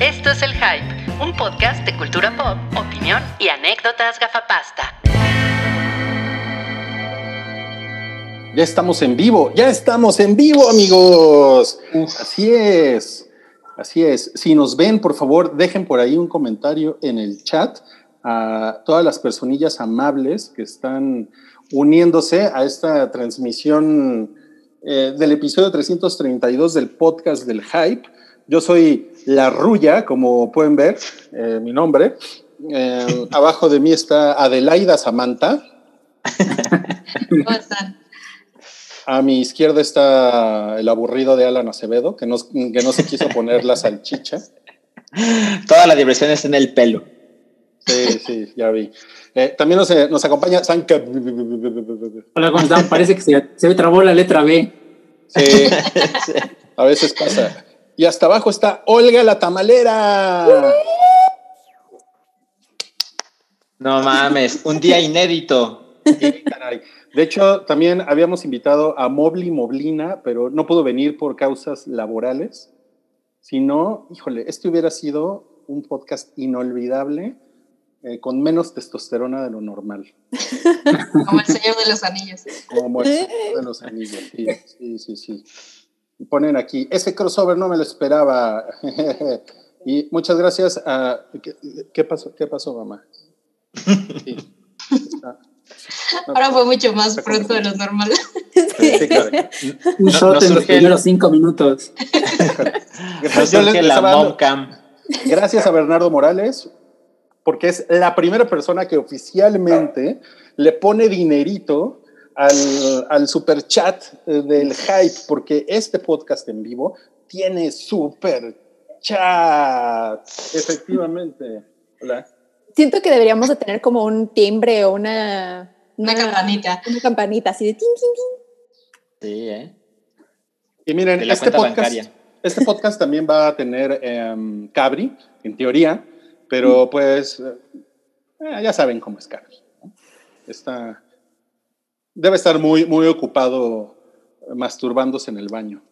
Esto es El Hype, un podcast de cultura pop, opinión y anécdotas gafapasta. Ya estamos en vivo, ya estamos en vivo, amigos. Así es, así es. Si nos ven, por favor, dejen por ahí un comentario en el chat a todas las personillas amables que están uniéndose a esta transmisión eh, del episodio 332 del podcast del Hype. Yo soy La Rulla, como pueden ver, eh, mi nombre. Eh, abajo de mí está Adelaida Samantha. ¿Cómo están? A mi izquierda está el aburrido de Alan Acevedo, que no, que no se quiso poner la salchicha. Toda la diversión está en el pelo. Sí, sí, ya vi. Eh, también nos, nos acompaña Sanka. Hola, ¿cómo están? Parece que se, se me trabó la letra B. Sí, a veces pasa. Y hasta abajo está Olga la tamalera. No mames, un día inédito. De hecho, también habíamos invitado a Mobli Moblina, pero no pudo venir por causas laborales. Si no, híjole, este hubiera sido un podcast inolvidable, eh, con menos testosterona de lo normal. Como el Señor de los Anillos. Como el Señor de los anillos. Sí, sí, sí, sí. Ponen aquí, ese crossover no me lo esperaba. y muchas gracias a... ¿Qué, qué pasó, qué pasó mamá? Sí, está- Ahora fue mucho más pronto de lo normal. sí. Un No- shot no en los primeros cinco minutos. Yo les la momcam. Gracias a Bernardo Morales, porque es la primera persona que oficialmente le pone dinerito al, al super chat del hype, porque este podcast en vivo tiene super chat. Efectivamente. Hola. Siento que deberíamos de tener como un timbre o una... Una campanita. Una campanita así de tin, tin, tin. Sí, ¿eh? Y miren, De la este podcast, bancaria. este podcast también va a tener em, Cabri, en teoría, pero pues eh, ya saben cómo es Cabri. ¿no? Está, debe estar muy, muy ocupado eh, masturbándose en el baño.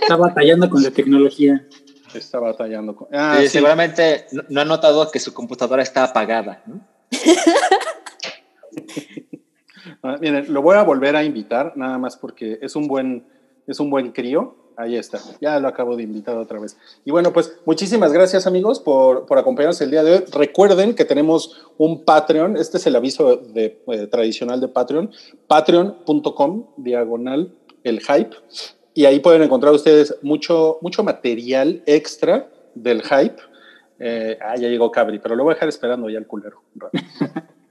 Está batallando con la tecnología. Está batallando. Con, ah, Sí, sí. Seguramente no, no ha notado que su computadora está apagada. ¿no? Ah, miren, lo voy a volver a invitar, nada más porque es un buen, es un buen crío. Ahí está, ya lo acabo de invitar otra vez. Y bueno, pues muchísimas gracias amigos por, por acompañarnos el día de hoy. Recuerden que tenemos un Patreon, este es el aviso eh, tradicional de Patreon, patreon.com, diagonal, el hype. Y ahí pueden encontrar ustedes mucho, mucho material extra del hype. Eh, ah, ya llegó Cabri, pero lo voy a dejar esperando ya el culero.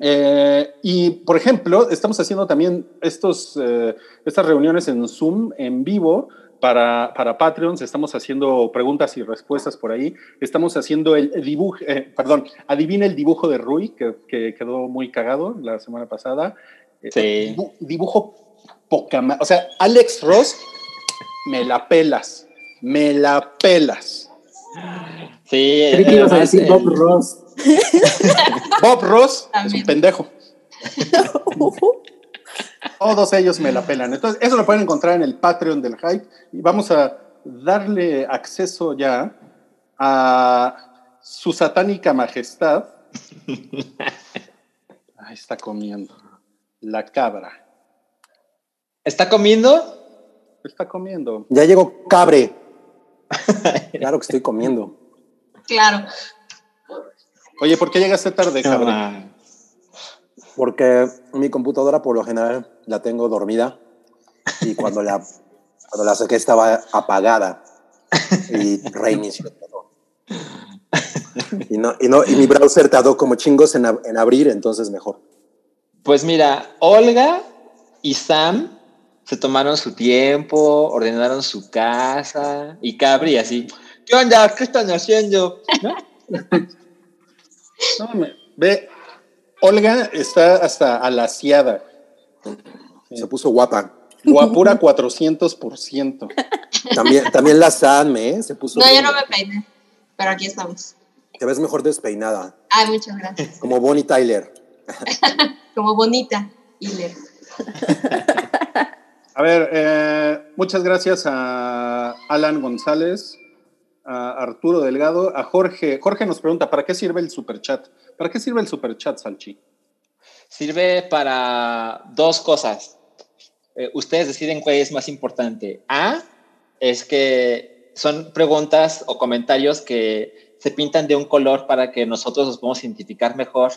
Eh, y, por ejemplo, estamos haciendo también estos, eh, estas reuniones en Zoom en vivo para, para Patreons. Estamos haciendo preguntas y respuestas por ahí. Estamos haciendo el dibujo, eh, perdón, adivina el dibujo de Rui, que, que quedó muy cagado la semana pasada. Eh, Sí. dibu- dibujo poca O sea, Alex Ross, me la pelas. Me la pelas. Sí, Creí que ibas a decir el- Bob Ross. Bob Ross es un pendejo. Todos ellos me la pelan. Entonces, eso lo pueden encontrar en el Patreon del Hype. Y vamos a darle acceso ya a su satánica majestad. Ahí está comiendo. La cabra. ¿Está comiendo? Está comiendo. Ya llegó Cabre. Claro que estoy comiendo. Claro. Oye, ¿por qué llegaste tarde, cabra? ma. Porque mi computadora por lo general la tengo dormida y cuando la, cuando la saqué estaba apagada y reinició todo. Y, no, y, no, y mi browser tardó como chingos en, ab- en abrir, entonces mejor. Pues mira, Olga y Sam se tomaron su tiempo, ordenaron su casa y Cabri así. ¿Qué onda? ¿Qué están haciendo? ¿No? No, me- ve, Olga está hasta alaciada. Se puso guapa. Guapura 400%. También, también la Sanme, ¿eh? Se puso. No, yo no me peiné. Pero aquí estamos. Te ves mejor despeinada. Ay, muchas gracias. Como Bonnie Tyler. Como bonita. Hiler. A ver, eh, muchas gracias a Alan González, a Arturo Delgado, a Jorge. Jorge nos pregunta, ¿para qué sirve el superchat? ¿Para qué sirve el superchat, Salchi? Sirve para dos cosas. Eh, ustedes deciden cuál es más importante. A es que son preguntas o comentarios que se pintan de un color para que nosotros los podamos identificar mejor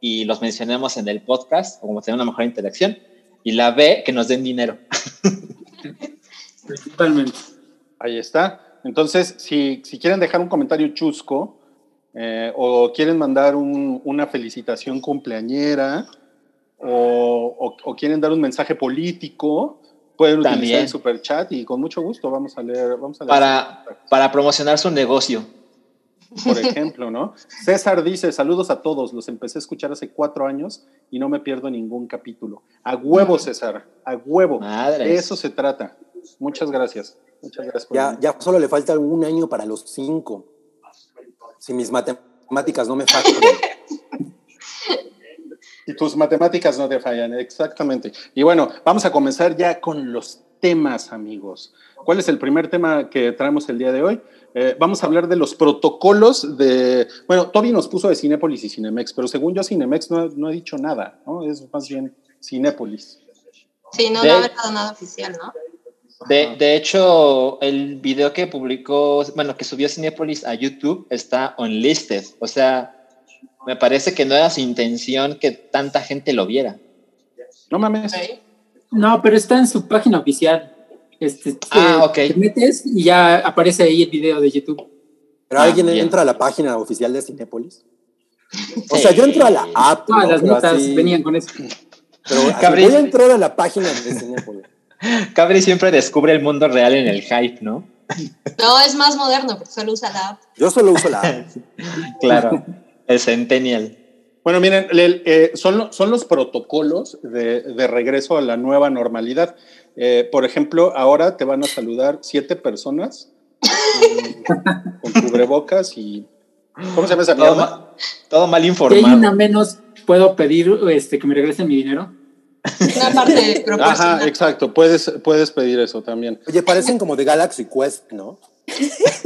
y los mencionemos en el podcast o como tener una mejor interacción. Y la B, que nos den dinero. Principalmente. Ahí está. Entonces, si, si quieren dejar un comentario chusco eh, o quieren mandar un- una felicitación cumpleañera o, o- o quieren dar un mensaje político, pueden utilizar También. el super chat y con mucho gusto vamos a leer. Vamos a leer Para, para promocionar su negocio. por ejemplo, ¿no? César dice, saludos a todos, los empecé a escuchar hace cuatro años y no me pierdo ningún capítulo. A huevo, César, a huevo. Madres. De eso se trata. Muchas gracias. Muchas gracias por Ya, ya solo le falta un año para los cinco. Si mis matemáticas no me fallan. Y tus matemáticas no te fallan, exactamente. Y bueno, vamos a comenzar ya con los temas, amigos. ¿Cuál es el primer tema que traemos el día de hoy? Eh, vamos a hablar de los protocolos de... Bueno, Toby nos puso de Cinépolis y Cinemex, pero según yo Cinemex no, no ha dicho nada, ¿no? Es más bien Cinépolis. Sí, no, De- no ha haber dado nada oficial, ¿no? De, de hecho, el video que publicó, bueno, que subió Cinepolis a YouTube está unlisted. O sea, me parece que no era su intención que tanta gente lo viera. No mames. No, pero está en su página oficial. Este, Ah, te- ok. Te metes y ya aparece ahí el video de YouTube. Pero Ah, alguien bien. entra a la página oficial de Cinépolis. O sea, yo entro a la app. Todas ¿no? las notas así- venían con eso. Pero voy a entrar a la página de Cinépolis. Cabri siempre descubre el mundo real en el hype, ¿no? No, es más moderno porque solo usa la app. Yo solo uso la app. Claro, el Centennial. Bueno, miren, le- eh, son, lo- son los protocolos de, de regreso a la nueva normalidad. Eh, por ejemplo, ahora te van a saludar siete personas con, con cubrebocas y... ¿Cómo se llama esa Todo, todo mal Si hay informado. una menos, ¿puedo pedir este, que me regresen mi dinero? Una parte Ajá, proporcional. exacto, puedes, puedes pedir eso también. Oye, parecen como de Galaxy Quest, ¿no?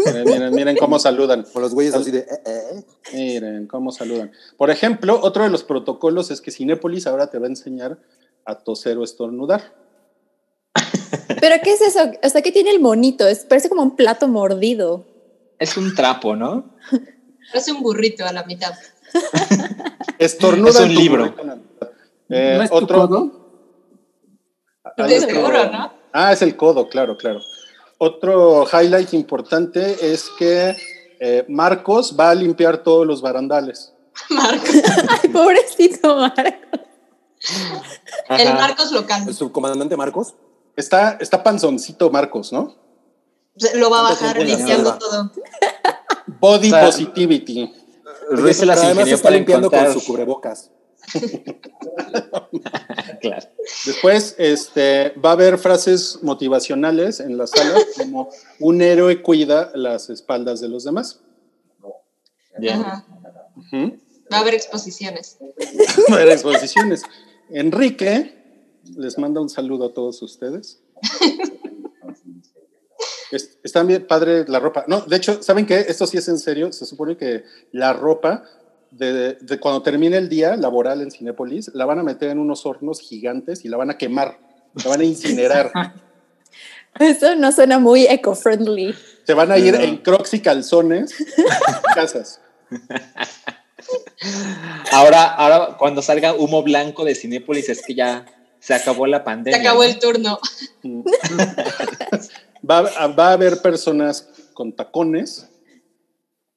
Miren, miren, miren cómo saludan. Con los güeyes así de. eh, eh. Miren cómo saludan. Por ejemplo, otro de los protocolos es que Cinépolis ahora te va a enseñar a toser o estornudar. ¿Pero qué es eso? O sea, ¿qué tiene el monito? Es, parece como un plato mordido. Es un trapo, ¿no? Parece un burrito a la mitad. Estornuda Es un libro. burrito. Eh, ¿No es tu otro, codo? Es está. seguro, ¿no? Ah, es el codo, claro, claro. Otro highlight importante es que eh, Marcos va a limpiar todos los barandales. Marcos. Ay, pobrecito Marco. El. Marcos local. El subcomandante Marcos. Está, está panzoncito Marcos, ¿no? Lo va a ¿Cuánto bajar limpiando todo. Body O sea, positivity. Pero las además está limpiando encontrar. con su cubrebocas. Claro. Después este, va a haber frases motivacionales en la sala, como un héroe cuida las espaldas de los demás. Va a haber exposiciones. Va a haber exposiciones. Enrique les manda un saludo a todos ustedes. Es- Está bien padre la ropa. No, de hecho, ¿saben qué? Esto sí es en serio. Se supone que la ropa, de, de cuando termine el día laboral en Cinépolis, la van a meter en unos hornos gigantes y la van a quemar. La van a incinerar. Eso no suena muy eco-friendly. Se van a ir No. en crocs y calzones a casas. Ahora, ahora cuando salga humo blanco de Cinépolis es que ya se acabó la Se pandemia. acabó ¿no? el turno. Va, a- va a haber personas con tacones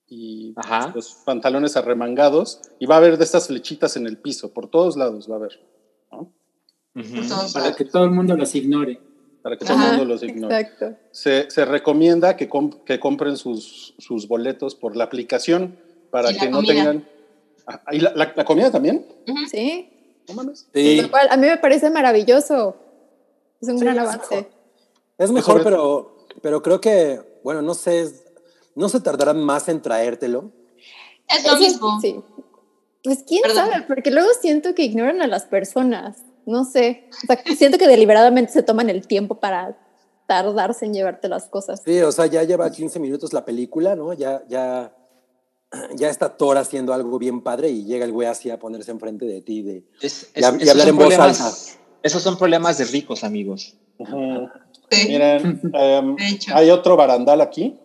y Ajá. los pantalones arremangados y va a haber de estas flechitas en el piso, por todos lados va a haber, ¿no? Ujú. Entonces, Para que todo el mundo los ignore. para que todo el Ajá, mundo los ignore. Exacto. Se, se recomienda que, com- que compren sus, sus boletos por la aplicación para Y la que no comida. tengan... Ah, ¿Y la, la- la comida también? Sí. No. Sí, cual a mí me parece maravilloso. Es un Sí, gran es avance. mejor. es mejor, pero, pero creo que, bueno, no sé, no se tardarán más en traértelo. es lo mismo. Sí. Pues quién Perdón. sabe, porque luego siento que ignoran a las personas. No sé. O sea, siento que deliberadamente se toman el tiempo para tardarse en llevarte las cosas. Sí, o sea, ya lleva 15 minutos la película, ¿no? Ya, ya, ya está Thor haciendo algo bien padre y llega el güey así a ponerse enfrente de ti de, Es- y, es- y hablar son en voz alta. Esos son problemas de ricos, amigos. Sí, Miren, hecho. hay otro barandal aquí.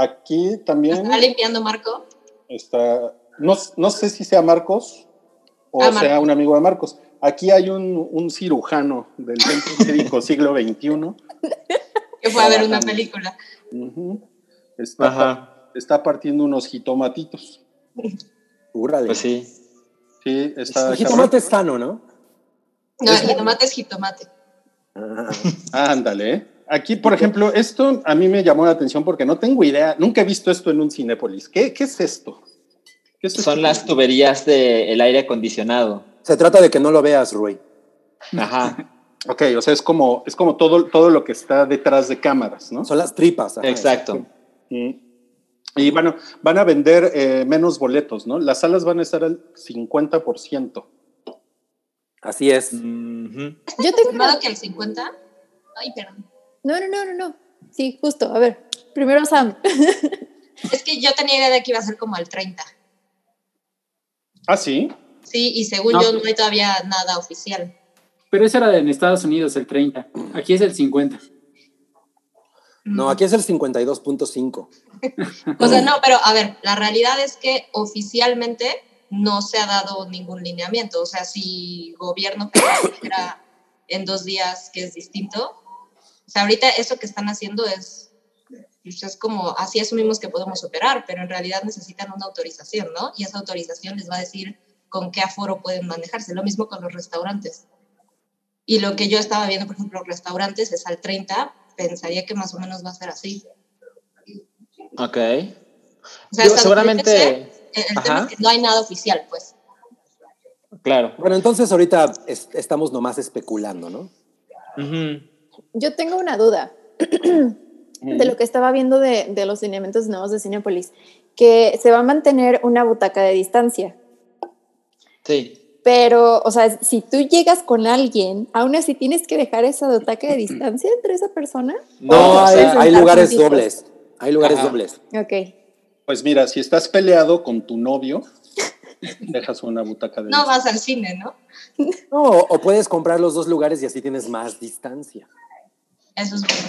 Aquí también ¿Está limpiando Marco? está, no, no sé si sea Marcos o Ah, sea Marcos. un amigo de Marcos. Aquí hay un, un cirujano del centro médico siglo XXI. Que fue a ver una película. Está, Ajá. está partiendo unos jitomatitos. Úrale. Pues sí. Sí, está. El jitomate es sano, ¿no? No, el jitomate es jitomate. Ah, Ah, Ándale. Aquí, por ejemplo, esto a mí me llamó la atención porque no tengo idea, nunca he visto esto en un Cinépolis. ¿Qué, qué es esto? ¿Qué es esto? Son las tuberías del aire acondicionado. Se trata de que no lo veas, Rui. Ajá. Ok, o sea, es como, es como todo, todo lo que está detrás de cámaras, ¿no? Son las tripas. ajá. Exacto. Mm. Y bueno, van a vender eh, menos boletos, ¿no? Las salas van a estar al 50%. Así es. Ujú. Yo tengo una... ¿Confirmado que el 50? Ay, perdón. No, no, no, no, no. Sí, justo. A ver, primero Sam. Es que yo tenía idea de que iba a ser como el 30. Ah, sí. Sí, y según No. yo no hay todavía nada oficial. Pero ese era en Estados Unidos, el 30. Aquí es el 50. No, aquí es el 52.5. O sea, no, pero a ver, la realidad es que oficialmente no se ha dado ningún lineamiento. O sea, si gobierno dijera en dos días que es distinto, o sea, ahorita eso que están haciendo es, pues, es como, así asumimos que podemos operar, pero en realidad necesitan una autorización, ¿no? Y esa autorización les va a decir con qué aforo pueden manejarse. Lo mismo con los restaurantes. Y lo que yo estaba viendo, por ejemplo, restaurantes es al 30, pensaría que más o menos va a ser así. Ok. O sea, seguramente. el, el tema es que no hay nada oficial, pues. Claro. Bueno, entonces ahorita es- estamos nomás especulando, ¿no? Yo tengo una duda de lo que estaba viendo de, de los lineamientos nuevos de Cinepolis, que se va a mantener una butaca de distancia. Sí. Pero, o sea, si tú llegas con alguien, aún así tienes que dejar esa butaca de distancia entre esa persona. No, o hay, lugares juntitos. dobles. Hay lugares Ajá. dobles. Ok. Pues mira, si estás peleado con tu novio, dejas una butaca de No vas al cine, ¿no? No, o puedes comprar los dos lugares y así tienes más distancia. Eso es bueno.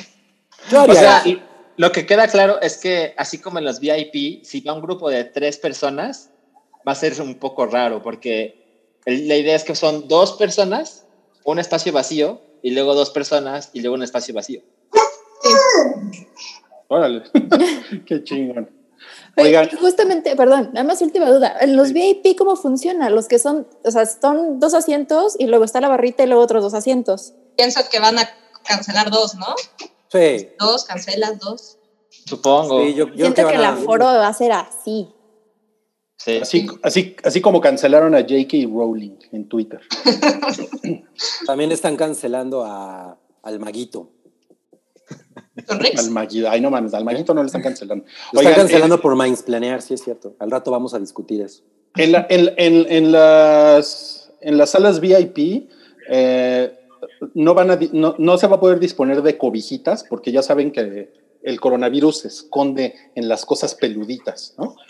Yo O haría sea, eso. lo que queda claro es que, así como en los VIP, si va un grupo de tres personas, va a ser un poco raro, porque el- la idea es que son dos personas, un espacio vacío, y luego dos personas, y luego un espacio vacío. Órale. Qué chingón. Oigan, justamente, perdón, nada más última duda. En los VIP, ¿cómo funciona? Los que son, o sea, son dos asientos y luego está la barrita y luego otros dos asientos. Pienso que van a cancelar dos, ¿no? Sí. Dos, cancelas dos. Supongo. Sí, yo, yo Siento que el aforo va a ser así. Sí. así, así, así como cancelaron a J.K. Rowling en Twitter. También están cancelando a, al maguito. Al Maguito. Ay, no mames, al Maguito no le están cancelando. Lo Oigan, están cancelando eh, por Planear, sí es cierto. Al rato vamos a discutir eso. En, la- en- en- en las, en las salas VIP eh, no, van a, no, no se va a poder disponer de cobijitas porque ya saben que el coronavirus se esconde en las cosas peluditas, ¿no?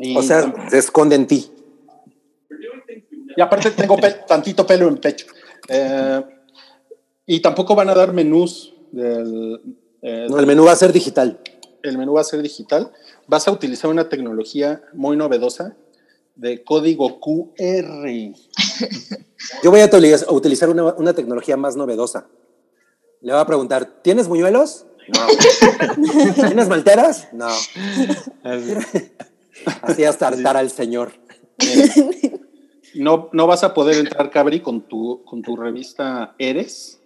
Y, O sea, se esconde en ti. y aparte tengo pe- tantito pelo en pecho. Eh, y tampoco van a dar menús del... eh, No, el menú va a ser digital. el menú va a ser digital. Vas a utilizar una tecnología muy novedosa de código QR. Yo voy a utiliz- a utilizar una, una tecnología más novedosa. Le voy a preguntar, ¿tienes buñuelos? No. ¿Tienes malteras? No. Así hasta hartar al señor. No, no vas a poder entrar, Cabri, con tu, con tu revista Eres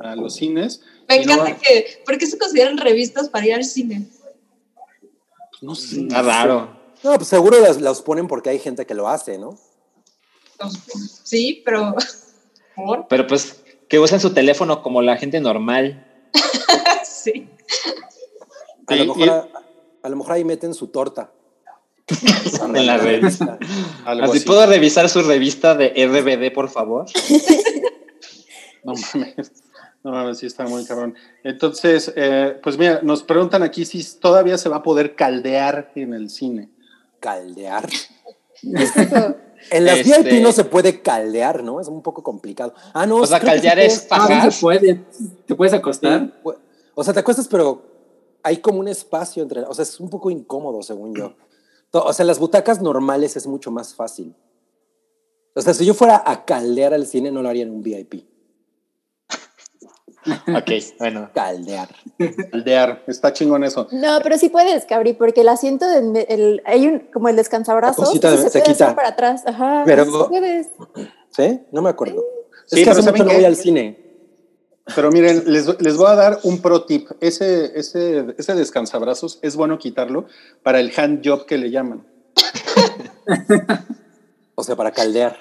a los cines. Me no encanta que, ¿por qué se consideran revistas para ir al cine? No sé. Está raro. No, pues seguro las, las ponen porque hay gente que lo hace, ¿no? Sí, pero... ¿Por? Pero pues que usen su teléfono como la gente normal. Sí. A lo, mejor, y- a, a lo mejor ahí meten su torta. En la revista. Algo Así así. puedo revisar su revista de RBD, por favor. No mames. No mames, sí está muy cabrón. Entonces, eh, pues mira, nos preguntan aquí si todavía se va a poder caldear en el cine. ¿Caldear? En las Este- VIP no se puede caldear, ¿no? Es un poco complicado. Ah, no. O sea, caldear es Ah, pagar. se puede. ¿Te puedes acostar? Sí, O sea, te acuestas, pero hay como un espacio entre. O sea, es un poco incómodo, según yo. O sea, las butacas normales es mucho más fácil. O sea, si yo fuera a caldear al cine, no lo haría en un VIP. Ok, bueno. Caldear. Caldear, está chingón eso. No, pero sí puedes, Cabri, porque el asiento, de, el, hay un, como el descansabrazos, de- se, se puede quita. hacer para atrás. Ajá, Pero- sí puedes. ¿Sí? No me acuerdo. Sí, es que pero hace ¿saben mucho no voy al cine. Pero miren, les, les voy a dar un pro tip. Ese, ese, ese descansabrazos es bueno quitarlo para el hand job que le llaman. O sea, para caldear.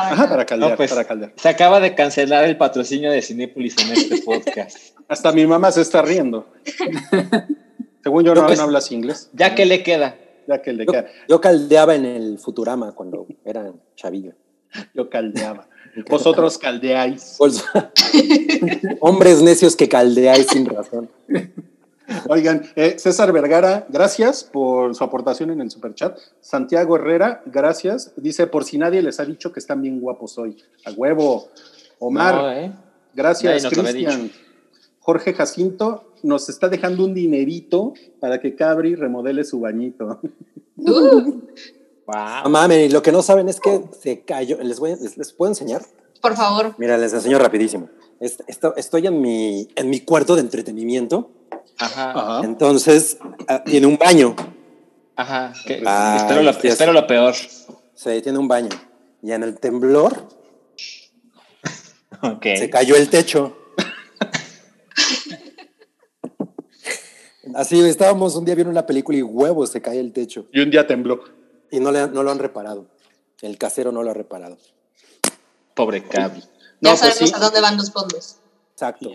Ajá, para caldear, No, pues, para caldear. Se acaba de cancelar el patrocinio de Cinépolis en este podcast. Hasta mi mamá se está riendo. Según yo, No, no, pues- no hablas inglés. ¿Ya que le queda? Ya que le Yo, queda. yo caldeaba en el Futurama cuando era chavillo. Yo caldeaba. Vosotros caldeáis. Hombres necios que caldeáis sin razón. Oigan, eh, César Vergara, gracias por su aportación en el superchat. Santiago Herrera, gracias. Dice, por si nadie les ha dicho que están bien guapos hoy. A huevo. Omar, No, ¿eh? gracias, había Cristian. Jorge Jacinto nos está dejando un dinerito para que Cabri remodele su bañito. Uh, Wow. No mames, lo que no saben es que se cayó. ¿Les, voy, les, les puedo enseñar? por favor. Mira, les enseño rapidísimo. Est- esto- estoy en mi, en mi cuarto de entretenimiento. Ajá. Ajá. Entonces, ah, tiene un baño. Ajá. que- Ah, espero, lo, sí, es- espero lo peor. Sí, tiene un baño. Y en el temblor Ok. se cayó el techo. Así estábamos un día viendo una película y huevos se cae el techo. Y un día tembló. Y no, le, no lo han reparado. El casero no lo ha reparado. Pobre Cabri. No, Ya pues sabemos sí. a dónde van los fondos. Exacto.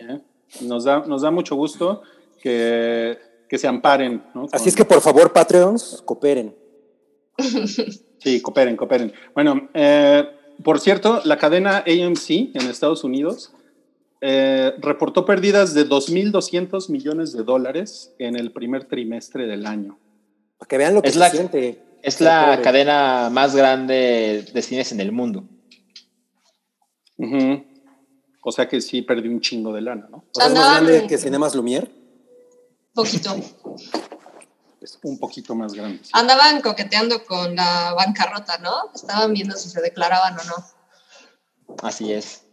Nos da, nos da mucho gusto que, que se amparen. ¿no? Así es que por favor, Patreons, cooperen. Sí, cooperen, cooperen. Bueno, eh, por cierto, la cadena AMC en Estados Unidos eh, reportó pérdidas de 2.200 millones de dólares en el primer trimestre del año. Para que vean lo que Es se la- siente. Es la pobre. cadena más grande de cines en el mundo. O sea que sí perdí un chingo de lana, ¿no? O sea, es más grande que Cinemas Lumière. Poquito. Es un poquito más grande. sí. Andaban coqueteando con la bancarrota, ¿no? Estaban viendo si se declaraban o no. Así es.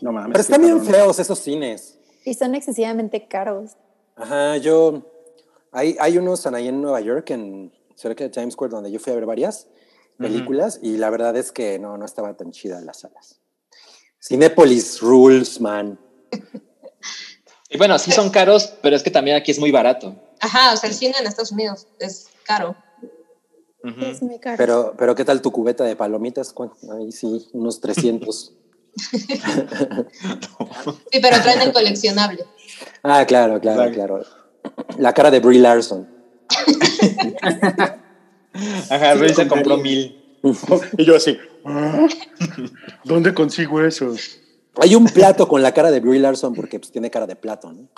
No mames. Pero están bien feos esos cines. Y son excesivamente caros. Ajá, yo. Hay, hay unos ahí en Nueva York, en, cerca de Times Square, donde yo fui a ver varias películas y la verdad es que no, no estaba tan chida las salas. Cinépolis rules, man. Y bueno, sí son caros, pero es que también aquí es muy barato. Ajá, o sea, el cine en Estados Unidos es caro. Es muy caro. Pero, pero ¿qué tal tu cubeta de palomitas? ¿Cuán- Ahí sí, unos 300. Sí, pero traen el coleccionable. ah, claro, claro, Claro. claro. La cara de Brie Larson. Ajá, lo se compró mil. Y yo así, "Ah, ¿dónde consigo eso? Hay un plato con la cara de Brie Larson porque pues, tiene cara de plato, ¿no?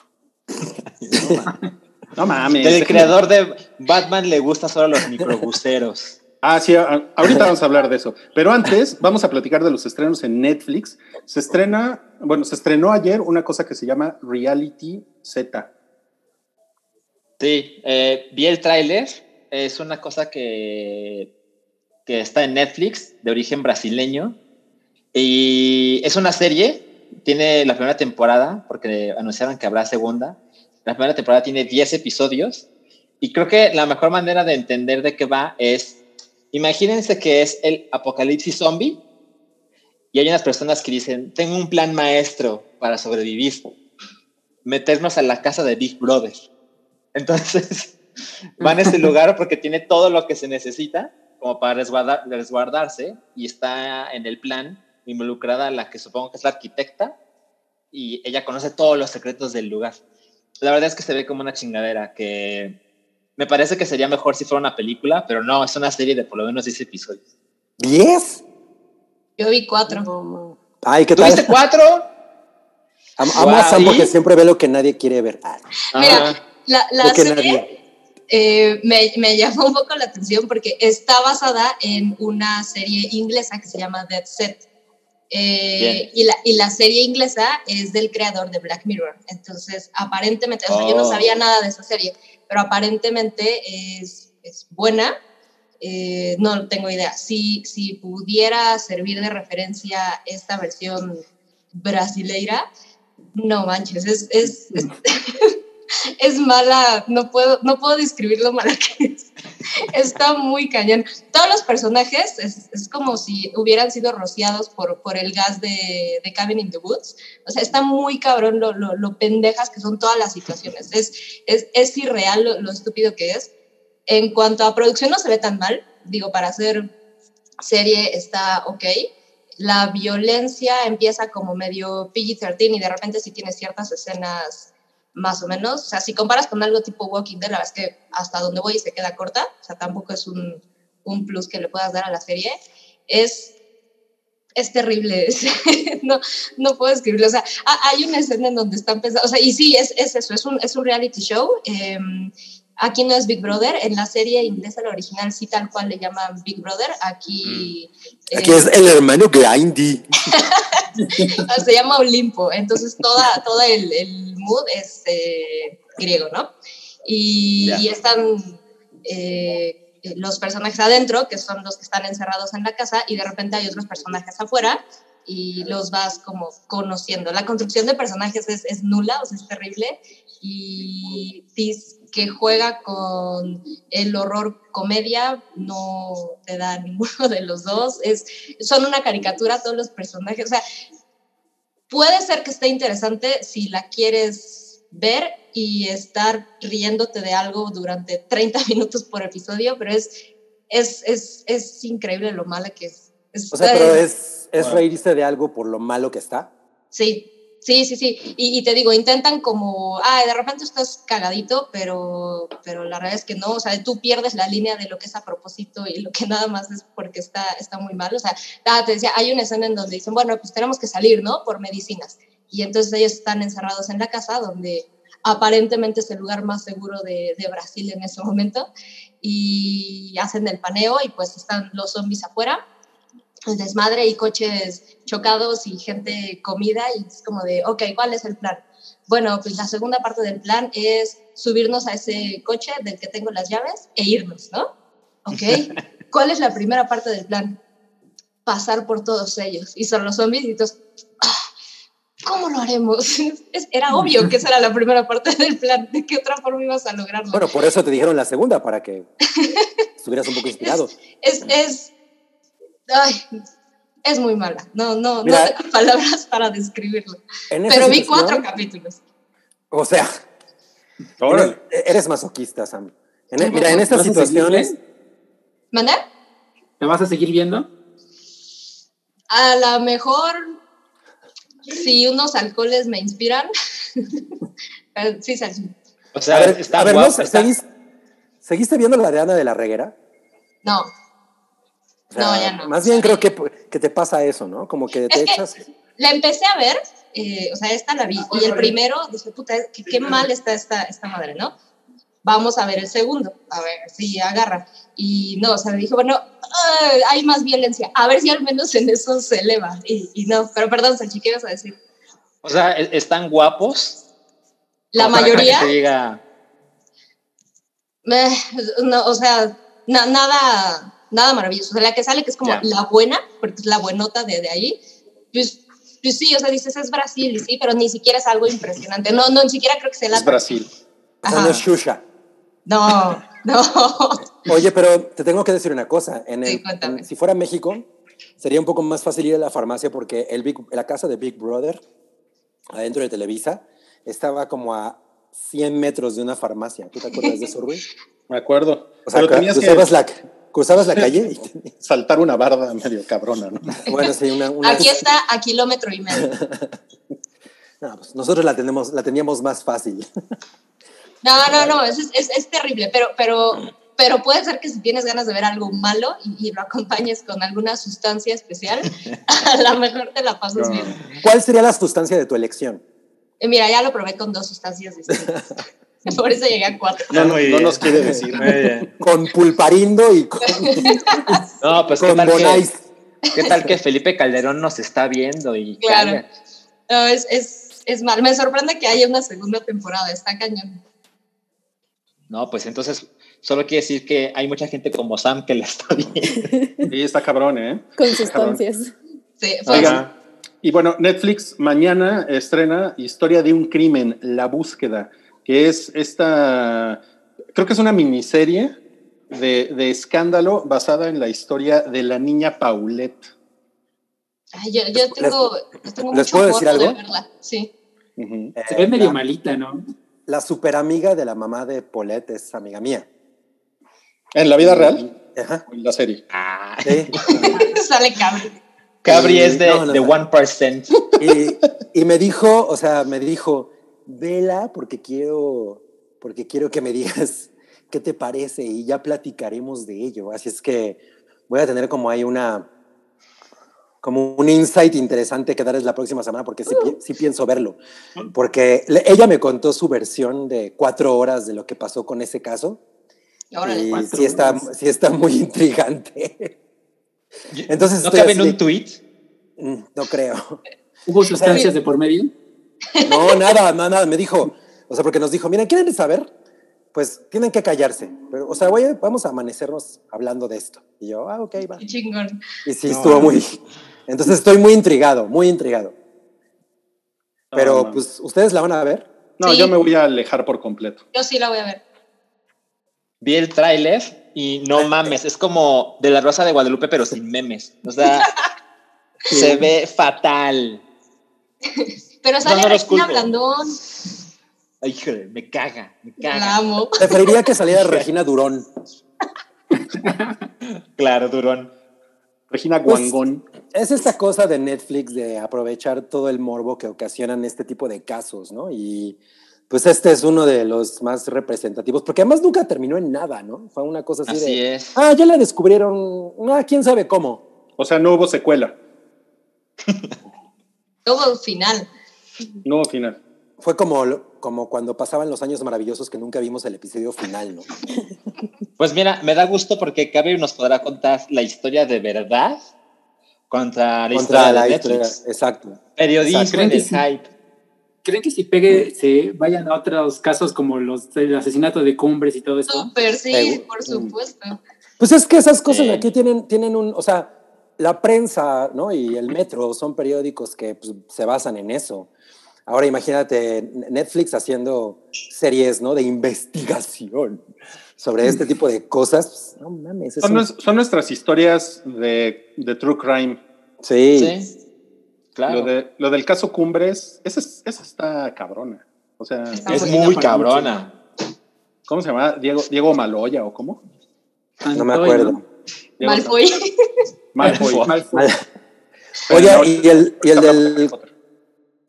No mames. Del déjenme- creador de Batman le gustan solo los microbuseros. Ah, sí, ahorita vamos a hablar de eso. Pero antes, vamos a platicar de los estrenos en Netflix. Se estrena, bueno, se estrenó ayer una cosa que se llama Reality Z. Sí, eh, vi el tráiler. Es una cosa que, que está en Netflix, de origen brasileño. Y es una serie. Tiene la primera temporada, porque anunciaron que habrá segunda. La primera temporada tiene 10 episodios. Y creo que la mejor manera de entender de qué va es, imagínense que es el apocalipsis zombie. Y hay unas personas que dicen, tengo un plan maestro para sobrevivir. Meternos a la casa de Big Brother. Entonces, van a ese lugar porque tiene todo lo que se necesita como para resguardar- resguardarse y está en el plan involucrada la que supongo que es la arquitecta y ella conoce todos los secretos del lugar. La verdad es que se ve como una chingadera que me parece que sería mejor si fuera una película, pero no, es una serie de por lo menos 10 episodios. ¿10? Yo vi cuatro. Ay, ¿qué tal? ¿Tuviste cuatro? Am- Amo a Sam porque siempre ve lo que nadie quiere ver. Ah, Mira, la, la serie nadie. eh, me, me llamó un poco la atención porque está basada en una serie inglesa que se llama Dead Set. Eh, y, la, y la serie inglesa es del creador de Black Mirror. Entonces, aparentemente, o sea, yo no Oh. sabía nada de esa serie, pero aparentemente es, es buena. Eh, no tengo idea. Si, si pudiera servir de referencia esta versión brasileira, no manches, es, es, es, es mala, no puedo, no puedo describir lo mala que es. Está muy cañón. Todos los personajes es, es como si hubieran sido rociados por, por el gas de, de Cabin in the Woods. O sea, está muy cabrón lo, lo, lo pendejas que son todas las situaciones. Es, es, es irreal lo, lo estúpido que es. En cuanto a producción, no se ve tan mal. Digo, para hacer serie está ok. La violencia empieza como medio PG-13 y de repente sí tiene ciertas escenas más o menos. O sea, si comparas con algo tipo Walking Dead, la verdad es que hasta donde voy se queda corta. O sea, tampoco es un, un plus que le puedas dar a la serie. Es, es terrible. no, no puedo escribirlo. O sea, ha- hay una escena en donde están pensando. O sea, y sí, es, es eso, es un, es un reality show. em, Aquí no es Big Brother, en la serie inglesa, la original, sí tal cual le llaman Big Brother. Aquí, Aquí eh, es el hermano Grindy. se llama Olimpo, entonces toda, todo el, el mood es eh, griego, ¿no? Y, están eh, los personajes adentro, que son los que están encerrados en la casa, y de repente hay otros personajes afuera y los vas como conociendo. La construcción de personajes es, es nula, o sea, es terrible, y que juega con el horror comedia, no te da ninguno de los dos, es, son una caricatura todos los personajes, o sea, puede ser que esté interesante si la quieres ver y estar riéndote de algo durante 30 minutos por episodio, pero es, es, es, es increíble lo mala que es. Es- O sea, pero es, es Bueno. reírse de algo por lo malo que está. Sí, sí, sí, sí. Y, te digo, intentan como, ah, de repente estás cagadito, pero, pero la verdad es que no, o sea, tú pierdes la línea de lo que es a propósito y lo que nada más es porque está, está muy mal. O sea, ah, te decía, hay una escena en donde dicen, bueno, pues tenemos que salir, ¿no? Por medicinas. Y entonces ellos están encerrados en la casa donde aparentemente es el lugar más seguro de, de Brasil en ese momento y hacen el paneo y pues están los zombies afuera el desmadre y coches chocados y gente comida y es como de, ok, ¿cuál es el plan? Bueno, pues la segunda parte del plan es subirnos a ese coche del que tengo las llaves e irnos, ¿no? Ok, ¿cuál es la primera parte del plan? Pasar por todos ellos y son los zombies y entonces, ah, ¿cómo lo haremos? Es- era obvio que esa era la primera parte del plan, ¿de qué otra forma ibas a lograrlo? Bueno, por eso te dijeron la segunda, para que estuvieras un poco inspirado. es, es, ay, es muy mala. No, no, Mira. no tengo palabras para describirlo. Pero vi cuatro capítulos. O sea, Órale. eres, eres masoquista, Sam. En- e, mira, en estas ¿Vas a seguir, situaciones, eh? ¿Mandé? ¿Me vas a seguir viendo? A lo mejor, si unos alcoholes me inspiran, pero sí, sí. O sea, a ver, está a ver, ¿no? está- ¿Seguiste, ¿seguiste viendo la de Ana de la Reguera? No, sea, No, ya no. Más bien creo que, que te pasa eso, ¿no? Como que te Es que- echas... la empecé a ver, eh, o sea, esta la vi, y el primero dije, puta, qué, qué mal está esta, esta madre, ¿no? Vamos a ver el segundo, a ver si agarra. Y no, o sea, me dijo, bueno, ah, hay más violencia, a ver si al menos en eso se eleva. Y, y no, pero perdón, Sanchi, ¿qué ibas a decir? O sea, ¿e- ¿están guapos? La que mayoría, te diga, eh, no, o sea, na- nada, nada maravilloso. O sea, la que sale, que es como Ya. la buena, porque es la buenota de, de ahí, pues, pues sí, o sea, dices, es Brasil, y sí, pero ni siquiera es algo impresionante. No, no, ni siquiera creo que sea la... Es Brasil. O sea, no es Shusha. No, no. Oye, pero te tengo que decir una cosa. En Sí, el, cuéntame. en- si fuera México, sería un poco más fácil ir a la farmacia porque el Big- la casa de Big Brother, adentro de Televisa, estaba como a 100 metros de una farmacia. ¿Tú te acuerdas de eso, Ruiz? Me acuerdo. O sea, Pero tenías que la, cruzabas la calle y tenías- saltar una barda medio cabrona, ¿no? Bueno, sí, una... una- Aquí está a kilómetro y medio. No, pues nosotros la, tenemos, la teníamos más fácil. No, no, no, es, es, es terrible, pero, pero pero puede ser que si tienes ganas de ver algo malo y, y lo acompañes con alguna sustancia especial, a lo mejor te la pasas No. bien. ¿Cuál sería la sustancia de tu elección? Y mira, ya lo probé con dos sustancias distintas. Por eso llegué a cuatro. No, no, no nos quiere decir. Con pulparindo y con, No, pues qué con tal, bonais. que, qué tal que Felipe Calderón nos está viendo y Claro. calla? No, es, es, es mal. Me sorprende que haya una segunda temporada. Está cañón. No, pues entonces solo quiere decir que hay mucha gente como Sam que le está viendo. Sí, está cabrón, ¿eh? Con sustancias. Sí, fue Oigan, y bueno, Netflix mañana estrena Historia de un crimen, La búsqueda, que es esta, creo que es una miniserie de, de escándalo basada en la historia de la niña Paulette. Ay, yo, yo tengo, yo tengo ¿les mucho puedo decir morbo de algo? verla. Sí. Ujú. Se Eh, ve medio la, malita, ¿no? la super amiga de la mamá de Paulette es amiga mía. ¿En la vida real? Ajá. ¿O en la serie? Ah, Sí. Sale cabrón. Cabri es de, No, no, de no. 1%. Y, y me dijo, o sea, me dijo, vela porque quiero, porque quiero que me digas qué te parece y ya platicaremos de ello. Así es que voy a tener como ahí una, como un insight interesante que darles la próxima semana porque sí, pi- sí pienso verlo. Porque le- ella me contó su versión de cuatro horas de lo que pasó con ese caso y cuatro sí está, sí está muy intrigante. Entonces ¿No cabe en un tweet? Mm, No creo. ¿Hubo sustancias de por medio? No, nada, nada, nada. Me dijo, o sea, porque nos dijo, miren, ¿quieren saber? Pues tienen que callarse. Pero, o sea, voy a- vamos a amanecernos hablando de esto. Y yo, ah, ok, va. Qué chingón. Y sí, estuvo muy. Entonces estoy muy intrigado, muy intrigado. Pero, pues, ¿ustedes la van a ver? No, Sí. yo me voy a alejar por completo. Yo sí la voy a ver. Vi el tráiler y no mames, es como de la Rosa de Guadalupe, pero sin memes. O sea, se ve fatal. Pero sale no los Regina. Blandón. Ay, híjole, me caga, me La caga. amo. Preferiría que saliera Regina Durón. Claro, Durón. Regina Pues- Guangón. Es esta cosa de Netflix de aprovechar todo el morbo que ocasionan este tipo de casos, ¿no? Y pues este es uno de los más representativos, porque además nunca terminó en nada, ¿no? Fue una cosa así, Así de, es. ah, ya la descubrieron, ah, quién sabe cómo. O sea, no hubo secuela, Todo final. No final. Fue como, como cuando pasaban los años maravillosos que nunca vimos el episodio final, ¿no? Pues mira, me da gusto porque Cabri nos podrá contar la historia de verdad contra la historia Contra de la Netflix. historia, exacto. Periodismo Exacto. en el Sí. hype. ¿Creen que si pegue se vayan a otros casos como los del asesinato de Cumbres y todo eso? Súper, sí, por supuesto. Pues es que esas cosas aquí tienen, tienen un, o sea, la prensa, ¿no? Y el metro son periódicos que pues, se basan en eso. Ahora imagínate Netflix haciendo series, ¿no? De investigación sobre este tipo de cosas. No mames, es Son, un- nues- son nuestras historias de, de True Crime. Sí. Sí. Claro. Lo, de, lo del caso Cumbres, esa, es- esa está cabrona. O sea, Está es muy cabrona. ¿cómo se llama? Diego, Diego Maloya o cómo? No me acuerdo. Malfoy. Malfoy. Malfoy. Pero Oye, y el, y el del.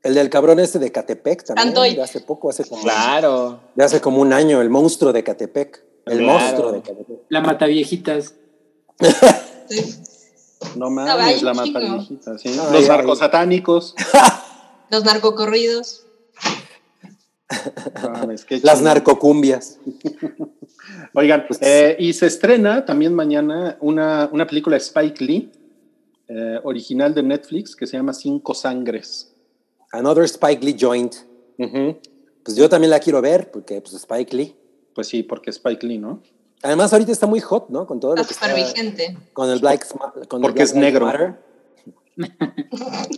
El del cabrón este de Catepec también, Antoy. de hace poco, hace como, Claro. de hace como un año, el monstruo de Catepec. El Claro. monstruo de Catepec. La Mataviejitas. Sí. No mames, la un mata chingo. viejita, sí. Ay, Los narcos satánicos. Los narcocorridos. No mames, qué Las narcocumbias. Oigan, Pues- eh, y se estrena también mañana una, una película de Spike Lee, eh, original de Netflix, que se llama Cinco Sangres. Another Spike Lee joint. Pues yo también la quiero ver, porque pues Spike Lee. Pues sí, porque Spike Lee, ¿no? Además, ahorita está muy hot, ¿no? Con todo lo Está que súper está. vigente. Con el Black con el Porque Black es negro.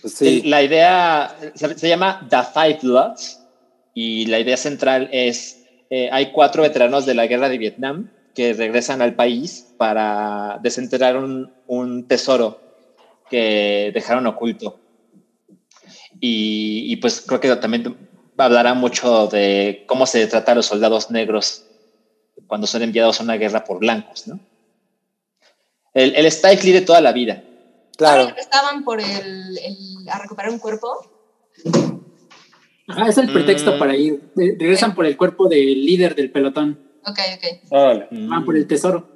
Pues sí. La idea se, se llama The Five Bloods y la idea central es, eh, hay cuatro veteranos de la guerra de Vietnam que regresan al país para desenterrar un, un tesoro que dejaron oculto. Y, y, pues creo que también hablará mucho de cómo se trata a los soldados negros cuando son enviados a una guerra por blancos, ¿no? El, el Spike Lee de toda la vida. Claro. Estaban por el, el- a recuperar un cuerpo. Ajá, es el pretexto Mm. para ir. Regresan por el cuerpo del líder del pelotón. Ok, ok. Van por el tesoro.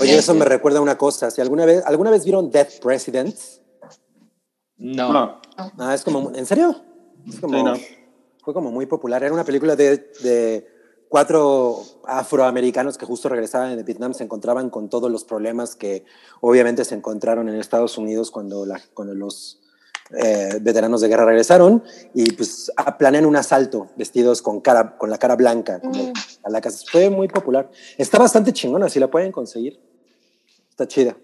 Oye, Ok. eso me recuerda a una cosa. Si alguna vez, ¿alguna vez vieron Death Presidents? No. No. Ah, es como, ¿en serio? Es como, Sí, no. Fue como muy popular. Era una película de, de cuatro afroamericanos que justo regresaban de Vietnam, se encontraban con todos los problemas que obviamente se encontraron en Estados Unidos cuando, la, cuando los eh, veteranos de guerra regresaron y pues ah, planean un asalto vestidos con, cara, con la cara blanca como Mm. a la casa. Fue muy popular. Está bastante chingona, si la pueden conseguir. Está chida.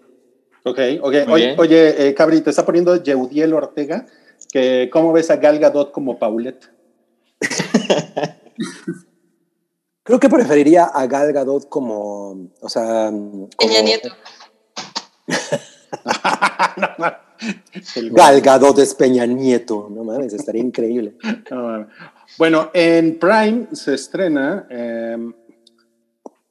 Ok, ok. Muy Oye, oye eh, Cabri, te está poniendo Yeudiel Ortega, que ¿cómo ves a Gal Gadot como Paulette? Creo que preferiría a Gal Gadot como, o sea, como Peña Nieto. Gal Gadot es Peña Nieto, no mames, estaría increíble. No, bueno, en Prime se estrena eh,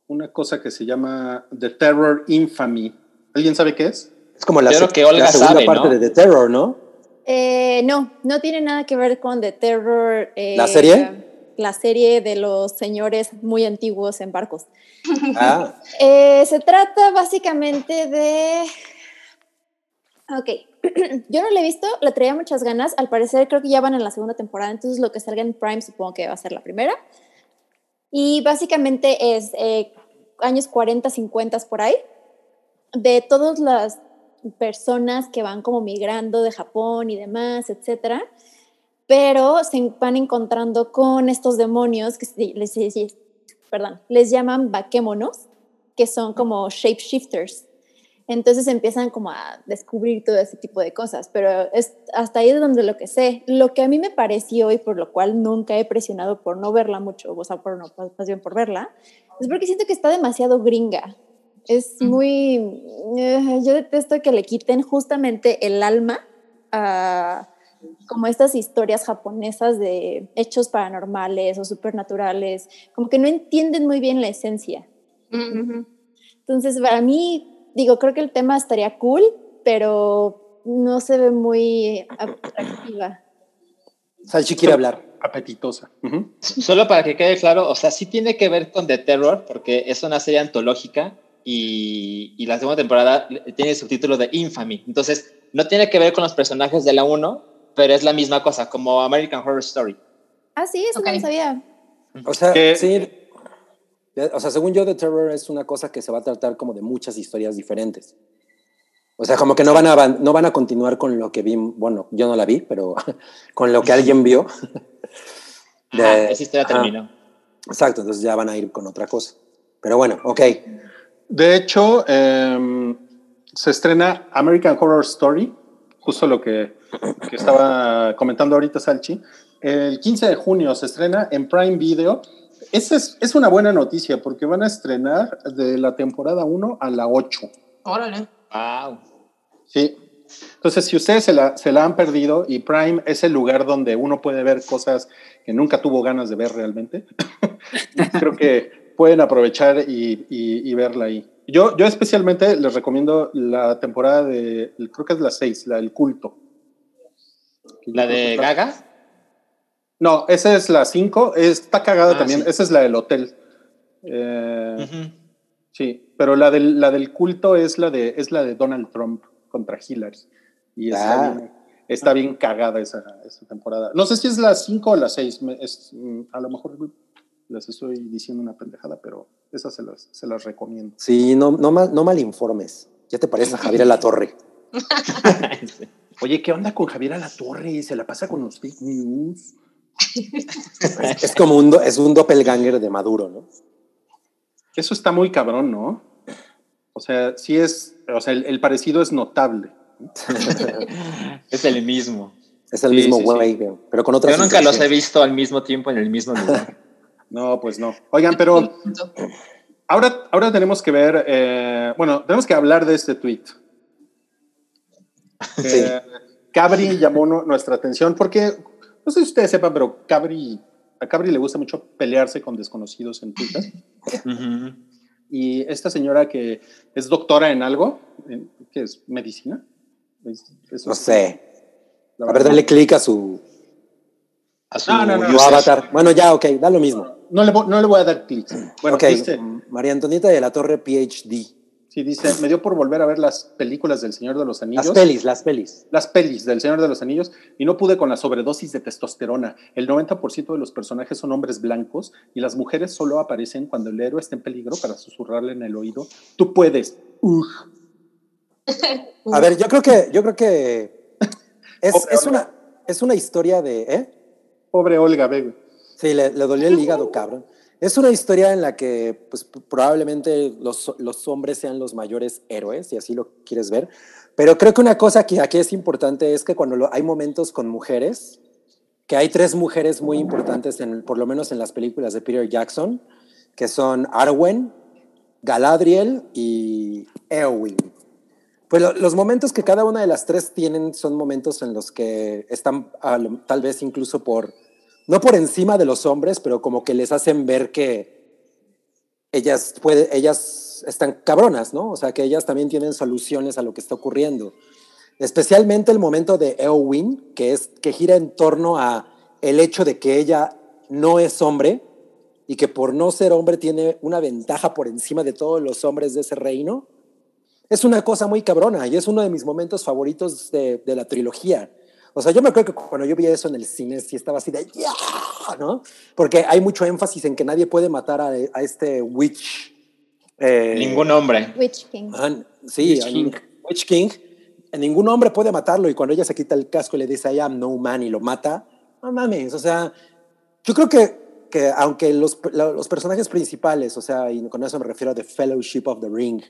una cosa que se llama The Terror Infamy. ¿Alguien sabe qué es? Es como la, Yo creo se- que Olga la segunda sabe, parte ¿no? de The Terror, ¿no? Eh, no, no tiene nada que ver con The Terror. eh, ¿La serie? La serie de los señores muy antiguos en barcos. Ah, Eh, se trata básicamente de... Ok, yo no la he visto, le traía muchas ganas, al parecer creo que ya van en la segunda temporada, entonces lo que salga en Prime supongo que va a ser la primera. Y básicamente es eh, años 40, 50 por ahí, de todas las personas que van como migrando de Japón y demás, etcétera, pero se van encontrando con estos demonios que les, llaman bakémonos, que son como shapeshifters. Entonces empiezan como a descubrir todo ese tipo de cosas, pero es hasta ahí es donde lo que sé. Lo que a mí me pareció y por lo cual nunca he presionado por no verla mucho, o sea, por no, más bien por verla, es porque siento que está demasiado gringa. Es muy... eh, yo detesto que le quiten justamente el alma a como estas historias japonesas de hechos paranormales o supernaturales, como que no entienden muy bien la esencia. Entonces, para mí, digo, creo que el tema estaría cool, pero no se ve muy atractiva. Salchi quiere hablar. Apetitosa. Solo para que quede claro, o sea, sí tiene que ver con The Terror, porque es una serie antológica y, y la segunda temporada tiene el subtítulo de Infamy. Entonces, no tiene que ver con los personajes de la 1, pero es la misma cosa, como American Horror Story. Ah, sí, eso no Ok. lo sabía. O sea, Que- sí. O sea, según yo, The Terror es una cosa que se va a tratar como de muchas historias diferentes. O sea, como que no van a, no van a continuar con lo que vi, bueno, yo no la vi, pero con lo que alguien vio. De- Ajá, esa historia ah, terminó. Exacto, entonces ya van a ir con otra cosa. Pero bueno, ok. De hecho, em, se estrena American Horror Story, justo lo que, que estaba comentando ahorita Salchi. El 15 de junio se estrena en Prime Video. Esa es, es una buena noticia porque van a estrenar de la temporada 1 a la 8. Órale. Wow. Sí. Entonces, si ustedes se la, se la han perdido y Prime es el lugar donde uno puede ver cosas que nunca tuvo ganas de ver realmente, creo que pueden aprovechar y, y- y verla ahí. Yo, yo especialmente les recomiendo la temporada de, creo que es la 6, la del culto. ¿La de Gaga? No, esa es la 5, está cagada Ah, también, sí. esa es la del hotel. Eh. Sí, pero la del, la del culto es la de, es la de Donald Trump contra Hillary. Y está, Ah. bien, está bien cagada esa, esa temporada. No sé si es la 5 o la 6. a lo mejor les estoy diciendo una pendejada, pero esas se las, se las recomiendo. Sí, no, no, mal, no mal informes. Ya te parece a Javier La Torre. Oye, ¿qué onda con Javier Alatorre? Se la pasa con los fake news. Es como un, do- es un doppelganger de Maduro, ¿no? Eso está muy cabrón, ¿no? O sea, sí es, o sea, el, el parecido es notable. Es el mismo. Es el Sí, mismo sí, güey, pero con otras Yo nunca los he visto al mismo tiempo en el mismo lugar. No, pues no. Oigan, pero ahora, ahora tenemos que ver, eh, bueno, tenemos que hablar de este tweet. Sí. Eh, Cabri llamó nu- nuestra atención porque, no sé si ustedes sepan, pero Cabri, a Cabri le gusta mucho pelearse con desconocidos en Twitter. Y esta señora que es doctora en algo, ¿qué es? ¿Medicina? Es- eso No es- sé. A ver, dale clic a su, A su No, no, no. su user. avatar. Bueno, ya, ok, da lo mismo. No le, no le voy a dar clics. Bueno, dice, María Antonieta de la Torre, PhD. sí, dice, me dio por volver a ver las películas del Señor de los Anillos. Las pelis, las pelis. las pelis del Señor de los Anillos y no pude con la sobredosis de testosterona. El 90% de los personajes son hombres blancos y las mujeres solo aparecen cuando el héroe está en peligro para susurrarle en el oído. Tú puedes. A ver, yo creo que, yo creo que es, Pobre es una, es una historia de, ¿eh? Pobre Olga, ve. Sí, le, le dolió el hígado, cabrón. Es una historia en la que pues, probablemente los, los hombres sean los mayores héroes, si así lo quieres ver. Pero creo que una cosa que aquí es importante es que cuando lo- hay momentos con mujeres, que hay tres mujeres muy importantes, en, por lo menos en las películas de Peter Jackson, que son Arwen, Galadriel y Eowyn. Pues lo- los momentos que cada una de las tres tienen son momentos en los que están tal vez incluso por, no por encima de los hombres, pero como que les hacen ver que ellas, puede, ellas están cabronas, ¿no? O sea, que ellas también tienen soluciones a lo que está ocurriendo. Especialmente el momento de Eowyn, que, es, que gira en torno a el hecho de que ella no es hombre y que por no ser hombre tiene una ventaja por encima de todos los hombres de ese reino. Es una cosa muy cabrona y es uno de mis momentos favoritos de, de la trilogía. O sea, yo me acuerdo que cuando yo vi eso en el cine, sí estaba así de ¡ya! ¿no? Porque hay mucho énfasis en que nadie puede matar a, a este Witch. eh, Ningún hombre. Witch King. Sí, Witch King. Witch King. Ningún hombre puede matarlo y cuando ella se quita el casco y le dice I am no man y lo mata, no mames, o sea, yo creo que, que aunque los, los personajes principales, o sea, y con eso me refiero a The Fellowship of the Ring,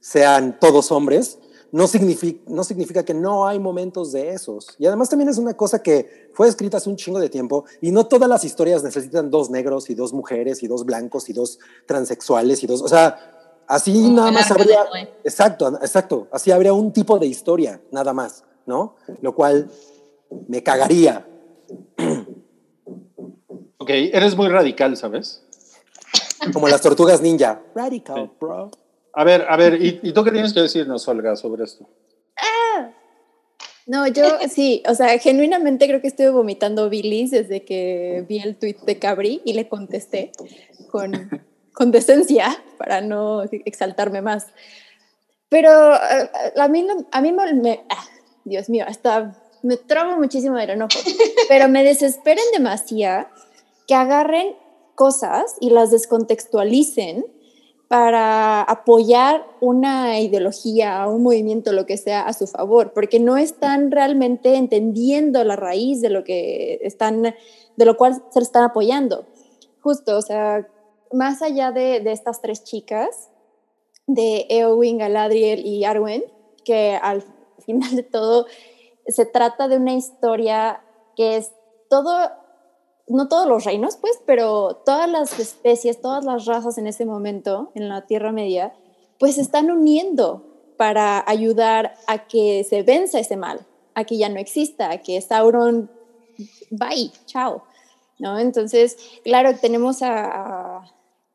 sean todos hombres, no significa, no significa que no hay momentos de esos. Y además también es una cosa que fue escrita hace un chingo de tiempo y no todas las historias necesitan dos negros y dos mujeres y dos blancos y dos transexuales y dos, o sea, así nada más habría... Exacto, exacto. Así habría un tipo de historia, nada más, ¿no? Lo cual me cagaría. Ok, eres muy radical, ¿sabes? Como las tortugas ninja. Radical, Sí. bro. A ver, a ver, ¿y, y tú qué tienes que decirnos, Olga, sobre esto? No, yo sí, o sea, genuinamente creo que estuve vomitando bilis desde que vi el tweet de Cabri y le contesté con, con decencia para no exaltarme más. Pero eh, a mí, a mí me, me- ah, Dios mío, hasta me trabo muchísimo del enojo, pero me desesperen demasiado que agarren cosas y las descontextualicen para apoyar una ideología, un movimiento, lo que sea, a su favor, porque no están realmente entendiendo la raíz de lo que están, de lo cual se están apoyando. Justo, o sea, más allá de, de estas tres chicas, de Eowyn, Galadriel y Arwen, que al final de todo se trata de una historia que es todo no todos los reinos, pues, pero todas las especies, todas las razas en ese momento, en la Tierra Media, pues están uniendo para ayudar a que se venza ese mal, a que ya no exista, a que Sauron, bye, chao. ¿No? Entonces, claro, tenemos a, a,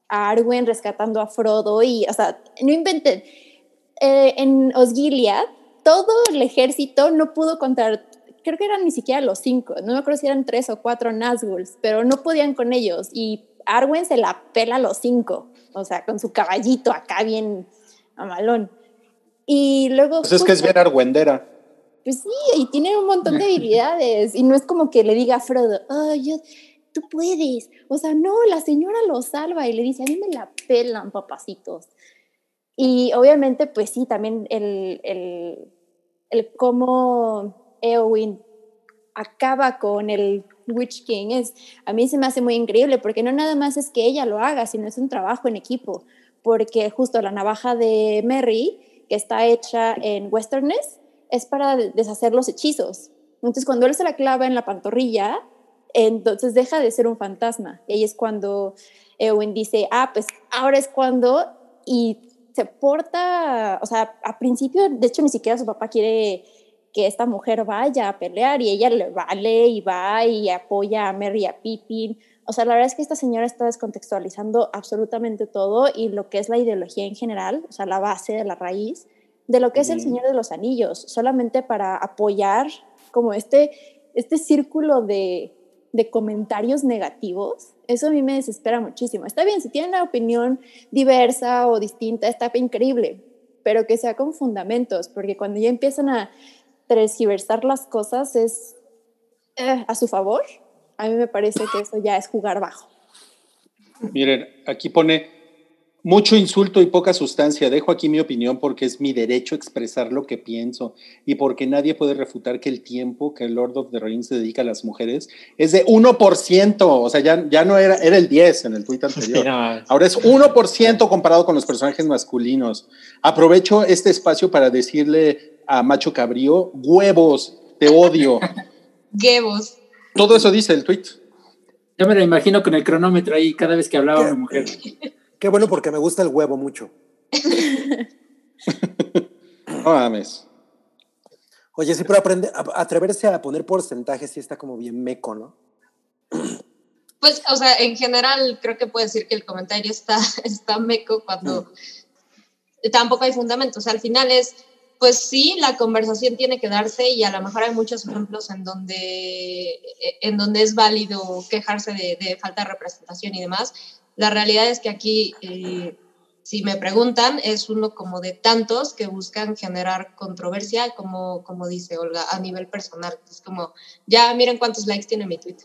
a Arwen rescatando a Frodo y, o sea, no inventen. Eh, en Osgiliath, todo el ejército no pudo contra creo que eran ni siquiera los cinco, no me acuerdo si eran tres o cuatro Nazguls, pero no podían con ellos y Arwen se la pela a los cinco, o sea, con su caballito acá bien amalón. Y luego... Pues es que es bien argüendera. Pues sí, y tiene un montón de habilidades y no es como que le diga a Frodo, oh, yo, tú puedes, o sea, no, la señora lo salva y le dice, a mí me la pelan, papacitos. Y obviamente, pues sí, también el, el, el cómo Eowyn acaba con el Witch King es, a mí se me hace muy increíble porque no nada más es que ella lo haga, sino es un trabajo en equipo, porque justo la navaja de Merry, que está hecha en Westerness, es para deshacer los hechizos. Entonces cuando él se la clava en la pantorrilla, entonces deja de ser un fantasma. Y ahí es cuando Eowyn dice, ah, pues ahora es cuando, y se porta, o sea, a principio, de hecho, ni siquiera su papá quiere que esta mujer vaya a pelear y ella le vale y va y apoya a Merry y a Pippin. O sea, la verdad es que esta señora está descontextualizando absolutamente todo y lo que es la ideología en general, o sea, la base de la raíz de lo que es el Señor de los Anillos, solamente para apoyar como este, este círculo de, de comentarios negativos, eso a mí me desespera muchísimo. Está bien, si tienen una opinión diversa o distinta, está increíble, pero que sea con fundamentos, porque cuando ya empiezan a transgiversar las cosas es eh, a su favor, a mí me parece que eso ya es jugar bajo. Miren, aquí pone mucho insulto y poca sustancia. Dejo aquí mi opinión porque es mi derecho expresar lo que pienso y porque nadie puede refutar que el tiempo que el Lord of the Rings se dedica a las mujeres es de 1%. O sea, ya, ya no era, era el 10 en el tweet anterior. Ahora es 1% comparado con los personajes masculinos. Aprovecho este espacio para decirle a Macho Cabrío, huevos, te odio. Huevos. Todo eso dice el tweet. Yo me lo imagino con el cronómetro ahí cada vez que hablaba una mujer. Qué bueno porque me gusta el huevo mucho. no mames. Oye, sí, pero aprende, atreverse a poner porcentajes sí está como bien meco, ¿no? Pues, o sea, en general creo que puedo decir que el comentario está, está meco cuando mm. tampoco hay fundamentos. O sea, al final es, pues sí, la conversación tiene que darse y a lo mejor hay muchos ejemplos en donde, en donde es válido quejarse de, de falta de representación y demás, la realidad es que aquí, eh, si me preguntan, es uno como de tantos que buscan generar controversia, como, como dice Olga, a nivel personal. Es como, ya miren cuántos likes tiene mi tweet.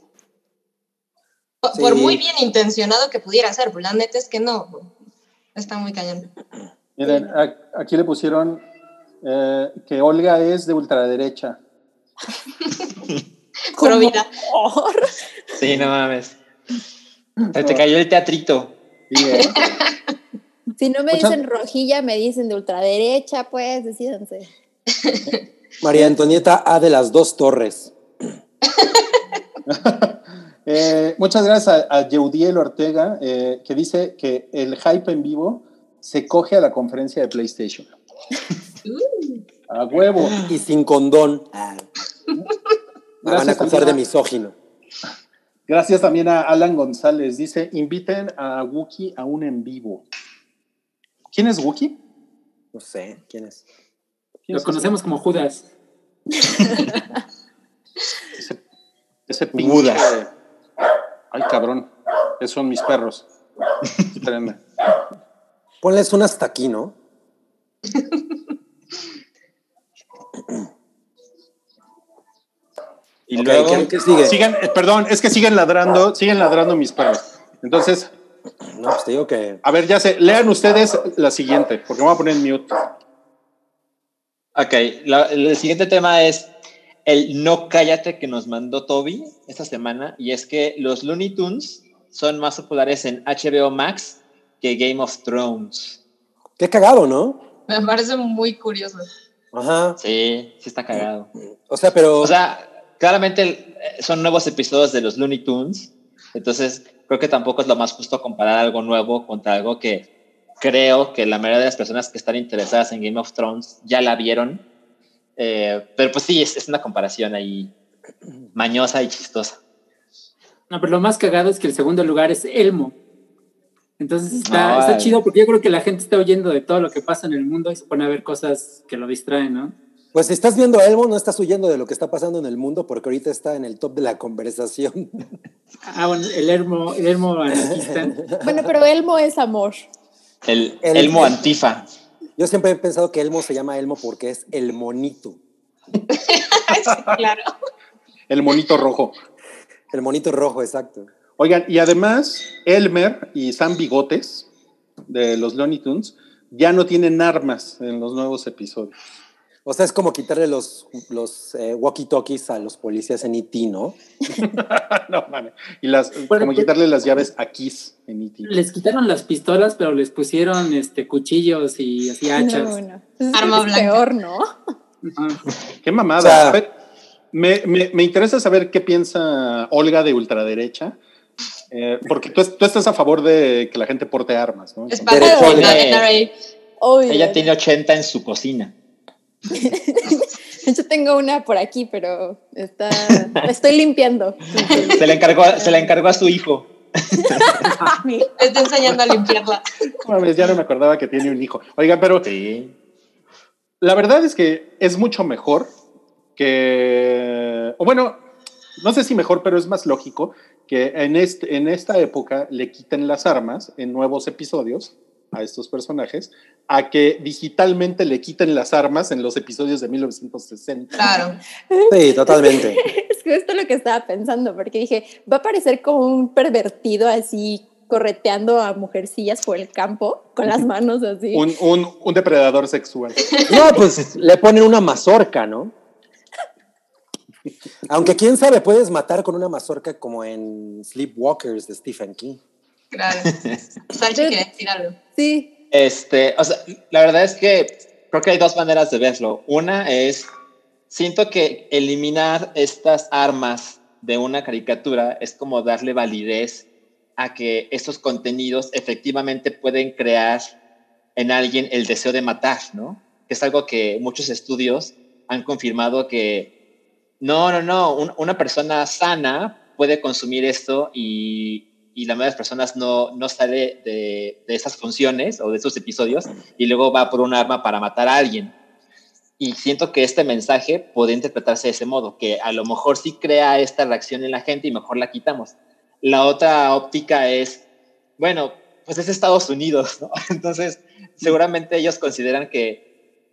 Por muy bien intencionado que pudiera ser, la neta es que no, está muy cañón. Miren, aquí le pusieron eh, que Olga es de ultraderecha. Pro vida. Sí, no mames. Se te cayó el teatrito. ¿eh? si no me dicen rojilla, me dicen de ultraderecha, pues, decídense. María Antonieta A de las dos torres. Eh, muchas gracias a, a Yeudiel Ortega, eh, que dice que el hype en vivo se coge a la conferencia de PlayStation. a huevo. Y sin condón. Me van a acusar de misógino. Gracias también a Alan González. Dice, inviten a Wookie a un en vivo. ¿Quién es Wookie? No sé, ¿quién es? Lo conocemos como Judas. ese, ese pinche... Ay, cabrón. Esos son mis perros. Espérenme. Ponles un hasta aquí, ¿no? Y luego sigue? Siguen, eh, perdón, es que siguen ladrando, siguen ladrando mis perros. Entonces. No, pues te digo que. A ver, ya sé, lean ustedes la siguiente, porque me voy a poner en mute. Ok, el siguiente tema es el no cállate que nos mandó Toby esta semana, y es que los Looney Tunes son más populares en HBO Max que Game of Thrones. Qué cagado, ¿no? Me parece muy curioso. Ajá. Sí, sí está cagado. O sea, pero. O sea, claramente eh, son nuevos episodios de los Looney Tunes, entonces creo que tampoco es lo más justo comparar algo nuevo contra algo que creo que la mayoría de las personas que están interesadas en Game of Thrones ya la vieron. Eh, pero pues sí, es, una comparación ahí mañosa y chistosa. No, pero lo más cagado es que el segundo lugar es Elmo. Entonces está, está chido porque yo creo que la gente está oyendo de todo lo que pasa en el mundo y se pone a ver cosas que lo distraen, ¿no? Pues si estás viendo a Elmo, no estás huyendo de lo que está pasando en el mundo porque ahorita está en el top de la conversación. Ah, bueno, el Elmo, el Elmo anarquista. Bueno, pero Elmo es amor. El, Elmo antifa. Yo siempre he pensado que Elmo se llama Elmo porque es el monito. claro. El monito rojo. El monito rojo, exacto. Oigan, y además, Elmer y Sam Bigotes de los Looney Tunes ya no tienen armas en los nuevos episodios. O sea, es como quitarle los, los eh, walkie-talkies a los policías en IT, e ¿no? no, mames. Y las, como pues, quitarle las llaves a Kiss en IT. E les quitaron las pistolas, pero les pusieron este, cuchillos y así hachas. No, no. Arma blanca. peor, ¿no? Qué mamada. me, me, me, interesa saber qué piensa Olga de ultraderecha. Eh, porque tú, tú, estás a favor de que la gente porte armas, ¿no? Es para Ella tiene 80 en su cocina. Yo tengo una por aquí, pero está, estoy limpiando. Se la encargó, se la encargó a su hijo. Está enseñando a limpiarla. ya no me acordaba que tiene un hijo. Oiga, pero sí. la verdad es que es mucho mejor que, o bueno, no sé si mejor, pero es más lógico que en, este, en esta época le quiten las armas en nuevos episodios a estos personajes, a que digitalmente le quiten las armas en los episodios de 1960. Claro. Sí, totalmente. es que esto es lo que estaba pensando, porque dije, va a parecer como un pervertido así correteando a mujercillas por el campo con las manos así. un, un, un depredador sexual. No, pues le ponen una mazorca, ¿no? Aunque quién sabe, puedes matar con una mazorca como en Sleepwalkers de Stephen King. Claro. Sánchez quiere decir algo. Sí. Este, o sea, la verdad es que creo que hay dos maneras de verlo. Una es, siento que eliminar estas armas de una caricatura es como darle validez a que estos contenidos efectivamente pueden crear en alguien el deseo de matar, ¿no? Que es algo que muchos estudios han confirmado que no, no, no, una persona sana puede consumir esto y, y la mayoría de las personas no, no sale de, de, esas funciones o de esos episodios y luego va por un arma para matar a alguien. Y siento que este mensaje puede interpretarse de ese modo, que a lo mejor sí crea esta reacción en la gente y mejor la quitamos. La otra óptica es, bueno, pues es Estados Unidos, ¿no? Entonces, seguramente ellos consideran que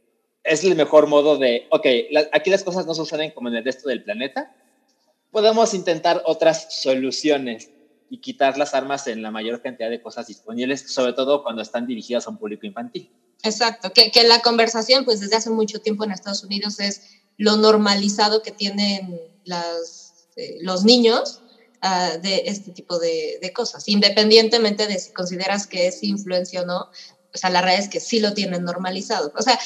es el mejor modo de, ok, la, aquí las cosas no suceden como en el resto del planeta, podemos intentar otras soluciones y quitar las armas en la mayor cantidad de cosas disponibles, sobre todo cuando están dirigidas a un público infantil. Exacto, que, que la conversación, pues desde hace mucho tiempo en Estados Unidos es lo normalizado que tienen las, eh, los niños uh, de este tipo de, de, cosas, independientemente de si consideras que es influencia o no, o sea, la realidad es que sí lo tienen normalizado. O sea,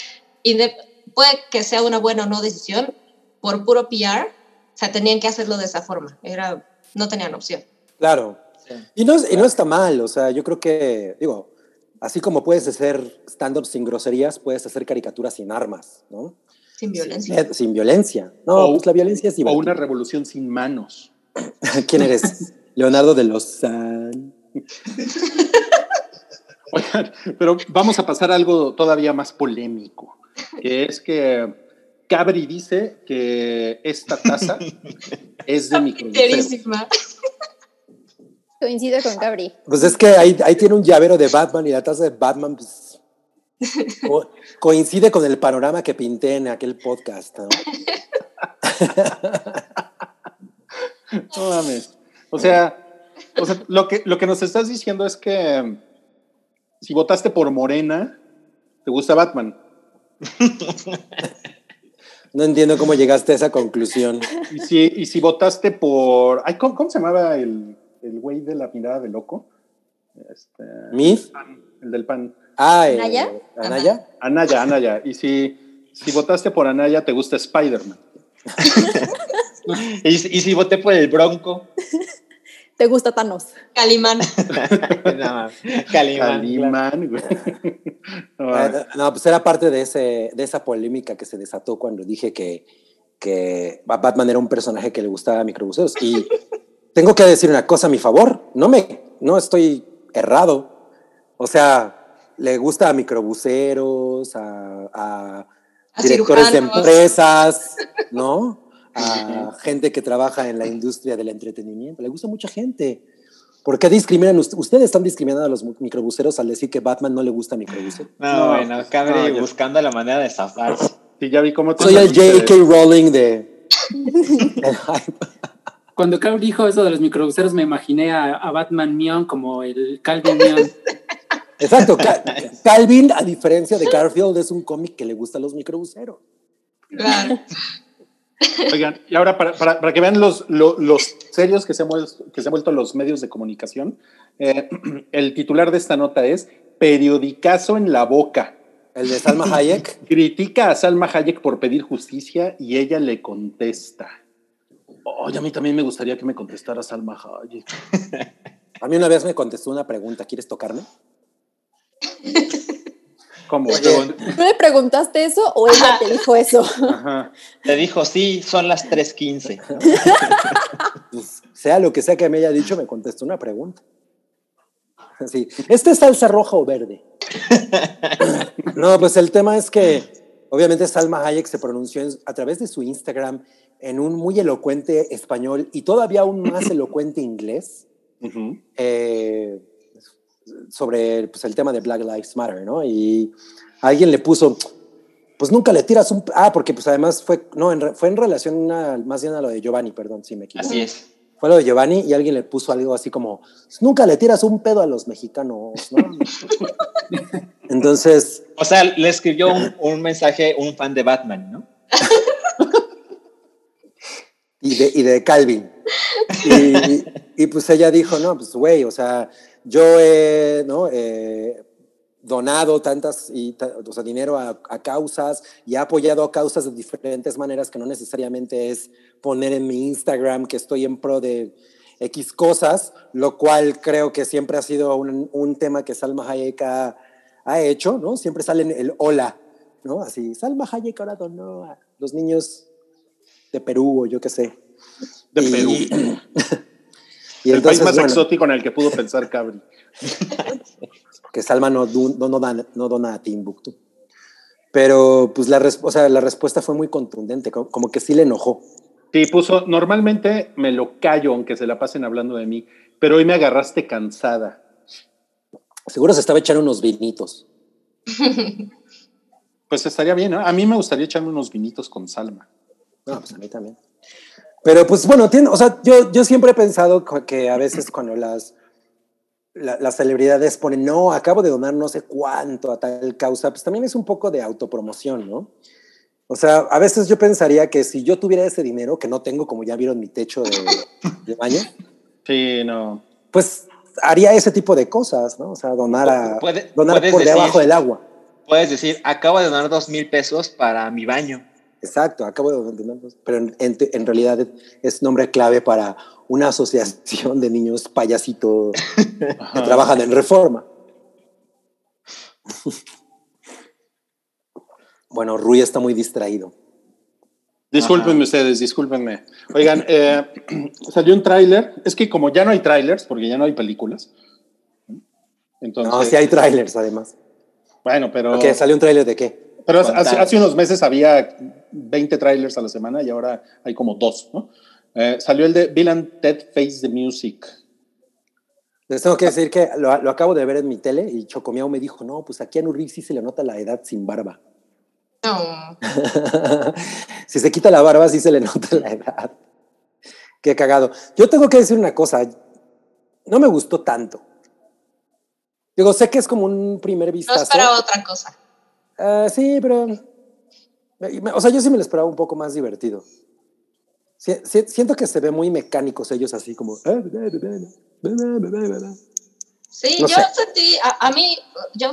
puede que sea una buena o no decisión, por puro PR, o sea, tenían que hacerlo de esa forma, era, no tenían opción. Claro. Sí. Y, no, y no está mal, o sea, yo creo que, digo, así como puedes hacer stand-up sin groserías, puedes hacer caricaturas sin armas, ¿no? Sin violencia. Sin, sin violencia. No, o, pues la violencia es divertida. O una revolución sin manos. ¿Quién eres? Leonardo de Lozán. Oigan, pero vamos a pasar a algo todavía más polémico, que es que Cabri dice que esta taza es de microdosero. Coincido con Cabri. Pues es que ahí, ahí, tiene un llavero de Batman y la taza de Batman pues, co coincide con el panorama que pinté en aquel podcast. ¿no? no mames. O sea, o sea lo, que, lo que nos estás diciendo es que si votaste por Morena, te gusta Batman. No entiendo cómo llegaste a esa conclusión. Y si, y si votaste por. Ay, ¿cómo, ¿cómo, se llamaba el, el güey de la mirada de loco? Este. El del pan. Ah, el, ¿Anaya? ¿Anaya? Anaya, Anaya. Y si, si votaste por Anaya, te gusta Spider-Man. ¿Y, ¿Y, si voté por el Bronco? ¿Te gusta Thanos? Calimán. no, Calimán. Calimán, güey. No, no, pues era parte de, ese, de esa polémica que se desató cuando dije que, que Batman era un personaje que le gustaba a microbuseos. Y tengo que decir una cosa a mi favor. No, me, no estoy errado. O sea, le gusta a microbuseros, a, a, a directores cirujanos. de empresas, ¿no? a gente que trabaja en la industria del entretenimiento. Le gusta a mucha gente. ¿Por qué discriminan? Ustedes están discriminando a los microbuseros al decir que Batman no le gusta a microbuseros. No, no, bueno, Cabri no, buscando la manera de zafarse. Sí, ya vi cómo te Soy el J.K. Rowling de... Cuando Cabri dijo eso de los microbuseros, me imaginé a, a Batman Mion como el Calvin Mion. Exacto. Calvin, a diferencia de Garfield, es un cómic que le gusta a los microbuseros. Claro. Oigan, y ahora para, para, para que vean los, los, los serios que se, han vuelto, que se han vuelto los medios de comunicación, eh, el titular de esta nota es Periodicazo en la boca. ¿El de Salma Hayek? Critica a Salma Hayek por pedir justicia y ella le contesta. Oye, a mí también me gustaría que me contestara Salma Hayek. A mí una vez me contestó una pregunta, ¿quieres tocarme? ¿Cómo? Oye, ¿Tú le preguntaste eso o ella te dijo eso? Ajá. Te dijo, sí, son las 3.15. pues, sea lo que sea que me haya dicho, me contestó una pregunta. Sí. ¿Esta es salsa roja o verde? no, pues el tema es que obviamente Salma Hayek se pronunció a través de su Instagram en un muy elocuente español y todavía aún más elocuente inglés Ujú. eh, sobre pues, el tema de Black Lives Matter, ¿no? Y alguien le puso, pues nunca le tiras un... Ah, porque pues además fue, no, en fue en relación a- más bien a lo de Giovanni, perdón, si me equivoco. Así es. Fue lo de Giovanni y alguien le puso algo así como, nunca le tiras un pedo a los mexicanos, ¿no? Entonces, O sea, le escribió un, un mensaje un fan de Batman, ¿no? y de, y de Calvin. Y, y, pues ella dijo, no, pues güey, o sea, yo he ¿no? Eh, donado tantas, y, o sea, dinero a, a causas y he apoyado a causas de diferentes maneras que no necesariamente es poner en mi Instagram que estoy en pro de X cosas, lo cual creo que siempre ha sido un, un tema que Salma Hayek ha, ha hecho, ¿no? Siempre sale en el hola, ¿no? Así, Salma Hayek ahora donó a los niños de Perú o yo qué sé. De Y- Perú. Y el entonces, país más bueno, exótico en el que pudo pensar Cabri. que Salma no, no, no, dona a Timbuktu. Pero pues la, o sea, la respuesta fue muy contundente, co- como que sí le enojó. Sí, puso, normalmente me lo callo aunque se la pasen hablando de mí, pero hoy me agarraste cansada. Seguro se estaba echando unos vinitos. Pues estaría bien, ¿no? A mí me gustaría echarme unos vinitos con Salma. No, pues a mí también. Pero pues bueno, tiene, o sea, yo, yo siempre he pensado que a veces cuando las, la- las celebridades ponen, no, acabo de donar no sé cuánto a tal causa, pues también es un poco de autopromoción, ¿no? O sea, a veces yo pensaría que si yo tuviera ese dinero, que no tengo, como ya vieron mi techo de, de baño, Sí, no. pues haría ese tipo de cosas, ¿no? O sea, donar, a, Puede- donar por decir- debajo del agua. Puedes decir, acabo de donar dos mil pesos para mi baño. Exacto, acabo de donar, pero en, en- en realidad es nombre clave para una asociación de niños payasitos que trabajan en reforma. Bueno, Rui está muy distraído. Discúlpenme Ajá. ustedes, discúlpenme. Oigan, eh, salió un tráiler. Es que como ya no hay tráilers, porque ya no hay películas. Entonces, No, sí hay trailers además. bueno, pero, Ok, ¿Salió un trailer de qué? pero hace unos meses había 20 trailers a la semana y ahora hay como dos, ¿no? Eh, salió el de Bill and Ted Face the Music. Les tengo que decir que lo, lo acabo de ver en mi tele y Chocomiao me dijo, no, pues aquí a Nurri sí se le nota la edad sin barba. No. si se quita la barba, sí se le nota la edad. Qué cagado. Yo tengo que decir una cosa. No me gustó tanto. Digo, sé que es como un primer No vistazo. esperaba otra cosa. Ah, sí, pero. O sea, yo sí me lo esperaba un poco más divertido. Si- si- siento que se ve muy mecánicos ellos, así como. Sí, No yo sé. sentí, a, a mí, yo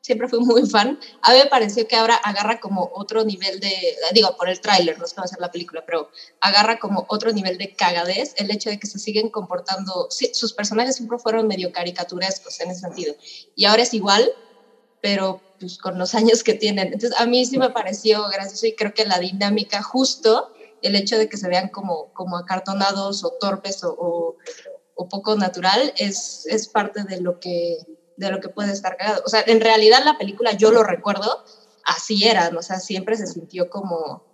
siempre fui muy fan, a mí me pareció que ahora agarra como otro nivel de, digo, por el tráiler, no es que va a ser la película, pero agarra como otro nivel de cagadez el hecho de que se siguen comportando, sí, sus personajes siempre fueron medio caricaturescos en ese sentido, y ahora es igual, pero pues con los años que tienen. Entonces, a mí sí me pareció gracioso y creo que la dinámica justo, el hecho de que se vean como, como acartonados o torpes o, o, o poco natural, es, es parte de lo, que, de lo que puede estar cagado. O sea, en realidad la película, yo lo recuerdo, así eran, o sea, siempre se sintió como,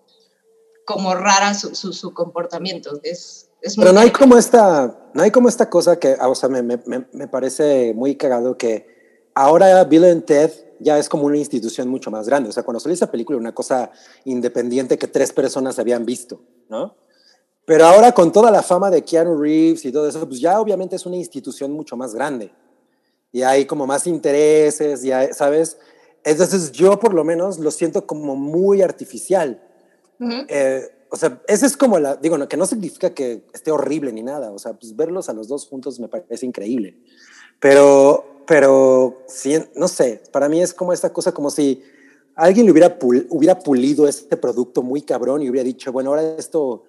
como rara su, su, su comportamiento. Es, es Pero no hay como esta, no hay como esta cosa que, ah, o sea, me, me- me parece muy cagado que ahora Bill and Ted ya es como una institución mucho más grande. O sea, cuando salió esa película, era una cosa independiente que tres personas habían visto, ¿no? Pero ahora con toda la fama de Keanu Reeves y todo eso, pues ya obviamente es una institución mucho más grande. Y hay como más intereses, ya, ¿sabes? Entonces yo por lo menos lo siento como muy artificial. Eh, o sea, esa es como la, digo, no, que no significa que esté horrible ni nada, o sea, pues verlos a los dos juntos me parece increíble. Pero, pero, sí, no sé, para mí es como esta cosa como si alguien le hubiera, pul- hubiera pulido este producto muy cabrón y hubiera dicho, bueno, ahora esto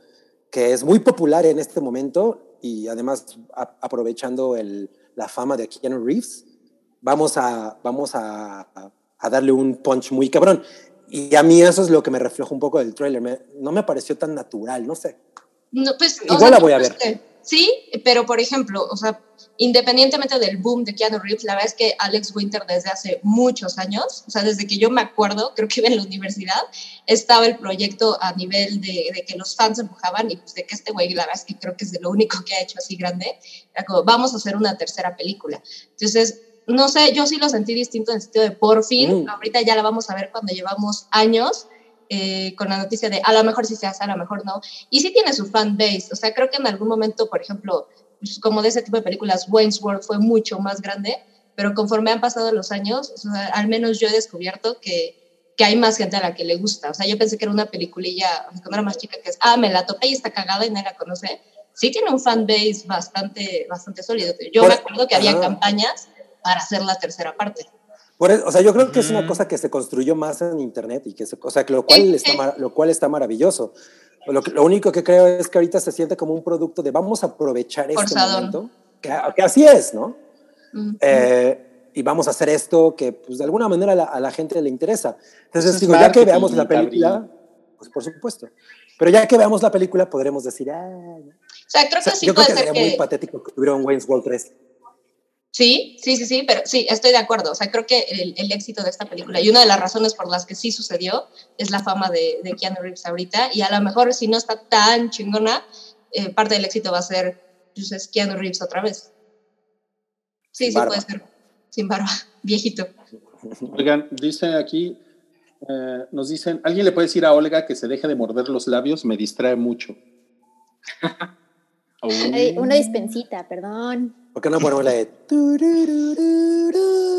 que es muy popular en este momento y además aprovechando el, la fama de Keanu Reeves, vamos a, vamos a, a- darle un punch muy cabrón. Y a mí eso es lo que me refleja un poco del trailer. Me- no me pareció tan natural, no sé. No, pues, o Igual sea, la voy a ver. Sí, pero por ejemplo, o sea, independientemente del boom de Keanu Reeves, la verdad es que Alex Winter desde hace muchos años, o sea, desde que yo me acuerdo, creo que iba en la universidad, estaba el proyecto a nivel de, de que los fans empujaban y pues de que este güey, la verdad es que creo que es de lo único que ha hecho así grande, era como, vamos a hacer una tercera película. Entonces, no sé, yo sí lo sentí distinto en el sentido de por fin, Mm. ahorita ya la vamos a ver cuando llevamos años eh, con la noticia de a lo mejor sí se hace, a lo mejor no. Y sí tiene su fan base, o sea, creo que en algún momento, por ejemplo, pues, como de ese tipo de películas, Wayne's World fue mucho más grande, pero conforme han pasado los años, o sea, al menos yo he descubierto que, que hay más gente a la que le gusta. O sea, yo pensé que era una peliculilla, cuando era más chica, que es, ah, me la topé y está cagada y nadie la conoce. Sí tiene un fan base bastante, bastante sólido. Yo Por- me acuerdo que había campañas para hacer la tercera parte. Por eso, o sea, yo creo que es una cosa que se construyó más en internet y que se, o sea, que lo cual está lo cual está maravilloso. Lo, que- lo único que creo es que ahorita se siente como un producto de vamos a aprovechar este Forzadón. momento, que, que así es, ¿no? Mm. Eh, y vamos a hacer esto que pues de alguna manera a la, a la gente le interesa. Entonces, digo, ya que veamos la película, pues por supuesto. Pero ya que veamos la película podremos decir, ah. O sea, creo O sea, que sí yo creo puede que ser sería muy que... patético que tuviera un Wayne's World 3. Sí, sí, sí, sí, pero sí, estoy de acuerdo. O sea, creo que el, el éxito de esta película y una de las razones por las que sí sucedió es la fama de, de Keanu Reeves ahorita. Y a lo mejor si no está tan chingona, eh, parte del éxito va a ser pues, es Keanu Reeves otra vez. Sí, Sin sí, barba. puede ser. Sin barba, viejito. Oigan, dice aquí, eh, nos dicen, ¿alguien le puede decir a Olga que se deje de morder los labios? Me distrae mucho. Ay, una dispensita, perdón. ¿Por qué no ponemos la de...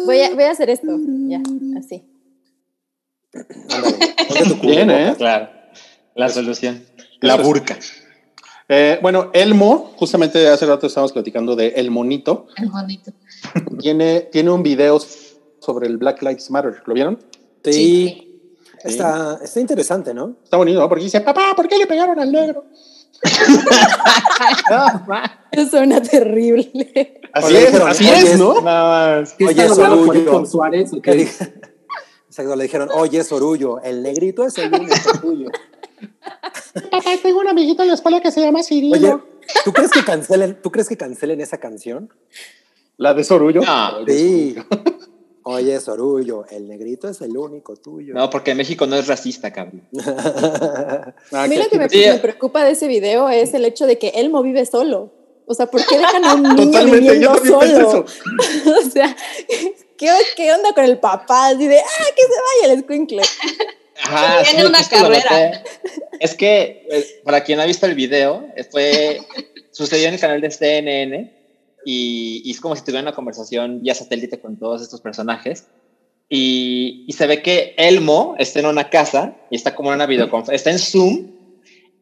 Voy a, voy a hacer esto. Ya, así. Ándale, Bien. ¿eh? Claro. La solución. La burca. Eh, bueno, Elmo, justamente hace rato estábamos platicando de El Monito, Es bonito. tiene, tiene un video sobre el Black Lives Matter. ¿Lo vieron? Sí, Está, está interesante, ¿no? Está bonito, ¿no? Porque dice, papá, ¿por qué le pegaron al negro? Eso suena terrible. Así es, dijeron, así es, ¿no? Nada más. ¿Qué Oye, Sorullo. Héctor Suárez? ¿o qué? dije- Exacto, le dijeron, oye, Sorullo, el negrito es el único tuyo. Papá, tengo un amiguito en la escuela que se llama Cirilo. Oye, ¿tú crees que cancelen, ¿tú crees que cancelen esa canción? ¿La de Sorullo? No. Sí. Oye, Sorullo, el negrito es el único tuyo. No, porque México no es racista, cabrón. Ah, A mí lo que me, preocupa de ese video es el hecho de que Elmo vive solo. O sea, ¿por qué dejan a un niño Totalmente, viviendo solo? o sea, ¿qué, ¿qué onda con el papá? Así de, ah, que se vaya el escuincle. Ajá, Tiene una carrera. Es que, eh, para quien ha visto el video, fue, sucedió en el canal de CNN y, y es como si tuviera una conversación vía satélite con todos estos personajes. Y, y se ve que Elmo está en una casa y está como en una videoconferencia, está en Zoom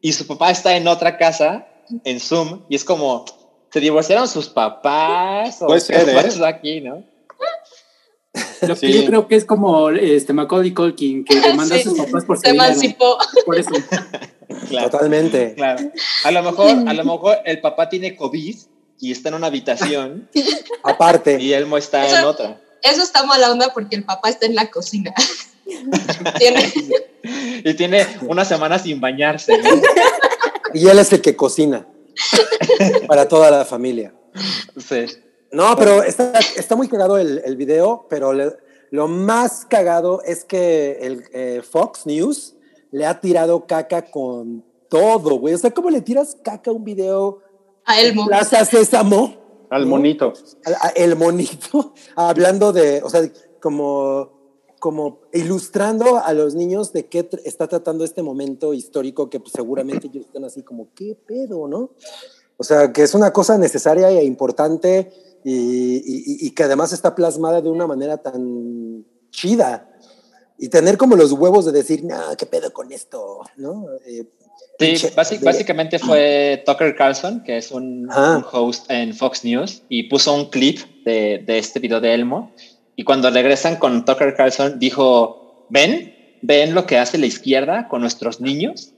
y su papá está en otra casa en Zoom y es como, ¿se divorciaron sus papás? ¿O Puede qué ser, ¿eh? pasó aquí, no? Lo que Sí. yo creo que es como este Macaulay Culkin, que demanda Sí. a sus papás por Se emancipó. Por eso. Claro. Totalmente. Claro. A lo mejor, a lo mejor el papá tiene COVID y está en una habitación Aparte, y Elmo está en otra. Eso está mala onda porque el papá está en la cocina. Tiene, Y tiene una semana sin bañarse. ¿no? y él es el que cocina para toda la familia. Sí. No, pero está, está muy cagado el, el video, pero le- lo más cagado es que el eh, Fox News le ha tirado caca con todo, güey. O sea, ¿cómo le tiras caca a un video? A Elmo. Plaza Sésamo, Al ¿no? monito. a- a- el monito, hablando de, o sea, como, como ilustrando a los niños de qué tr- está tratando este momento histórico que pues, seguramente ellos están así como, ¿qué pedo, no? O sea, que es una cosa necesaria e importante y, y- y que además está plasmada de una manera tan chida. Y tener como los huevos de decir, no, ¿qué pedo con esto? ¿No? Eh, Sí, básicamente fue Tucker Carlson, que es un, Ah. un host en Fox News, y puso un clip de, de este video de Elmo. Y cuando regresan con Tucker Carlson, dijo: ¿Ven? ¿Ven lo que hace la izquierda con nuestros niños?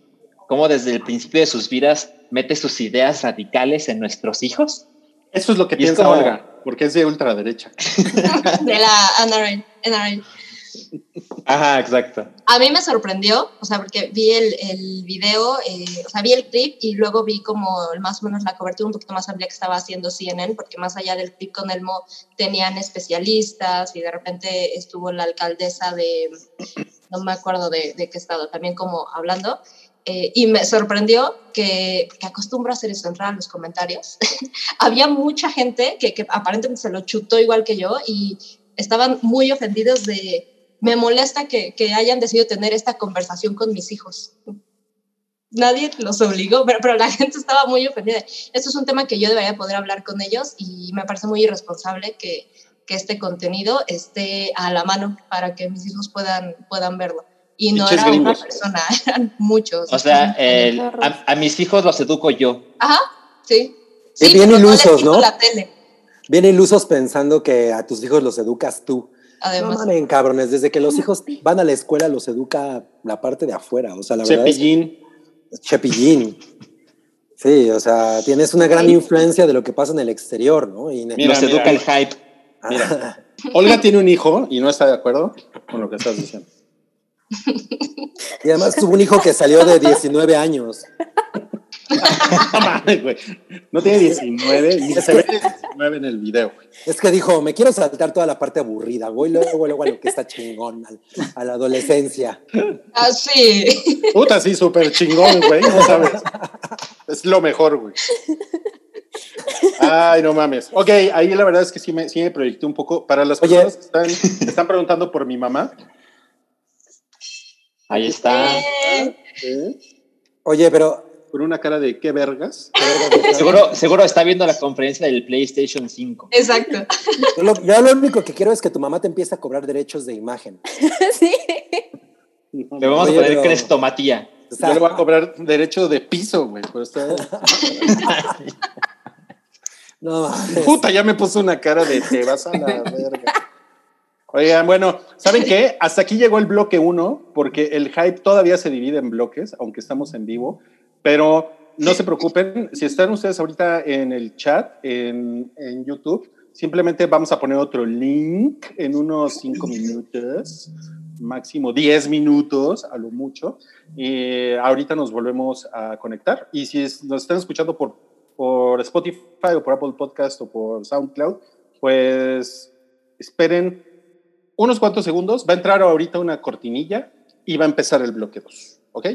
¿Cómo desde el principio de sus vidas mete sus ideas radicales en nuestros hijos? Eso es lo que Y piensa como- Olga, porque es de ultraderecha. De la NRL. Ajá, exacto. A mí me sorprendió, o sea, porque vi el, el video, eh, o sea, vi el clip y luego vi como más o menos la cobertura un poquito más amplia que estaba haciendo CNN, porque más allá del clip con Elmo tenían especialistas y de repente estuvo la alcaldesa de, no me acuerdo de, de qué estado, también como hablando. Eh, y me sorprendió que, que acostumbro a hacer eso, entrar a los comentarios. Había mucha gente que, que aparentemente se lo chutó igual que yo y estaban muy ofendidos de, me molesta que, que, hayan decidido tener esta conversación con mis hijos. Nadie los obligó, pero, pero, la gente estaba muy ofendida. Esto es un tema que yo debería poder hablar con ellos y me parece muy irresponsable que, que este contenido esté a la mano para que mis hijos puedan, puedan verlo. Y no era gringos. una persona, eran muchos. O sea, el, a, a, mis hijos los educo yo. Ajá, sí. sí bien ilusos, ¿no? La tele. Bien ilusos pensando que a tus hijos los educas tú. Además. No mamen, cabrones, desde que los hijos van a la escuela los educa la parte de afuera. O sea, la Chepillín. verdad. Es Chepillín. Sí, o sea, tienes una gran influencia de lo que pasa en el exterior, ¿no? Y mira, los educa mira. el hype. Mira. Olga tiene un hijo y no está de acuerdo con lo que estás diciendo. Y además tuvo un hijo que salió de 19 años. no güey. Tiene 19, ni se ve 19 en el video. Es que dijo, me quiero saltar toda la parte aburrida, voy luego, luego a lo que está chingón, a, a la adolescencia. Así. Ah, Puta, sí, súper chingón, güey, no sabes. Es lo mejor, güey. Ay, no mames. Ok, ahí la verdad es que sí me, sí me proyecté un poco. Para las Oye. personas que están, están preguntando por mi mamá, Ahí está. Oye, pero. Con una cara de qué vergas. seguro, seguro está viendo la conferencia del PlayStation 5. Exacto. Yo lo, yo lo, único que quiero es que tu mamá te empiece a cobrar derechos de imagen. sí. Le vamos Oye, a poner pero... crestomatía. O sea, yo le voy a cobrar derecho de piso, güey. Por estar... no, Puta, ya me puso una cara de te vas a la verga. Oigan, bueno, ¿saben qué? Hasta aquí llegó el bloque 1, porque el hype todavía se divide en bloques, aunque estamos en vivo, pero no se preocupen, si están ustedes ahorita en el chat, en, en YouTube, simplemente vamos a poner otro link en unos 5 minutos, máximo 10 minutos, a lo mucho, y ahorita nos volvemos a conectar. Y si es, nos están escuchando por, por Spotify o por Apple Podcast o por SoundCloud, pues esperen unos cuantos segundos, va a entrar ahorita una cortinilla y va a empezar el bloque 2, ¿ok?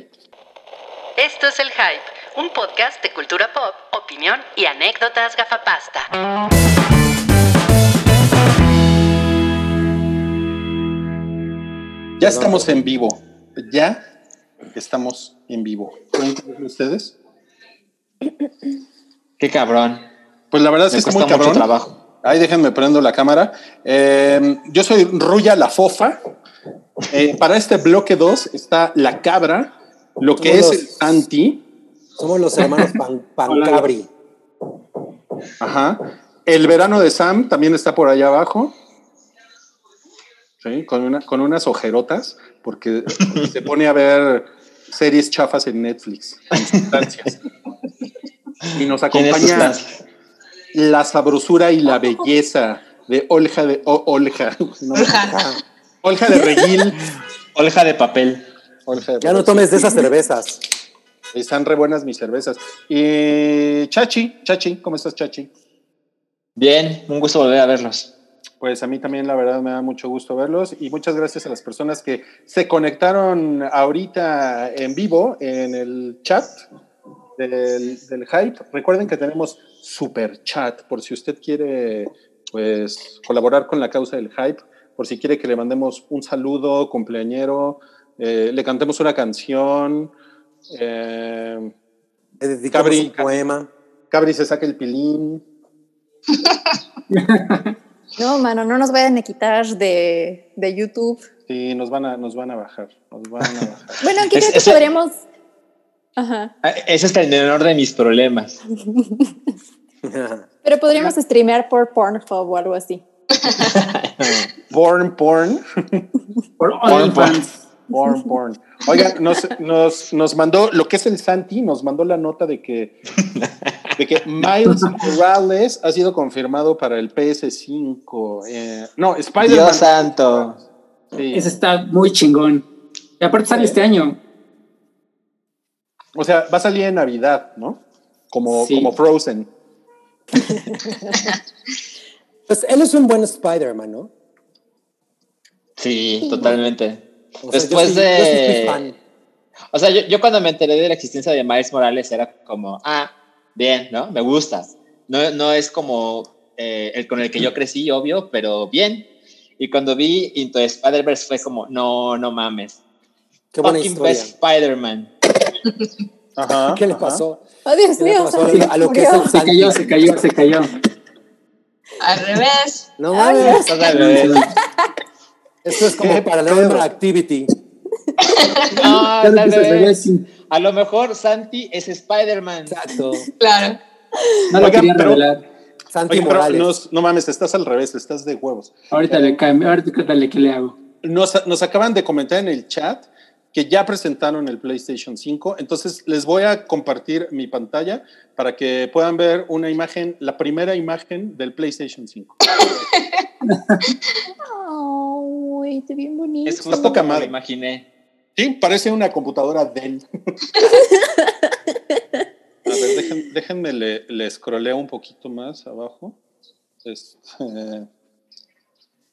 Esto es El Hype, un podcast de cultura pop, opinión y anécdotas gafapasta. Ya estamos en vivo, ya estamos en vivo. ¿Pueden ustedes? Qué cabrón. Pues la verdad es que está muy cabrón. trabajo. Ahí déjenme prendo la cámara. Eh, yo soy Ruya la Fofa. Eh, para este bloque 2 está la cabra, lo que somos es los, el Santi. Somos los hermanos Pan, Pancabri. Ajá. El verano de Sam también está por allá abajo. Sí, con, una, con unas ojerotas, porque se pone a ver series chafas en Netflix. y nos acompaña la sabrosura y la belleza de Olja de oh, Olja. No, Olja de Reguil. Olja de papel. De ya no tomes de esas cervezas. Están re buenas mis cervezas. Y Chachi, Chachi, ¿cómo estás, Chachi? Bien, un gusto volver a verlos. Pues a mí también, la verdad, me da mucho gusto verlos y muchas gracias a las personas que se conectaron ahorita en vivo en el chat del, del hype. Recuerden que tenemos super chat por si usted quiere pues colaborar con la causa del hype, por si quiere que le mandemos un saludo cumpleañero, eh, le cantemos una canción. Eh, le dedicamos Cabri, un poema. Cabri se saca el pilín. No, mano, no nos vayan a quitar de, de YouTube. Sí, nos van a, nos van a bajar. Nos van a bajar. bueno, aquí creo que podríamos. Ajá. Ese es el menor de mis problemas. Pero podríamos streamear por Pornhub o algo así. Born porn. Por OnlyFans. Born porn. Oigan, nos, nos, nos mandó, lo que es el Santi, nos mandó la nota de que, de que Miles Morales ha sido confirmado para el PS5. Eh, no, Spider-Man. Dios santo. Sí. Ese está muy chingón. Y aparte sale este año. O sea, va a salir en Navidad, ¿no? Como, como Frozen. pues él es un buen Spider-Man, ¿no? Sí, totalmente. Después de. O sea, yo, yo, cuando me enteré de la existencia de Miles Morales era como, ah, bien, ¿no? Me gusta. No, no es como eh, el con el que yo crecí, obvio, pero bien. Y cuando vi Into Spider-Verse fue como, no, no mames. Qué buena Fucking historia. Spider-Man. Ajá, ¿Qué le pasó? Oh, Dios mío. A, lo que es se cayó, se cayó, se cayó. Al revés. No mames. Al revés. Esto es como para la activity. No, al revés. A lo mejor Santi es Spider-Man. Exacto. Claro. No lo quería revelar. Santi Morales. no, mames, estás al revés, estás de huevos. Ahorita le cambio, ahorita qué le hago. Nos, nos acaban de comentar en el chat que ya presentaron el PlayStation 5. Entonces les voy a compartir mi pantalla para que puedan ver una imagen, la primera imagen del PlayStation 5. ¡Ay, está bien bonito! Es justo como imaginé. Sí, parece una computadora Dell. a ver, déjenme, le, le scrolleo un poquito más abajo. Este,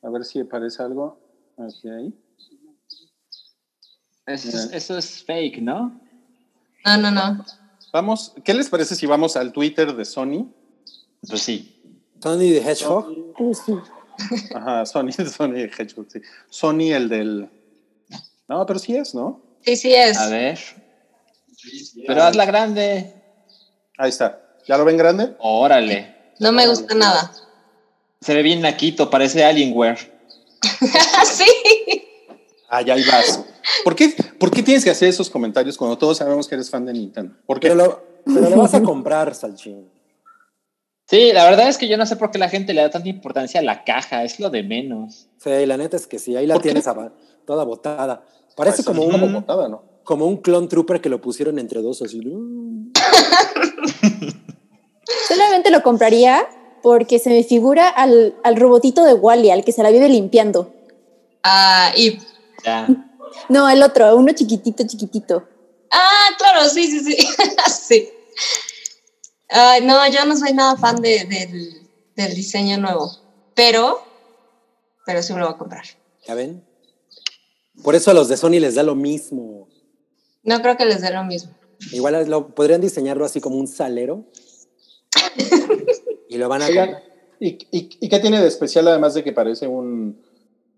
a ver si aparece algo. Aquí ahí. Eso, es fake, ¿no? No, no, no. Vamos, ¿qué les parece si vamos al Twitter de Sony? Pues sí. Sony de Hedgehog. Ajá, Sony, Sony Hedgehog, sí. Sony el del. No, pero sí es, ¿no? Sí, sí es. A ver. Pero hazla grande. Ahí está. ¿Ya lo ven grande? Órale. No me gusta nada. Se ve bien naquito, parece Alienware. sí. Ah, ya vas. ¿Por qué, ¿Por qué tienes que hacer esos comentarios cuando todos sabemos que eres fan de Nintendo? ¿Por qué? Pero lo, pero lo vas a comprar, Salchín. Sí, la verdad es que yo no sé por qué la gente le da tanta importancia a la caja, es lo de menos. Sí, la neta es que sí, ahí la tienes toda botada. Parece como un, botada, ¿no? como un clone trooper que lo pusieron entre dos así. Solamente lo compraría porque se me figura al, al robotito de Wally, al que se la vive limpiando. Ah, y Ya. No, el otro, uno chiquitito, chiquitito. Ah, claro, sí, sí, sí. sí. Ay, no, yo no soy nada fan de, del, del diseño nuevo, pero, pero sí me lo voy a comprar. ¿Ya ven? Por eso a los de Sony les da lo mismo. No creo que les dé lo mismo. Igual lo, podrían diseñarlo así como un salero. y lo van a Oigan, ¿y, y, y qué tiene de especial además de que parece un,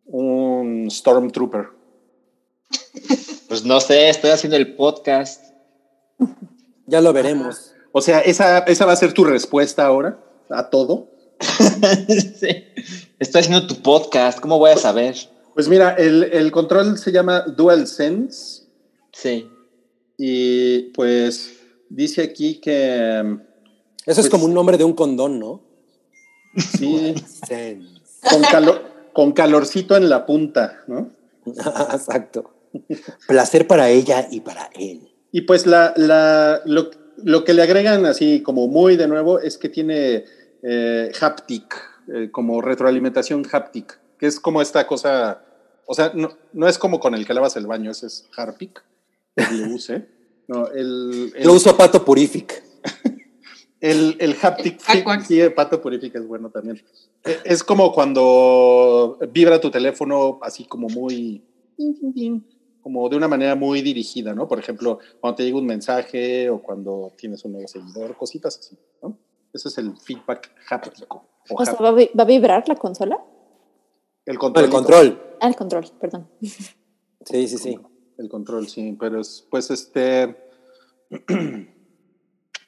un Stormtrooper? Pues no sé, estoy haciendo el podcast. Ya lo veremos. O sea, ¿esa, esa va a ser tu respuesta ahora a todo. sí. Estoy haciendo tu podcast, ¿cómo voy a saber? Pues mira, el, el control se llama DualSense. Sí. Y pues dice aquí que. Eso es pues, como un nombre de un condón, ¿no? Sí. con, calor, con calorcito en la punta, ¿no? Exacto. Placer para ella y para él. Y pues la, la, lo, lo, que le agregan así como muy de nuevo es que tiene eh, haptic, eh, como retroalimentación haptic, que es como esta cosa, o sea, no, no es como con el que lavas el baño, ese es Harpic, el use. No, el, el, Yo uso pato purific. El, el haptic, sí, pato purific es bueno también. E, Es como cuando vibra tu teléfono así como muy como de una manera muy dirigida, ¿no? Por ejemplo, cuando te llega un mensaje o cuando tienes un nuevo seguidor, cositas así, ¿no? Ese es el feedback háptico. O, o sea, ¿va, ¿va, a vibrar la consola? El control. El control. Ah, el control, perdón. Sí, sí, sí. El control, sí, pero es, pues este...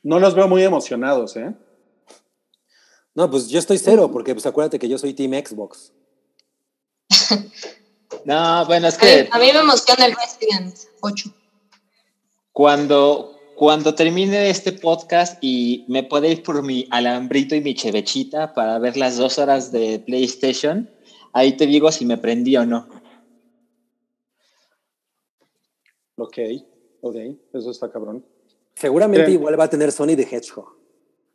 no los veo muy emocionados, ¿eh? No, pues yo estoy cero, porque pues acuérdate que yo soy Team Xbox. No, bueno, es que. A mí, a mí me emociona el Resident 8. Cuando, cuando termine este podcast y me pueda ir por mi alambrito y mi chevechita para ver las dos horas de PlayStation, ahí te digo si me prendí o no. Ok, ok, eso está cabrón. Seguramente igual va a tener Sony de Hedgehog.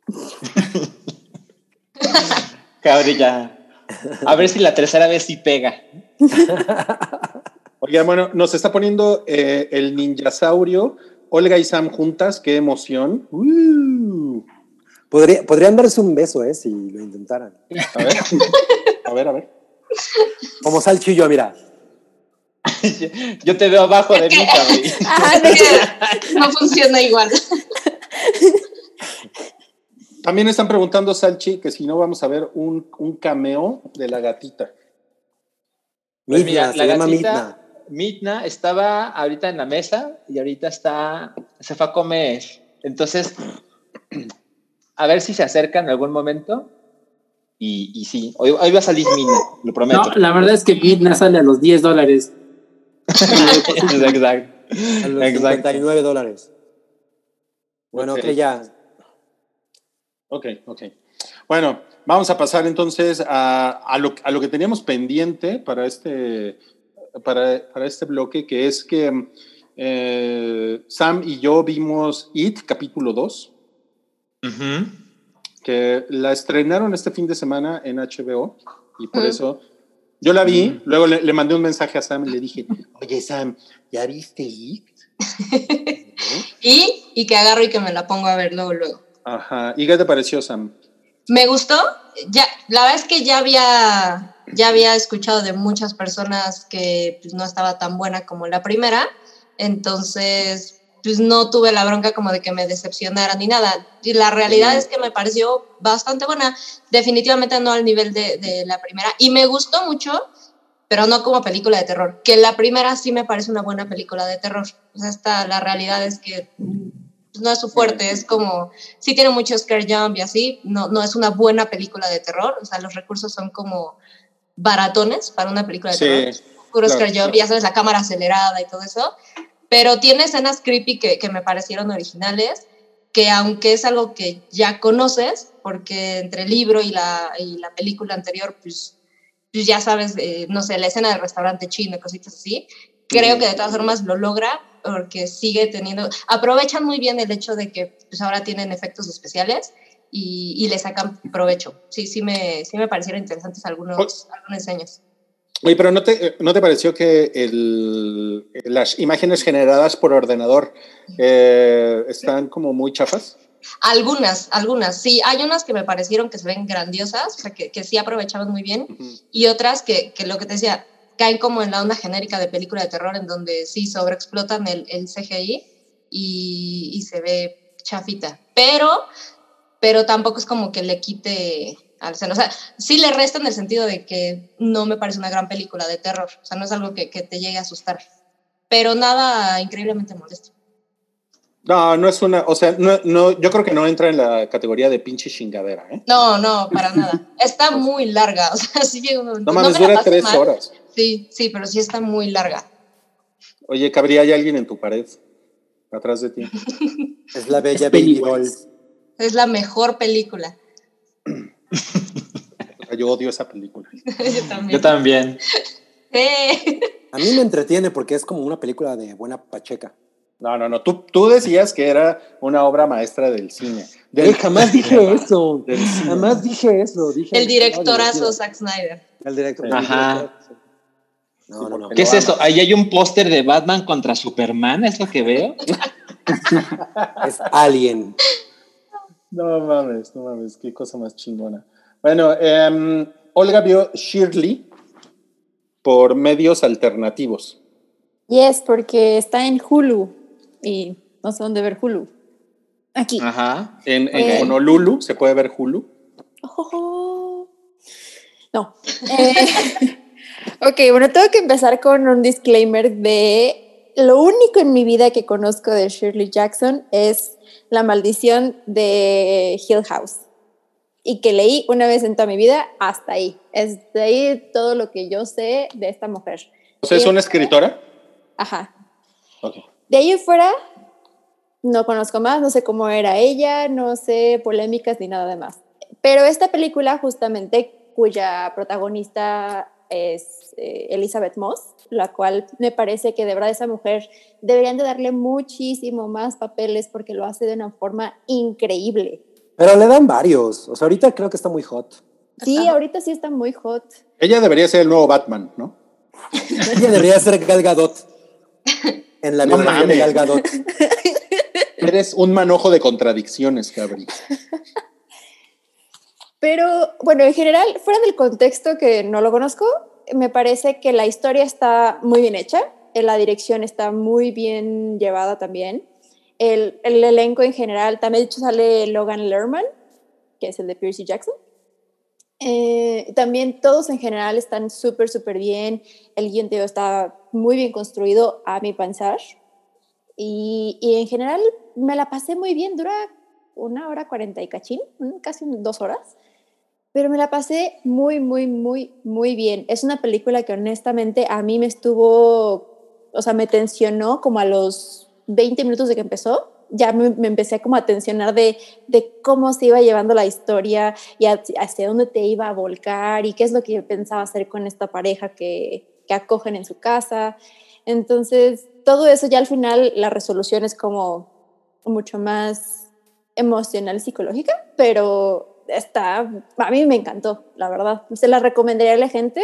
Cabrilla. A ver si la tercera vez sí pega. Oiga, bueno, nos está poniendo eh, el ninjasaurio, Olga y Sam juntas, qué emoción. Uh. Podría, podrían darse un beso, ¿eh? Si lo intentaran. A ver, a ver, a ver. Como Salchi y yo, mira. Yo te veo abajo de mí, cabrón. Ah, no, No funciona igual. También están preguntando, Salchi, que si no vamos a ver un, un cameo de la gatita. Pues Midna, mira, se la llama gatita, Midna. Midna estaba ahorita en la mesa y ahorita está, se fue a comer. Entonces, a ver si se acerca en algún momento. Y, y sí, hoy, hoy va a salir Midna, lo prometo. No, la verdad es que Midna sale a los 10 dólares. Exacto. A los Exacto. 59 dólares. Bueno, Ok. que ya. Ok, ok. Bueno, vamos a pasar entonces a, a lo, a lo que teníamos pendiente para este, para, para este bloque, que es que eh, Sam y yo vimos It, capítulo 2, Ujú. que la estrenaron este fin de semana en HBO y por Mm. eso yo la vi, luego le, le mandé un mensaje a Sam y le dije, oye Sam, ¿ya viste It? Y, y que agarro y que me la pongo a ver luego, luego. Ajá, ¿y qué te pareció Sam? Me gustó. Ya, la verdad es que ya había, ya había escuchado de muchas personas que pues, no estaba tan buena como la primera. Entonces, pues no tuve la bronca como de que me decepcionara ni nada. Y la realidad Mm. es que me pareció bastante buena. Definitivamente no al nivel de, de la primera. Y me gustó mucho, pero no como película de terror. Que la primera sí me parece una buena película de terror. O sea, esta, la realidad es que no es su fuerte, es como, sí tiene mucho scare jump y así, no, no es una buena película de terror, o sea, los recursos son como baratones para una película de Sí, terror, puro claro, scare jump, ya sabes, la cámara acelerada y todo eso, pero tiene escenas creepy que, que me parecieron originales, que aunque es algo que ya conoces, porque entre el libro y la, y la película anterior, pues, pues ya sabes, eh, no sé, la escena del restaurante chino, cositas así, creo que de todas formas lo logra porque sigue teniendo, aprovechan muy bien el hecho de que pues ahora tienen efectos especiales y, y le sacan provecho. Sí, sí me, sí me parecieron interesantes algunos, algunos diseños. Oye, pero ¿no te, ¿no te pareció que el, las imágenes generadas por ordenador eh, están como muy chafas? Algunas, algunas, sí, hay unas que me parecieron que se ven grandiosas, o sea, que, que sí aprovechaban muy bien, y otras que, que lo que te decía, caen como en la onda genérica de película de terror, en donde sí sobreexplotan el, el CGI y, y se ve chafita. Pero, pero tampoco es como que le quite al escena. O sea, sí le resta en el sentido de que no me parece una gran película de terror. O sea, no es algo que, que te llegue a asustar. Pero nada increíblemente molesto. No, no es una, o sea, no, no, yo creo que no entra en la categoría de pinche chingadera, ¿eh? No, no, para nada. Está muy larga. O sea, sí llega un momento- No mames, me la dura tres mal. horas. Sí, sí, pero sí está muy larga. Oye, cabría hay alguien en tu pared, atrás de ti. Es la bella Es Baby. Doll. Es la mejor película. Yo odio esa película. Yo también. Yo también. Sí. A mí me entretiene porque es como una película de buena pacheca. No, no, no. Tú, tú decías que era una obra maestra del cine. Del- Ey, jamás dije eso. Jamás dije eso. Dije El directorazo Zack Snyder. El director. Ajá. No, no, no. ¿Qué es eso? Ahí hay un póster de Batman contra Superman, ¿es lo que veo? Es Alien. No mames, no mames, qué cosa más chingona. Bueno, em, Olga vio Shirley por medios alternativos. Yes, porque está en Hulu y no sé dónde ver Hulu. Aquí. Ajá. En, en Eh. Honolulu se puede ver Hulu. Oh. No. Eh, ok, bueno, tengo que empezar con un disclaimer de lo único en mi vida que conozco de Shirley Jackson es La maldición de Hill House. Y que leí una vez en toda mi vida, hasta ahí. Es de ahí todo lo que yo sé de esta mujer. O sea, es una escritora. Ajá. Ok. De ahí en fuera, no conozco más, no sé cómo era ella, no sé polémicas ni nada de más. Pero esta película, justamente, cuya protagonista es eh, Elizabeth Moss, la cual me parece que de verdad esa mujer deberían de darle muchísimo más papeles porque lo hace de una forma increíble. Pero le dan varios. O sea, ahorita creo que está muy hot. Sí, Ajá. ahorita sí está muy hot. Ella debería ser el nuevo Batman, ¿no? Ella debería ser Gal Gadot. En la No biografía de. Gal Gadot. Eres un manojo de contradicciones, Cabri. Pero bueno, en general, fuera del contexto que no lo conozco, me parece que la historia está muy bien hecha, eh, la dirección está muy bien llevada también. El, el elenco en general, también de hecho sale Logan Lerman, que es el de Percy Jackson. Eh, también todos en general están súper, súper bien. El guion está muy bien construido a mi pensar. Y, y en general me la pasé muy bien. Dura una hora cuarenta y cachín, casi dos horas. Pero me la pasé muy, muy, muy, muy bien. Es una película que honestamente a mí me estuvo, o sea, me tensionó como a los 20 minutos de que empezó. Ya me, me empecé como a tensionar de, de cómo se iba llevando la historia y a- hacia dónde te iba a volcar y qué es lo que yo pensaba hacer con esta pareja que, que acogen en su casa. Entonces, todo eso ya al final la resolución es como mucho más emocional, psicológica, pero está, a mí me encantó, la verdad. Se la recomendaría a la gente,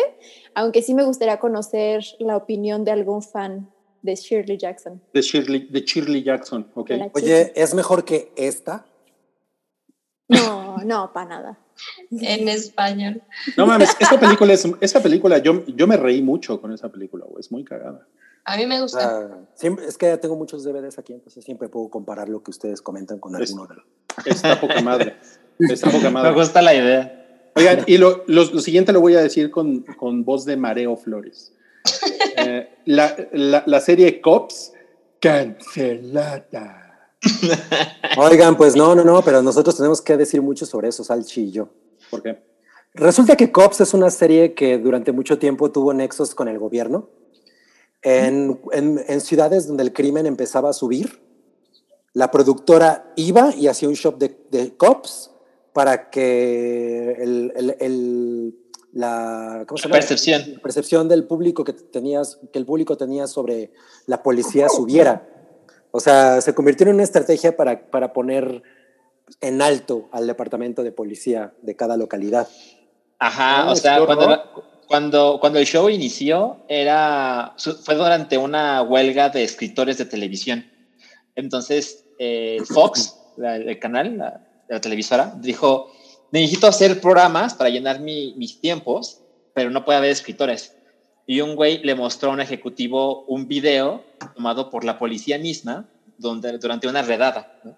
aunque sí me gustaría conocer la opinión de algún fan de Shirley Jackson. De Shirley, de Shirley Jackson, ok. Oye. ¿es mejor que esta? No, no, para nada. En español. No mames, esta película es, esta película, yo, yo me reí mucho con esa película, güey, es muy cagada. A mí me O gusta. sea, siempre, es que ya tengo muchos DVDs aquí, entonces siempre puedo comparar lo que ustedes comentan con Es- alguno de los. Está poca madre. Está poca Me madre. gusta la idea. Oigan, y lo, lo- lo siguiente lo voy a decir con, con voz de Mareo Flores. Eh, la, la, la serie Cops, cancelada. Oigan, pues no, no, no, pero nosotros tenemos que decir mucho sobre eso, Salchi y yo. ¿Por qué? Resulta que Cops es una serie que durante mucho tiempo tuvo nexos con el gobierno. En, en- en ciudades donde el crimen empezaba a subir, la productora iba y hacía un shop de, de Cops para que el, el- el- la, ¿cómo se llama? Percepción. La percepción del público que tenías, que el público tenía sobre la policía subiera. O sea, se convirtió en una estrategia para, para poner en alto al departamento de policía de cada localidad. Ajá, Ah, o sea, cuando, cuando, cuando el show inició, era, fue durante una huelga de escritores de televisión. Entonces, eh, Fox, el canal, la, la televisora, dijo, necesito hacer programas para llenar mi- mis tiempos, pero no puede haber escritores. Y un güey le mostró a un ejecutivo un video tomado por la policía misma donde, durante una redada. ¿no?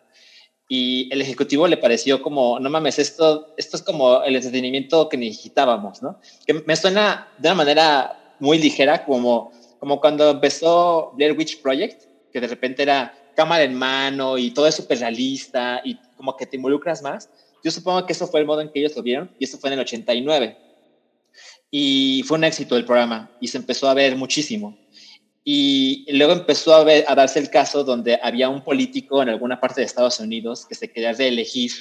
Y el ejecutivo le pareció como, no mames, esto, esto es como el entretenimiento que necesitábamos, ¿no? Que me suena de una manera muy ligera, como, como cuando empezó Blair Witch Project, que de repente era cámara en mano y todo es súper realista y como que te involucras más. Yo supongo que eso fue el modo en que ellos lo vieron y eso fue en el 89. Y fue un éxito el programa y se empezó a ver muchísimo. Y luego empezó a, ver, darse el caso donde había un político en alguna parte de Estados Unidos que se quería reelegir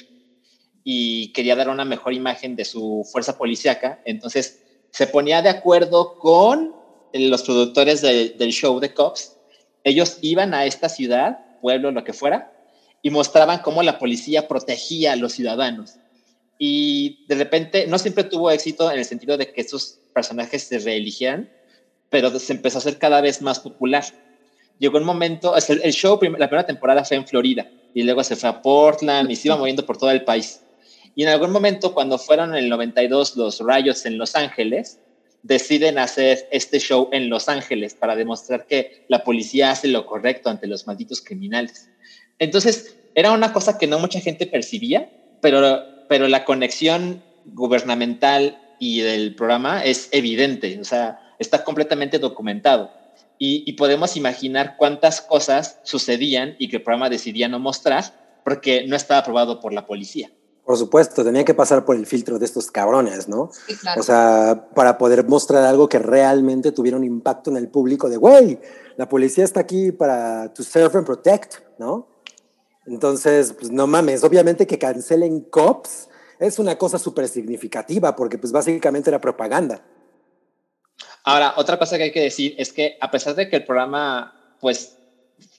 y quería dar una mejor imagen de su fuerza policíaca. Entonces se ponía de acuerdo con los productores de- del show de Cops. Ellos iban a esta ciudad, pueblo, lo que fuera, y mostraban cómo la policía protegía a los ciudadanos. Y de repente no siempre tuvo éxito en el sentido de que esos personajes se reeligieran, pero se empezó a hacer cada vez más popular. Llegó un momento, el show, la primera temporada fue en Florida y luego se fue a Portland y se iba moviendo por todo el país. Y en algún momento, cuando fueron en el 92 los rayos en Los Ángeles, deciden hacer este show en Los Ángeles para demostrar que la policía hace lo correcto ante los malditos criminales. Entonces, era una cosa que no mucha gente percibía, pero, pero la conexión gubernamental y del programa es evidente, o sea, está completamente documentado. Y, y podemos imaginar cuántas cosas sucedían y que el programa decidía no mostrar porque no estaba aprobado por la policía. Por supuesto, tenía que pasar por el filtro de estos cabrones, ¿no? Sí, claro. O sea, para poder mostrar algo que realmente tuviera un impacto en el público de, güey, la policía está aquí para to serve and protect, ¿no? Entonces, pues no mames, obviamente que cancelen cops es una cosa súper significativa porque pues básicamente era propaganda. Ahora, otra cosa que hay que decir es que a pesar de que el programa, pues,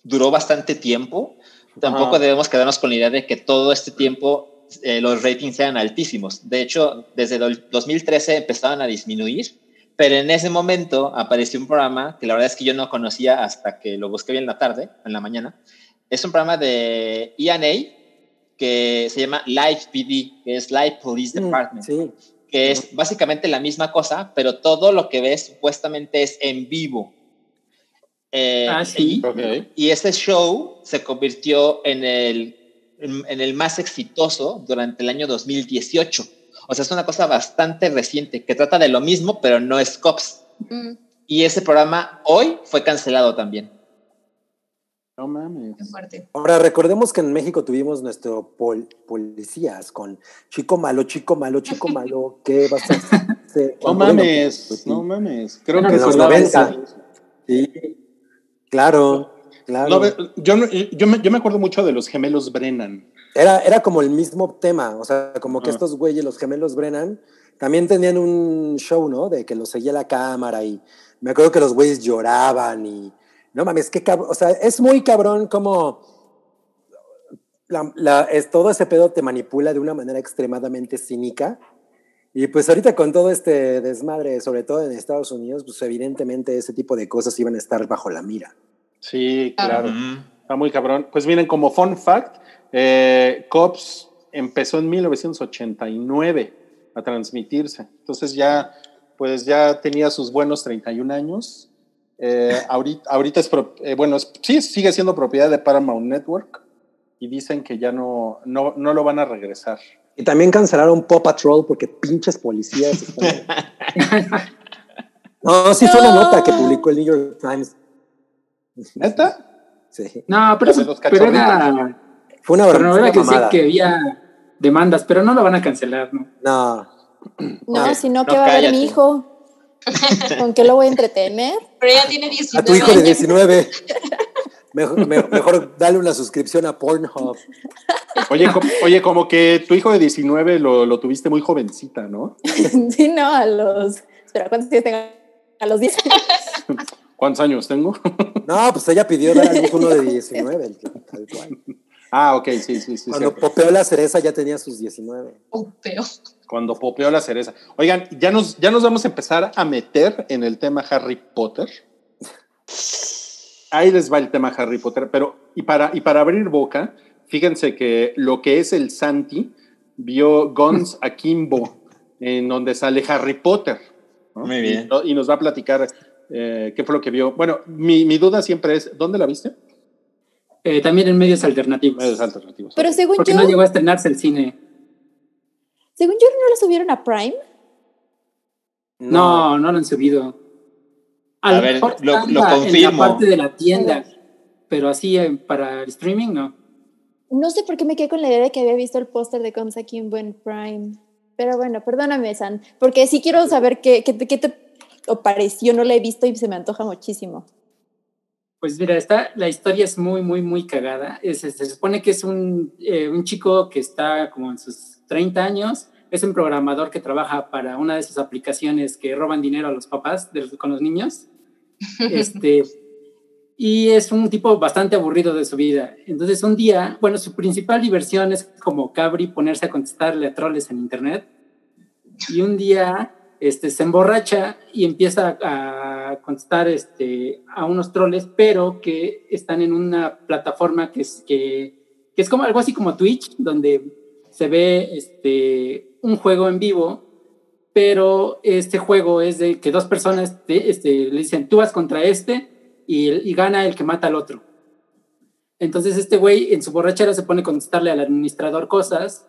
duró bastante tiempo, tampoco Ajá. debemos quedarnos con la idea de que todo este tiempo eh, los ratings sean altísimos. De hecho, desde el 2013 empezaban a disminuir, Pero en ese momento apareció un programa que la verdad es que yo no conocía hasta que lo busqué bien en la tarde, en la mañana. Es un programa de ENA que se llama Live PD, que es Live Police Mm, Department, Sí. que es básicamente la misma cosa, pero todo lo que ves supuestamente es en vivo. Eh, Ah, sí. Ok. y ese show se convirtió en el, en, en el más exitoso durante el año 2018. O sea, es una cosa bastante reciente que trata de lo mismo, pero no es COPS. Mm, Y ese programa hoy fue cancelado también. No mames. Ahora, recordemos que en México tuvimos nuestro pol- policías con chico malo, chico malo, chico malo, ¿qué vas a hacer? No mames, no mames. Creo No que los recordaba 90. Sí, claro, claro. No, yo, yo, me, yo me acuerdo mucho de los gemelos Brennan. Era, era como el mismo tema, o sea, como que Ah. estos güeyes, los gemelos Brennan, también tenían un show, ¿no? De que los seguía la cámara y me acuerdo que los güeyes lloraban y no mames, qué cabrón, o sea, es muy cabrón como la, la- es, todo ese pedo te manipula de una manera extremadamente cínica. Y pues ahorita con todo este desmadre, sobre todo en Estados Unidos, pues evidentemente ese tipo de cosas iban a estar bajo la mira. Sí, claro. Ujú. Está muy cabrón. Pues miren, como fun fact, eh, Cops empezó en 1989 a transmitirse. Entonces ya, pues ya tenía sus buenos 31 años. Eh, ahorita, ahorita es, eh, bueno, es- sí, sigue siendo propiedad de Paramount Network y dicen que ya no, no, no lo van a regresar. Y también cancelaron Paw Patrol porque pinches policías. están- no, sí fue una No. nota que publicó el New York Times. ¿Neta? Sí. No, pero, eso- pero era, Fue una, pero no fue era que decía mamada. que había demandas, pero no lo van a cancelar, ¿no? No. No, Ok, sino no, que va a ver cállate. mi hijo. ¿Con qué lo voy a entretener? Pero ya tiene 19 A tu hijo de años. 19. Mejor, me- mejor dale una suscripción a Pornhub. Oye, co- oye, como que tu hijo de 19 lo, lo tuviste muy jovencita, ¿no? sí, no, a los. Espera, ¿cuántos años tengo? A los 10 años. ¿Cuántos años tengo? No, pues ella pidió dar a uno de 19. el- tal cual. Ah, ok, sí, sí, sí. Cuando cierto. popeó la cereza ya tenía sus 19. Oh, peor. Cuando popeó la cereza. Oigan, ya nos, ya nos vamos a empezar a meter en el tema Harry Potter. Ahí les va el tema Harry Potter, pero y para, y para abrir boca, fíjense que lo que es el Santi vio Guns Akimbo, en donde sale Harry Potter. ¿no? Muy bien. Y, y nos va a platicar eh, qué fue lo que vio. Bueno, mi, mi duda siempre es, ¿dónde la viste? Eh, también en medios alternativos. Medios alternativos. Pero según Porque yo, no llegó a estrenarse el cine. según yo, no lo subieron a Prime. No, no lo han subido. A ver, mejor lo- lo en la- confirmo. En la parte de la tienda, pero así eh, para el streaming no. No sé por qué me quedé con la idea de que había visto el póster de Guns Akimbo en Prime. Pero bueno, perdóname, San, porque sí quiero saber qué, qué, te- qué te pareció. No la he visto y se me antoja muchísimo. Pues mira, está, la historia es muy, muy, muy cagada. Es- se supone que es un, eh, un chico que está como en sus 30 años, es un programador que trabaja para una de esas aplicaciones que roban dinero a los papás de con los niños. Este, y es un tipo bastante aburrido de su vida. Entonces un día, bueno, su principal diversión es como Cabri ponerse a contestarle a troles en internet. Y un día este, se emborracha y empieza a contestar este, a unos troles, pero que están en una plataforma que es, que, es como algo así como Twitch, donde se ve este, un juego en vivo, pero este juego es de que dos personas te- este, le dicen, tú vas contra este y, y gana el que mata al otro. Entonces este güey en su borrachera se pone a contestarle al administrador cosas,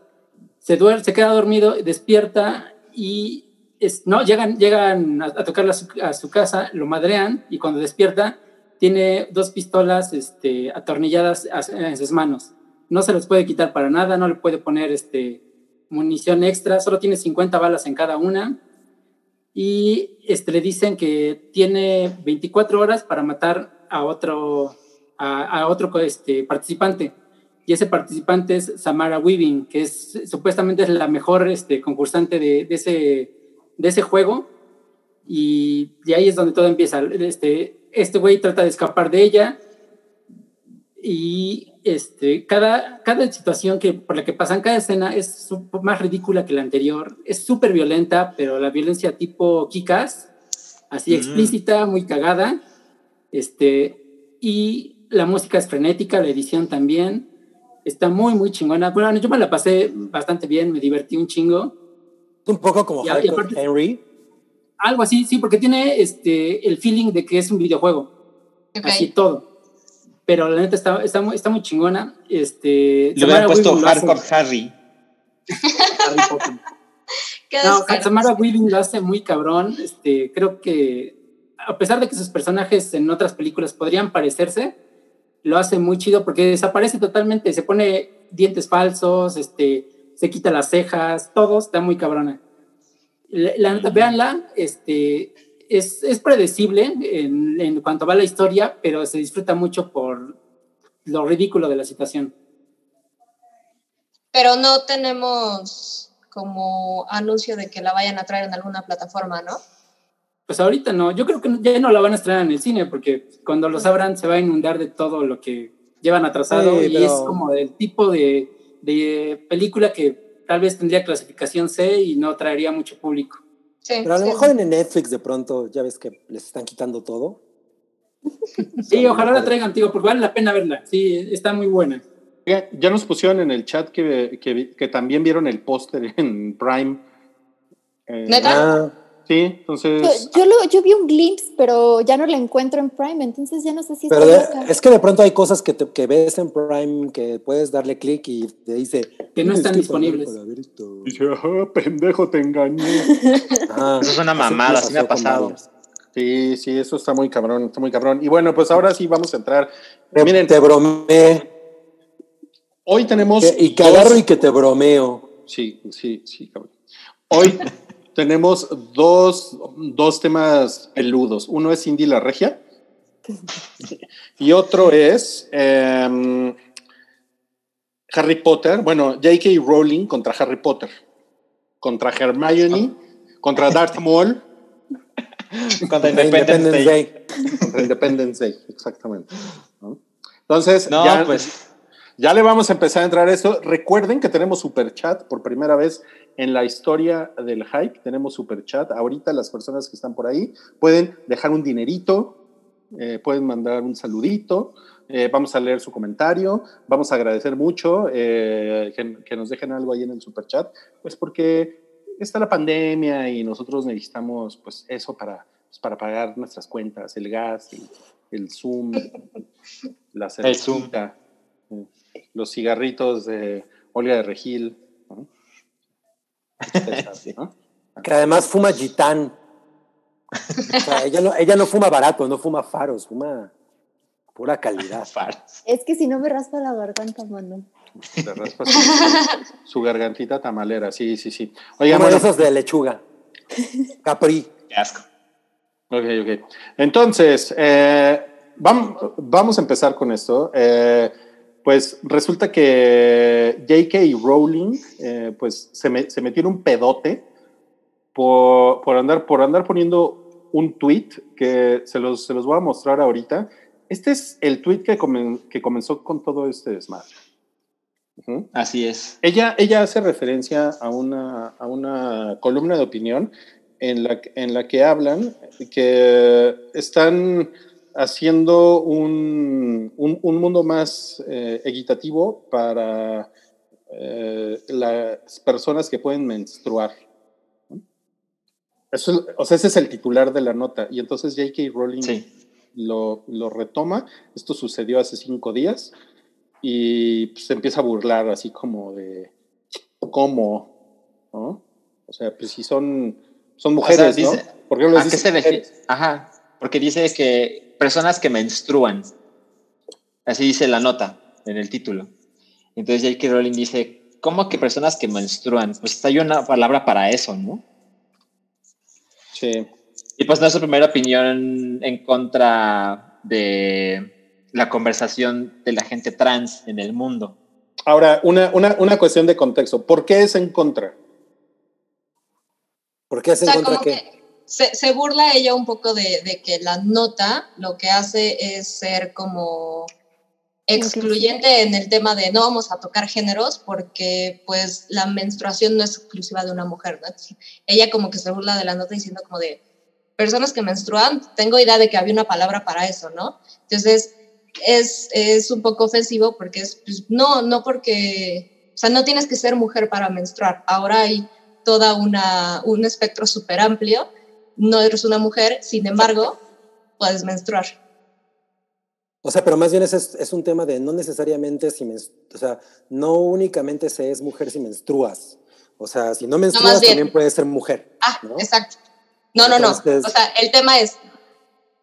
se, duerme, se queda dormido, despierta y es, no, llegan, llegan a, a a su, casa, lo madrean y cuando despierta tiene dos pistolas este, atornilladas en sus manos. No se les puede quitar para nada, no le puede poner este, munición extra, solo tiene 50 balas en cada una. Y este, le dicen que tiene 24 horas para matar a otro, a otro este, participante. Y ese participante es Samara Weaving, que es supuestamente es la mejor este, concursante de, de ese, de ese juego. Y de ahí es donde todo empieza. Este, este güey trata de escapar de ella. Y este, cada, cada situación que, por la que pasan, cada escena es más ridícula que la anterior. Es súper violenta, pero la violencia tipo Kikas. así explícita, muy cagada. Este, y la música es frenética, la edición también. Está muy, muy chingona. Bueno, yo me la pasé bastante bien, me divertí un chingo. Un poco como Y- y Hardcore aparte- Henry. Algo así, sí, porque tiene este, el feeling de que es un videojuego. Así todo. Pero la neta está, está, muy, está muy chingona. Este, Le hubieran Samara puesto Weaving Hardcore Harry. Harry Potter. ¿Qué No? Samara Weaving lo hace muy cabrón. Este, creo que a pesar de que sus personajes en otras películas podrían parecerse, lo hace muy chido porque desaparece totalmente, se pone dientes falsos, este, se quita las cejas, todo está muy cabrona. La, véanla, este, es, es predecible en, en cuanto va la historia, pero se disfruta mucho por lo ridículo de la situación. Pero no tenemos como anuncio de que la vayan a traer en alguna plataforma, ¿no? Pues ahorita no, yo creo que ya no la van a estrenar en el cine porque cuando los abran se va a inundar de todo lo que llevan atrasado Sí, y pero- es como del tipo de, de película que tal vez tendría clasificación C y no traería mucho público. Sí. Pero a lo sí. mejor en Netflix de pronto, ya ves que les están quitando todo. Sí, ojalá la traigan, tío, porque vale la pena verla. Sí, está muy buena. Ya nos pusieron en el chat que, que, que también vieron el póster en Prime. Eh, ¿Neta? Ah, Sí, entonces. Yo, yo, lo- yo vi un glimpse, pero ya no la encuentro en Prime, entonces ya no sé si pero está de- loca. es que de pronto hay cosas que, te- que ves en Prime que puedes darle clic y te dice Que no "Tienes están disponibles". ver esto". Dice, "Ah, pendejo, te engañé. Ajá. Eso es una mamada, así me ha pasado. Sí, sí, eso está muy cabrón, está muy cabrón. Y bueno, pues ahora sí vamos a entrar. Te, Miren, te bromeé. hoy tenemos. Que- y que dos- agarro y que te bromeo. Sí, sí, sí, cabrón. Hoy tenemos dos, dos temas peludos. Uno es Cindy la Regia y otro es em, Harry Potter. Bueno, J.K. Rowling contra Harry Potter, contra Hermione, contra Darth Maul, Contra Independence, Independence Day. Day. contra Independence Day, exactamente. ¿no? Entonces, No, ya, pues. Ya le vamos a empezar a entrar a esto. Recuerden que tenemos super chat por primera vez en la historia del hype. Tenemos super chat. Ahorita las personas que están por ahí pueden dejar un dinerito, eh, pueden mandar un saludito. eh, vamos a leer su comentario. Vamos a agradecer mucho eh, que, que nos dejen algo ahí en el super chat, pues porque está la pandemia y nosotros necesitamos pues eso para, pues, para pagar nuestras cuentas, el gas, el, el Zoom, la cervecita, los cigarritos de Olga de Regil. Que además fuma gitán. O sea, ella, no, ella no fuma barato, no fuma faros, fuma pura calidad. Faros. Es que si no me raspa la garganta, mano. Raspa su, su gargantita tamalera, sí, sí, sí. Oigan, bueno, esos de lechuga. Capri. Qué asco. Ok, ok. Entonces, eh, vam- vamos a empezar con esto. Eh, pues resulta que J.K. Rowling eh, pues se, me- se metió en un pedote por, por, andar, por andar poniendo un tweet que se los, se los voy a mostrar ahorita. Este es el tweet que, comen- que comenzó con todo este desmadre. Así es. Ella, ella hace referencia a una, a una columna de opinión en la, en la que hablan que están haciendo un, un, un mundo más eh, equitativo para eh, las personas que pueden menstruar. Eso, es- o sea, ese es el titular de la nota. Y entonces J.K. Rowling Sí. lo, lo retoma. Esto sucedió hace cinco días y pues, se empieza a burlar así como de cómo, ¿no? O sea, pues si son, son mujeres, dice- ¿no? ¿Por qué no les ¿A qué dice se refiere? mujeres? Ajá, porque dice que personas que menstruan. Así dice la nota en el título. Entonces J.K. Rowling dice, ¿cómo que personas que menstruan? Pues hay una palabra para eso, ¿no? Sí. Y pues no es su primera opinión en contra de la conversación de la gente trans en el mundo. Ahora, una, una, una cuestión de contexto. ¿Por qué es en contra? ¿Por qué O sea, encuentra como qué? que se, burla ella un poco de, que la nota lo que hace es ser como excluyente en el tema de no vamos a tocar géneros porque pues la menstruación no es exclusiva de una mujer, ¿no? Ella como que se burla de la nota diciendo como de personas que menstruan, tengo idea de que había una palabra para eso, ¿no? Entonces, es, es un poco ofensivo porque es, pues, no, no porque, o sea, no tienes que ser mujer para menstruar. Ahora hay toda una, un espectro súper amplio. No eres una mujer, sin embargo, puedes menstruar. O sea, pero más bien es, es un tema de no necesariamente si, o sea, no únicamente se es mujer si menstruas. O sea, si no menstruas también puedes ser mujer. Ah, exacto. No, no, no. O sea, el tema es,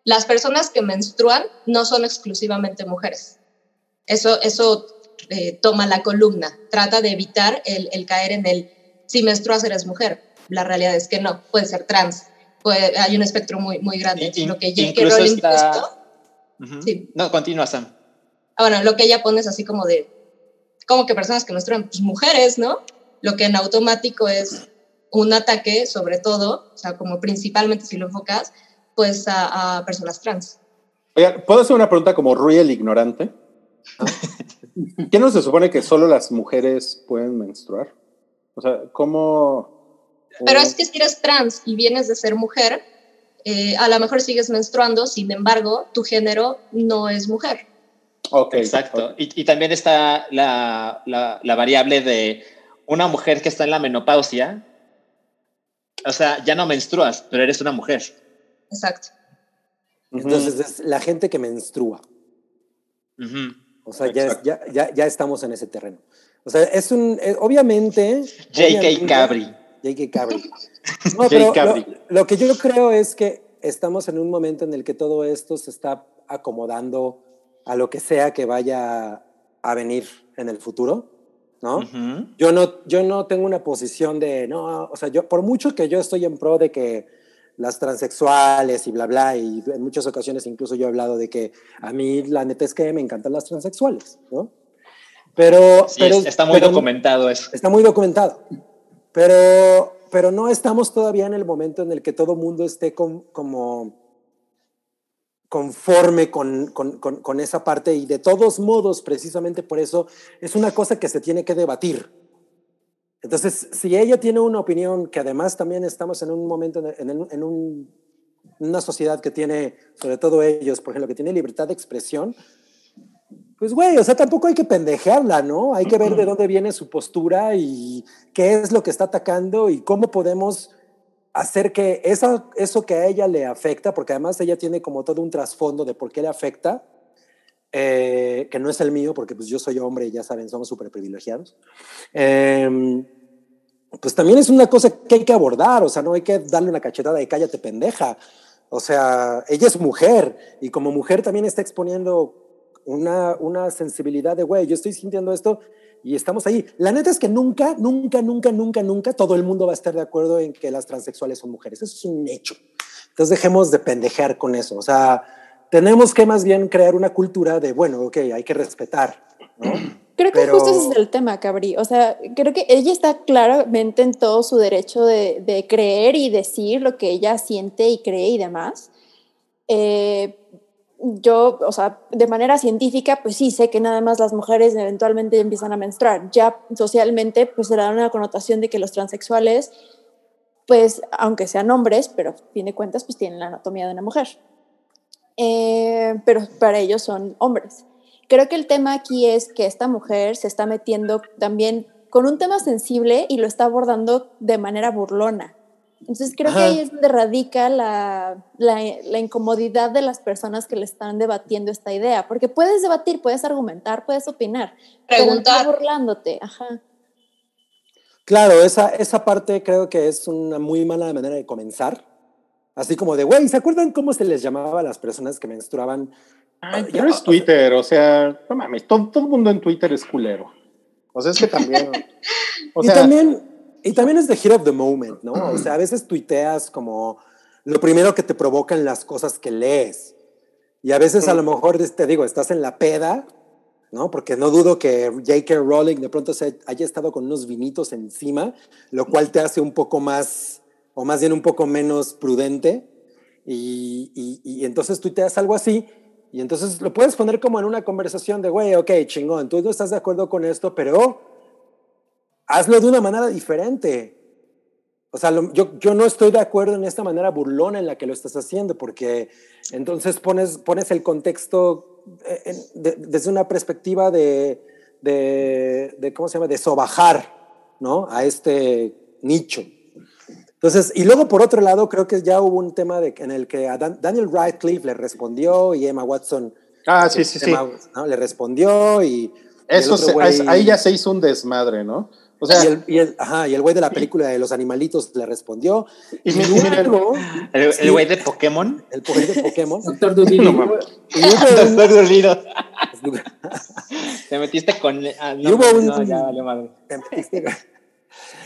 las personas que menstruan no son exclusivamente mujeres. Eso, eso eh, toma la columna. Trata de evitar el, el, caer en el, si menstruas eres mujer. La realidad es que no, puede ser trans. Puede, hay un espectro muy, muy grande. lo que J.K. Rowling sí. No, continúa, Sam. Ah, bueno, lo que ella pone es así como de, como que personas que menstruan, pues mujeres, ¿no? Lo que en automático es un ataque, sobre todo, o sea, como principalmente si lo enfocas, pues a, personas trans. Oiga, ¿puedo hacer una pregunta como real ignorante? ¿Qué no se supone que solo las mujeres pueden menstruar? O sea, ¿cómo...? Pero es que si eres trans y vienes de ser mujer, eh, a lo mejor sigues menstruando, sin embargo, tu género no es mujer. Ok. Exacto. Y, también está la, la, variable de una mujer que está en la menopausia, o sea, ya no menstruas, pero eres una mujer. Exacto. Entonces, es la gente que menstrua. O sea, ya, ya, ya, estamos en ese terreno. O sea, es un, eh, obviamente... J.K. Cabri. J.K. Cabri. No, pero lo, lo, que yo creo es que estamos en un momento en el que todo esto se está acomodando a lo que sea que vaya a venir en el futuro. ¿no? yo ¿no? Yo no tengo una posición de, no, o sea, yo, por mucho que yo estoy en pro de que las transexuales y bla, bla, y en muchas ocasiones incluso yo he hablado de que a mí la neta es que me encantan las transexuales, ¿no? Pero, pero está muy documentado eso. Está muy documentado. Pero, pero no estamos todavía en el momento en el que todo mundo esté como conforme con, con, con, esa parte y de todos modos, precisamente por eso, es una cosa que se tiene que debatir. Entonces, si ella tiene una opinión, que además también estamos en un momento, en, en una sociedad que tiene, sobre todo ellos, por ejemplo, que tiene libertad de expresión, pues güey, o sea, tampoco hay que pendejearla, ¿no? Hay que ver de dónde viene su postura y qué es lo que está atacando y cómo podemos hacer que eso, eso que a ella le afecta, porque además ella tiene como todo un trasfondo de por qué le afecta, eh, que no es el mío, porque pues yo soy hombre y ya saben, somos súper privilegiados, em, pues también es una cosa que hay que abordar, o sea, no hay que darle una cachetada de cállate pendeja, o sea, ella es mujer y como mujer también está exponiendo una, una sensibilidad de, güey, yo estoy sintiendo esto y estamos ahí. La neta es que nunca, nunca, nunca, nunca, nunca todo el mundo va a estar de acuerdo en que las transexuales son mujeres. Eso es un hecho. Entonces dejemos de pendejear con eso. O sea, tenemos que más bien crear una cultura de, bueno, ok, hay que respetar. Creo que justo ese es el tema, Cabri. O sea, creo que ella está claramente en todo su derecho de, de creer y decir lo que ella siente y cree y demás. Eh, yo, o sea, de manera científica, pues sí, sé que nada más las mujeres eventualmente empiezan a menstruar. Ya socialmente, pues se da una connotación de que los transexuales, pues, aunque sean hombres, pero a fin de cuentas, pues tienen la anatomía de una mujer. Eh, pero para ellos son hombres. Creo que el tema aquí es que esta mujer se está metiendo también con un tema sensible y lo está abordando de manera burlona. Entonces creo que ahí es donde radica la, la, incomodidad de las personas que le están debatiendo esta idea, porque puedes debatir, puedes argumentar, puedes opinar, preguntar, burlándote, ajá. Claro, esa, esa parte creo que es una muy mala manera de comenzar. Así como de, güey, ¿se acuerdan cómo se les llamaba a las personas que menstruaban? Ay, pero es Twitter, o sea, no mames, todo, todo el mundo en Twitter es culero. O sea, es que también... O sea, y también y también es the hit of the moment, ¿no? O sea, a veces tuiteas como lo primero que te provocan las cosas que lees. Y a veces a lo mejor, te digo, estás en la peda, ¿no? Porque no dudo que J.K. Rowling de pronto se haya estado con unos vinitos encima, lo cual te hace un poco más, o más bien un poco menos prudente. Y, y, y entonces tuiteas algo así, y entonces lo puedes poner como en una conversación de, güey, ok, chingón, tú no estás de acuerdo con esto, pero hazlo de una manera diferente. O sea, lo- yo, yo no estoy de acuerdo en esta manera burlona en la que lo estás haciendo, porque entonces pones, pones el contexto eh, en- de- desde una perspectiva de, de, de, ¿cómo se llama?, de sobajar, ¿no? A este nicho. Entonces, y luego por otro lado, creo que ya hubo un tema de, en el que a Dan- Daniel Radcliffe le respondió y Emma Watson Ah, sí, sí, sí. Emma, ¿no? le respondió y... Eso se- güey- ahí ya se hizo un desmadre, ¿no? O sea, y el, y el- ajá, y el güey de la película de los animalitos le respondió. Y Y, luego, El, el güey de Pokémon. el güey de Pokémon. Doctor Dolittle. No mames. y hubo un- Doctor Dolido. Te metiste con. ah, no, Y hubo un- no, ya vale madre.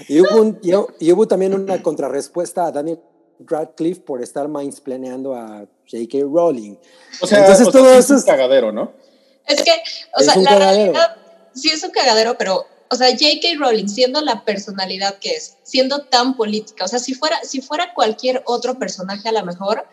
y hubo, un- y hubo- y hubo también una contrarrespuesta a Daniel Radcliffe por estar mindsplaneando a J.K. Rowling. o sea, Entonces o sea, todo sí eso es un cagadero, ¿no? Es que, o Es sea, la cagadero. realidad sí es un cagadero, pero, o sea, J.K. Rowling, siendo la personalidad que es, siendo tan política, o sea, si fuera, si fuera cualquier otro personaje a lo mejor,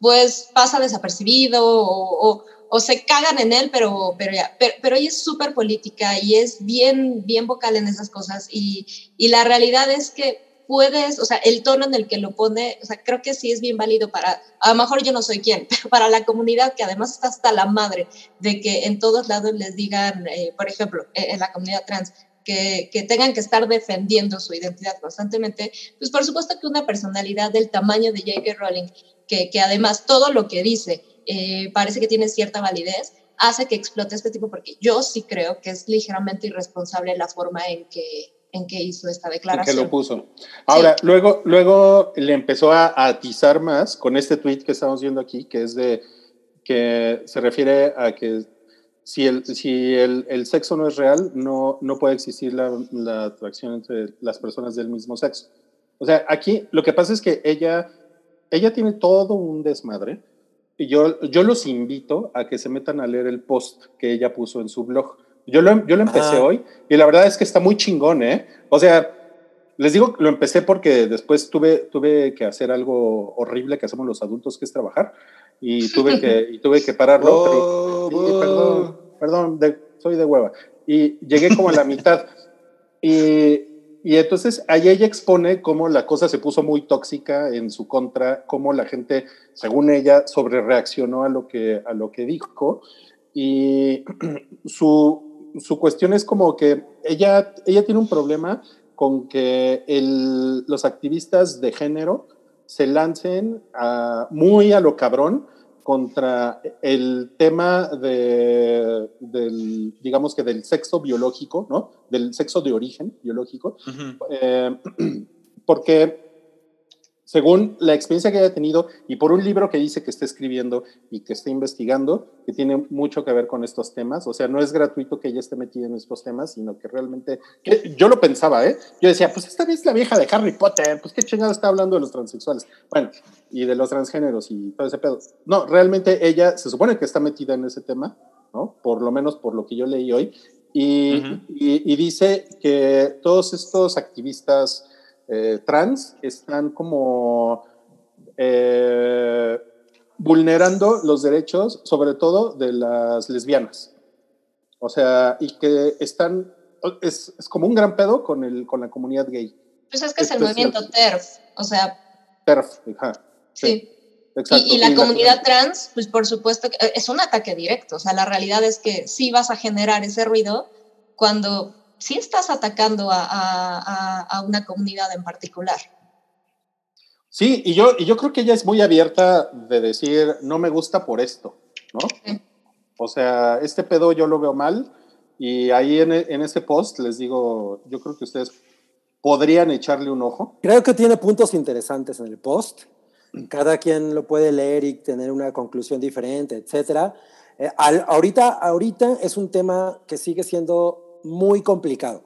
pues pasa desapercibido o, o- o se cagan en él, pero, pero, ya, pero, pero ella es súper política y es bien, bien vocal en esas cosas y, y la realidad es que puedes, o sea, el tono en el que lo pone, o sea, creo que sí es bien válido para, a lo mejor yo no soy quien, pero para la comunidad que además está hasta la madre de que en todos lados les digan, eh, por ejemplo, en la comunidad trans, que, que tengan que estar defendiendo su identidad constantemente, pues por supuesto que una personalidad del tamaño de J.K. Rowling, que, que además todo lo que dice eh, parece que tiene cierta validez, hace que explote este tipo, porque yo sí creo que es ligeramente irresponsable la forma en que, en que hizo esta En que declaración. lo puso. Ahora, luego, luego le empezó a, a atizar más con este tweet que estamos viendo aquí, que es de que se refiere a que si el, si el, el sexo no es real, no, no puede existir la, la atracción entre las personas del mismo sexo. O sea, aquí lo que pasa es que ella, ella tiene todo un desmadre. Y yo, yo los invito a que se metan a leer el post que ella puso en su blog. Yo lo, yo lo empecé Ah. hoy y la verdad es que está muy chingón, ¿eh? O sea, les digo, lo empecé porque después tuve, tuve que hacer algo horrible que hacemos los adultos, que es trabajar, y tuve que, y tuve que pararlo. pero- Oh, Sí, perdón, perdón, de- soy de hueva. Y llegué como a la mitad. Y, y entonces ahí ella expone cómo la cosa se puso muy tóxica en su contra, cómo la gente, según ella, sobre reaccionó a lo que, a lo que dijo. Y su, su cuestión es como que ella, ella tiene un problema con que el- los activistas de género se lancen a- muy a lo cabrón contra el tema de, del, digamos que del sexo biológico, ¿no? Del sexo de origen biológico, eh, porque según la experiencia que haya tenido y por un libro que dice que está escribiendo y que está investigando, que tiene mucho que ver con estos temas, o sea, no es gratuito que ella esté metida en estos temas, sino que realmente, que yo lo pensaba, ¿eh? Yo decía, pues esta vez la vieja de Harry Potter, pues qué chingada está hablando de los transexuales, bueno, y de los transgéneros y todo ese pedo. No, realmente ella se supone que está metida en ese tema, ¿no? Por lo menos por lo que yo leí hoy, y- y dice que todos estos activistas eh, trans están como eh, vulnerando los derechos, sobre todo de las lesbianas. O sea, y que están, es, es como un gran pedo con, el, con la comunidad gay. Pues es que es el es movimiento. TERF, o sea, TERF, ajá, sí. exacto. Y, y la comunidad trans, pues por supuesto que eh, es un ataque directo. O sea, la realidad es que sí vas a generar ese ruido cuando sí estás atacando a, a- a- a una comunidad en particular. Sí, y yo, y yo creo que ella es muy abierta de decir, no me gusta por esto, ¿no? Sí. O sea, este pedo yo lo veo mal y ahí en, en ese post les digo, yo creo que ustedes podrían echarle un ojo. Creo que tiene puntos interesantes en el post. Cada quien lo puede leer y tener una conclusión diferente, etcétera. Eh, al- ahorita, ahorita es un tema que sigue siendo muy complicado.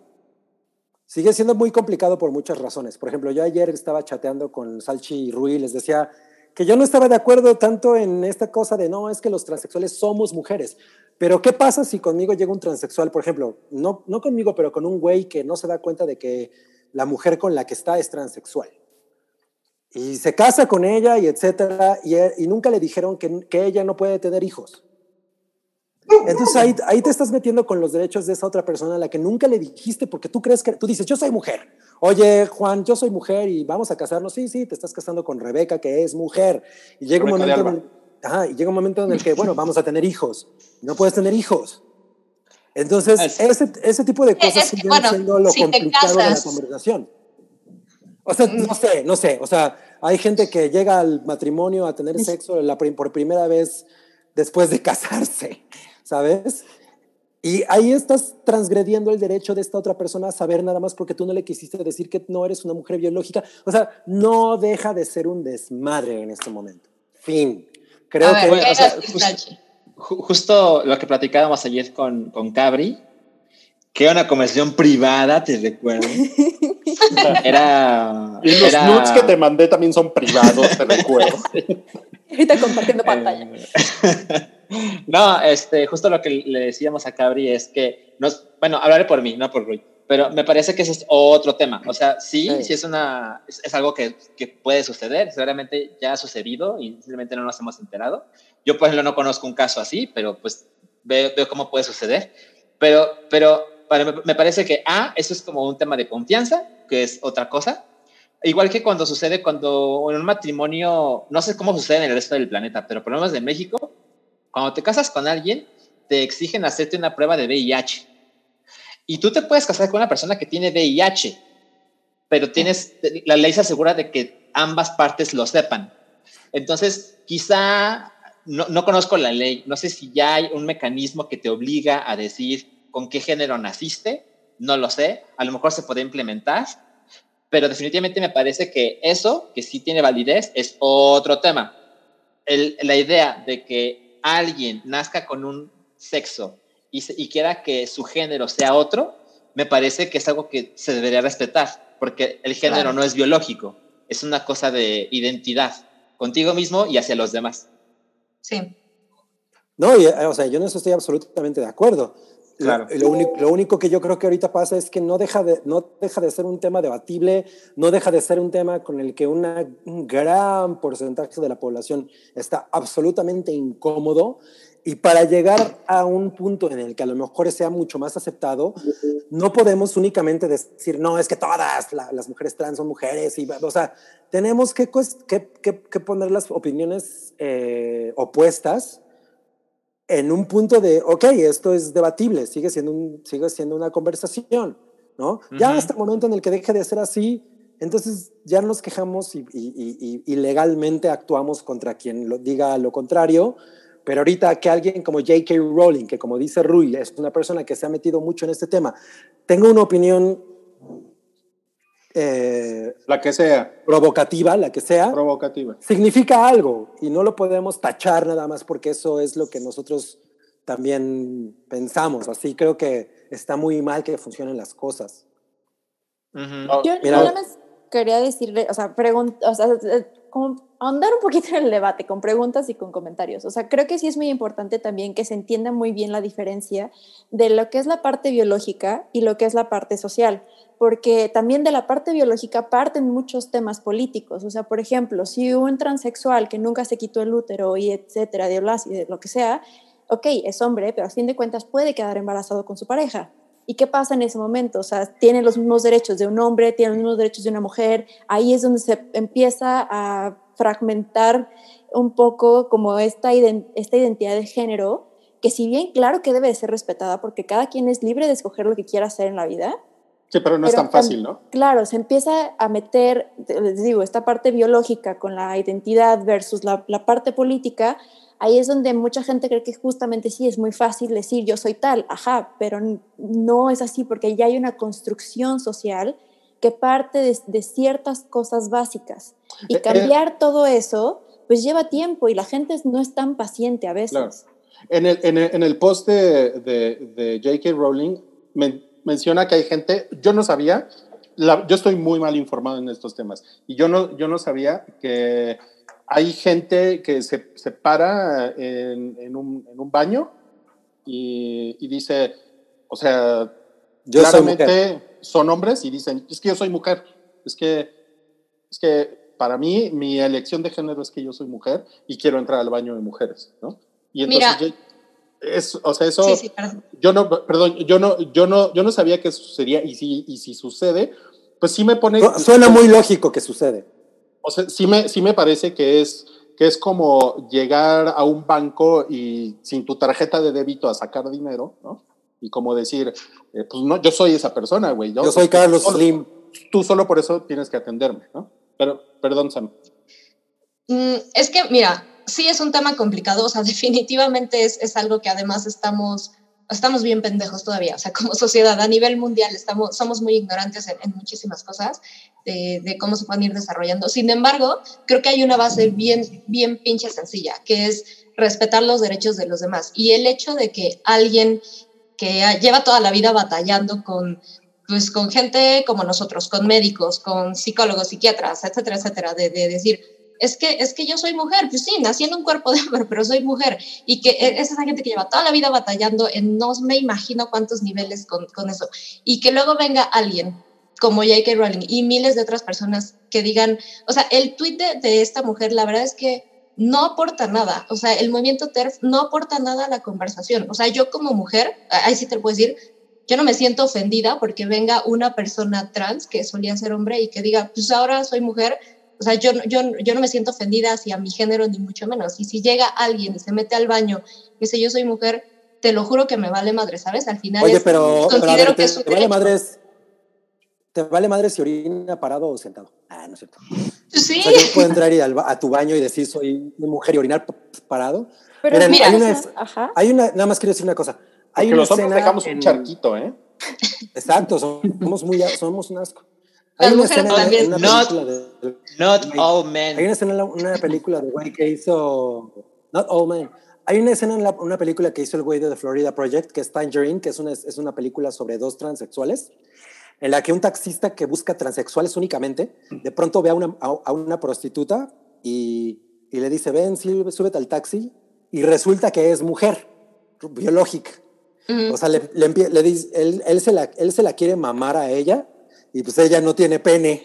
Sigue siendo muy complicado por muchas razones. Por ejemplo, yo ayer estaba chateando con Salchi y Rui y les decía que yo no estaba de acuerdo tanto en esta cosa de no, es que los transexuales somos mujeres. Pero ¿qué pasa si conmigo llega un transexual, por ejemplo, no, no conmigo, pero con un güey que no se da cuenta de que la mujer con la que está es transexual? Y se casa con ella y etcétera, y, y nunca le dijeron que, que ella no puede tener hijos. Entonces ahí, ahí te estás metiendo con los derechos de esa otra persona a la que nunca le dijiste porque tú crees que tú dices, yo soy mujer Oye, Juan, yo soy mujer y vamos a casarnos. Sí, sí, te estás casando con Rebeca, que es mujer. Y llega, un Rebeca momento, en el, ajá, y llega un momento en el que, bueno, vamos a tener hijos. No puedes tener hijos. Entonces, Es- ese, ese tipo de cosas es que, siguen bueno, siendo lo si complicado de la conversación. O sea, no sé, no sé. O sea, hay gente que llega al matrimonio a tener sexo la por primera vez después de casarse, ¿sabes? Y ahí estás transgrediendo el derecho de esta otra persona a saber nada más porque tú no le quisiste decir que no eres una mujer biológica. O sea, no deja de ser un desmadre en este momento. Fin. Creo a ver, que... bueno, ¿qué o sea, Justo lo que platicábamos ayer con, con Cabri, que era una conversación privada, te recuerdo. Era. Y los era- nudes que te mandé también son privados, te recuerdo. Ahorita compartiendo pantalla. Eh, no, este, justo lo que le decíamos a Cabri es que, nos, bueno, hablaré por mí, no por Rui, pero me parece que ese es otro tema. O sea, sí, Sí. sí es, una, es, es algo que, que puede suceder, seguramente ya ha sucedido y simplemente no nos hemos enterado. Yo, por ejemplo, no conozco un caso así, pero pues veo, veo cómo puede suceder. Pero, pero me- parece que, A, eso es como un tema de confianza, que es otra cosa. Igual que cuando sucede cuando en un matrimonio, no sé cómo sucede en el resto del planeta, pero por lo menos de México, cuando te casas con alguien, te exigen hacerte una prueba de VIH. Y tú te puedes casar con una persona que tiene VIH, pero tienes, la ley se asegura de que ambas partes lo sepan. Entonces, quizá, no, no conozco la ley, no sé si ya hay un mecanismo que te obliga a decir con qué género naciste, no lo sé, a lo mejor se puede implementar, pero definitivamente me parece que eso, que sí tiene validez, es otro tema. El- la idea de que alguien nazca con un sexo y, se- y quiera que su género sea otro, me parece que es algo que se debería respetar, porque el género Claro. no es biológico, es una cosa de identidad, contigo mismo y hacia los demás. Sí. No, y, eh, o sea, yo en eso estoy absolutamente de acuerdo. Lo- Claro. Lo, único, lo único que yo creo que ahorita pasa es que no deja, de, no deja de ser un tema debatible, no deja de ser un tema con el que una, un gran porcentaje de la población está absolutamente incómodo. Y para llegar a un punto en el que a lo mejor sea mucho más aceptado, no podemos únicamente decir, no, es que todas la- las mujeres trans son mujeres. Y, o sea, tenemos que, que- que poner las opiniones eh, opuestas en un punto de, ok, esto es debatible, sigue siendo, un, sigue siendo una conversación, ¿no? Ya hasta el momento en el que deje de ser así, entonces ya nos quejamos y, y- y- y- y legalmente actuamos contra quien lo diga lo contrario, pero ahorita que alguien como J.K. Rowling, que como dice Rui, es una persona que se ha metido mucho en este tema, tenga una opinión eh, La que sea, provocativa, la que sea, provocativa. significa algo y no lo podemos tachar nada más porque eso es lo que nosotros también pensamos. Así creo que está muy mal que funcionen las cosas. No, Yo Mira. nada más quería decirle, o sea, o sea, eh, como ahondar un poquito en el debate con preguntas y con comentarios. O sea, creo que sí es muy importante también que se entienda muy bien la diferencia de lo que es la parte biológica y lo que es la parte social, porque también de la parte biológica parten muchos temas políticos. O sea, por ejemplo, si un transexual que nunca se quitó el útero y etcétera, de y de lo que sea, ok, es hombre, pero a fin de cuentas puede quedar embarazado con su pareja. ¿Y qué pasa en ese momento? O sea, tiene los mismos derechos de un hombre, tiene los mismos derechos de una mujer. Ahí es donde se empieza a fragmentar un poco como esta, iden- esta identidad de género, que si bien claro que debe de ser respetada porque cada quien es libre de escoger lo que quiera hacer en la vida, Sí, pero no es pero tan fácil, ¿no? Claro, se empieza a meter, les digo, esta parte biológica con la identidad versus la, la parte política. Ahí es donde mucha gente cree que justamente sí es muy fácil decir yo soy tal, ajá, pero no es así porque ya hay una construcción social que parte de, de ciertas cosas básicas. Y Eh, eh. cambiar todo eso, pues lleva tiempo y la gente no es tan paciente a veces. Claro. En el, en el, en el post de, de, de J.K. Rowling men- menciona que hay gente, yo no sabía, la- yo estoy muy mal informado en estos temas, y yo no, yo no sabía que hay gente que se, se para en, en un, en un baño y, y dice, o sea, Yo soy mujer. claramente son hombres y dicen, es que yo soy mujer, es que, es que para mí mi elección de género es que yo soy mujer y quiero entrar al baño de mujeres, ¿no? Y entonces, Mira. yo- es, o sea, eso, Sí, sí, perdón. yo no, perdón, yo no, yo no, yo no sabía que eso sucedía y si, y si sucede, pues sí me pone... Suena muy lógico que sucede. O sea, sí me, sí me parece que es, que es como llegar a un banco y sin tu tarjeta de débito a sacar dinero, ¿no? Y como decir, eh, pues no, yo soy esa persona, güey. Yo, soy Carlos solo- Slim. Tú solo por eso tienes que atenderme, ¿no? Pero, perdón, Sam. Mm, es que, mira, sí es un tema complicado, o sea, definitivamente es, es algo que además estamos, estamos bien pendejos todavía, o sea, como sociedad a nivel mundial estamos, somos muy ignorantes en, en muchísimas cosas de, de cómo se pueden ir desarrollando. Sin embargo, creo que hay una base bien, bien pinche sencilla, que es respetar los derechos de los demás. Y el hecho de que alguien que lleva toda la vida batallando con pues con gente como nosotros, con médicos, con psicólogos, psiquiatras, etcétera, etcétera, de, de decir, es que, es que yo soy mujer, pues sí, nací en un cuerpo de hombre, pero soy mujer. Y que e- es esa gente que lleva toda la vida batallando en no me imagino cuántos niveles con, con eso. Y que luego venga alguien como J.K. Rowling y miles de otras personas que digan, o sea, el tweet de, de esta mujer, la verdad es que no aporta nada. O sea, el movimiento TERF no aporta nada a la conversación. O sea, yo como mujer, ahí sí te puedo decir, yo no me siento ofendida porque venga una persona trans que solía ser hombre y que diga, pues ahora soy mujer. O sea, yo, no- yo, no- yo no me siento ofendida hacia mi género, ni mucho menos. Y si llega alguien y se mete al baño y dice, yo soy mujer, te lo juro que me vale madre, ¿sabes? Al final Oye, es- pero, pero a considero ver, que te, es un te vale madres. ¿Te vale madre si orina parado o sentado? Ah, no es cierto. Sí, O sea, yo puedo entrar y al ba- a tu baño y decir soy mujer y orinar parado. Pero Miren, mira, hay una, ajá. hay una, nada más quiero decir una cosa. Hay Porque una un en- charquito, ¿eh? Exacto, somos muy, somos un asco. Las Hay una mujeres escena en- también. una No. película de, Not Hay- all Hay men. una escena en la- una película de güey que hizo Not All Men. Hay una escena en la- una película que hizo el güey de The Florida Project, que es Tangerine, que es una, es una película sobre dos transexuales, en la que un taxista que busca transexuales únicamente, de pronto ve a una, a, a una prostituta y, y le dice, ven, sí, súbete al taxi, y resulta que es mujer, biológica. Ujú. O sea, le, le le dice, él, él, se la, él se la quiere mamar a ella y pues ella no tiene pene.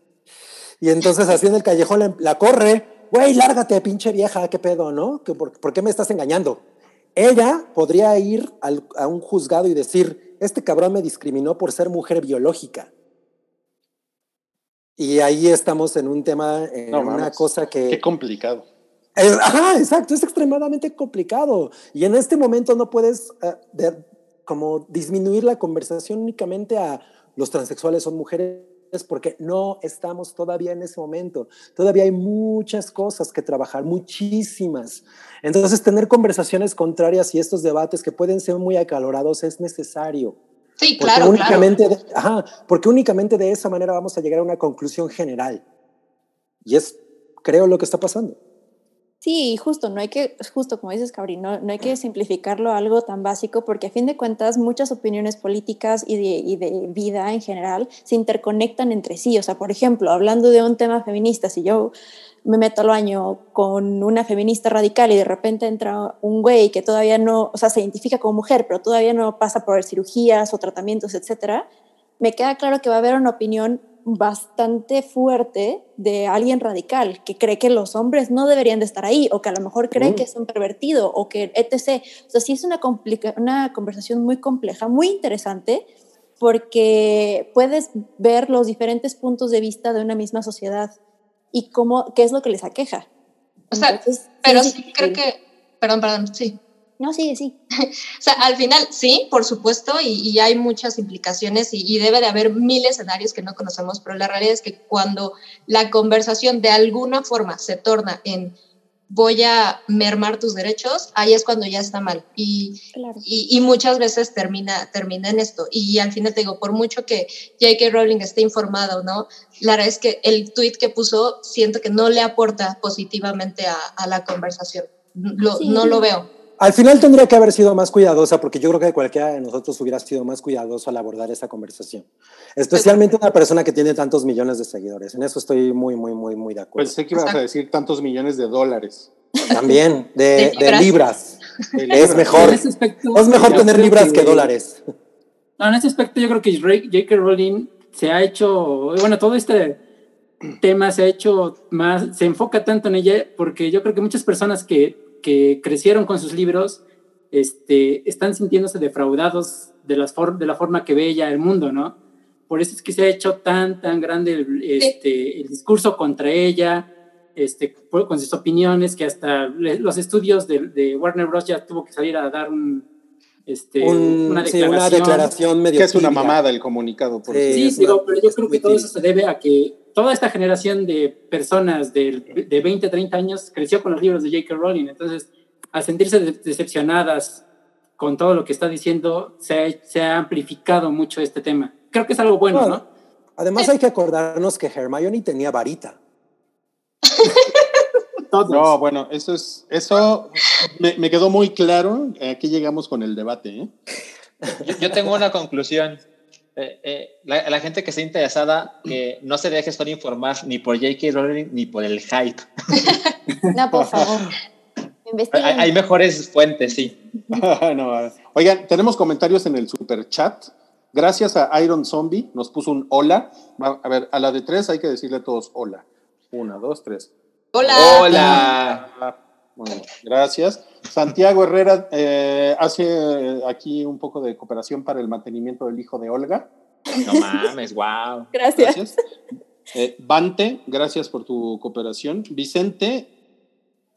y entonces así en el callejón la, la corre, güey, lárgate, pinche vieja, qué pedo, ¿no? ¿Que por, por qué me estás engañando? Ella podría ir al- a un juzgado y decir, este cabrón me discriminó por ser mujer biológica. Y ahí estamos en un tema, en No una mames. cosa que... Qué complicado. Ajá, exacto, es extremadamente complicado. Y en este momento no puedes de- como disminuir la conversación únicamente a los transexuales son mujeres porque no estamos todavía en ese momento. Todavía hay muchas cosas que trabajar, muchísimas. Entonces, tener conversaciones contrarias y estos debates que pueden ser muy acalorados es necesario. Sí, Porque claro, claro. únicamente, de- ajá, porque únicamente de esa manera vamos a llegar a una conclusión general. Y es, creo, lo que está pasando. Sí, justo, no hay que, justo como dices, Cabri, no, no hay que simplificarlo a algo tan básico porque a fin de cuentas muchas opiniones políticas y de, y de vida en general se interconectan entre sí. O sea, por ejemplo, hablando de un tema feminista, si yo me meto al baño con una feminista radical y de repente entra un güey que todavía no, o sea, se identifica como mujer, pero todavía no pasa por cirugías o tratamientos, etcétera, me queda claro que va a haber una opinión bastante fuerte de alguien radical que cree que los hombres no deberían de estar ahí o que a lo mejor cree Mm. que es un pervertido o que etc. O sea, sí es una, una conversación muy compleja, muy interesante porque puedes ver los diferentes puntos de vista de una misma sociedad y cómo, qué es lo que les aqueja. O sea, Entonces, Pero sí, creo que, perdón, perdón, sí. No, sí, sí. O sea, al final sí, por supuesto, y, y hay muchas implicaciones y, y debe de haber mil escenarios que no conocemos, pero la realidad es que cuando la conversación de alguna forma se torna en voy a mermar tus derechos, ahí es cuando ya está mal. Y, Claro. y, y muchas veces termina, termina en esto. Y al final te digo, por mucho que J.K. Rowling esté informada o no, la verdad es que el tweet que puso siento que no le aporta positivamente a, a la conversación. Lo- Sí. No lo veo. Al final tendría que haber sido más cuidadosa, porque yo creo que cualquiera de nosotros hubiera sido más cuidadoso al abordar esa conversación. Especialmente una persona que tiene tantos millones de seguidores. En eso estoy muy, muy, muy, muy de acuerdo. Pensé que ibas a decir tantos millones de dólares. También, de, De de libras. libras. Es libras. mejor. En ese aspecto, Es mejor tener libras que dólares. No, en ese aspecto yo creo que J.K. Rowling se ha hecho, bueno, todo este tema se ha hecho más, se enfoca tanto en ella porque yo creo que muchas personas que, que crecieron con sus libros este, están sintiéndose defraudados de, las de la forma que ve ella el mundo, ¿no? Por eso es que se ha hecho tan, tan grande el, este, el discurso contra ella, este, con sus opiniones, que hasta los estudios de, de, Warner Bros. ya tuvo que salir a dar un, este, una, declaración, sí, una declaración medio que es una mamada el comunicado. Por sí, sí pero yo creo que todo eso se debe a que toda esta generación de personas de, de 20, 30 años creció con los libros de J.K. Rowling, entonces al sentirse decepcionadas con todo lo que está diciendo, se ha, se ha amplificado mucho este tema. Creo que es algo bueno, ¿no? Además hay que acordarnos que Hermione tenía varita. No, bueno, eso es, eso me, me, quedó muy claro. Aquí llegamos con el debate. ¿eh? Yo, tengo una conclusión. Eh, eh, la, la, gente que esté interesada, que no se deje solo informar ni por J.K. Rowling ni por el hype. No, por favor. Hay, hay, mejores fuentes, sí. no, oigan, tenemos comentarios en el super chat. Gracias a Iron Zombie, nos puso un hola. A ver, a la de tres hay que decirle a todos hola. Una, dos, tres. Hola. Hola. Bueno, gracias. Santiago Herrera eh, hace aquí un poco de cooperación para el mantenimiento del hijo de Olga. No mames, wow. Gracias. gracias. Eh, Bante, gracias por tu cooperación. Vicente,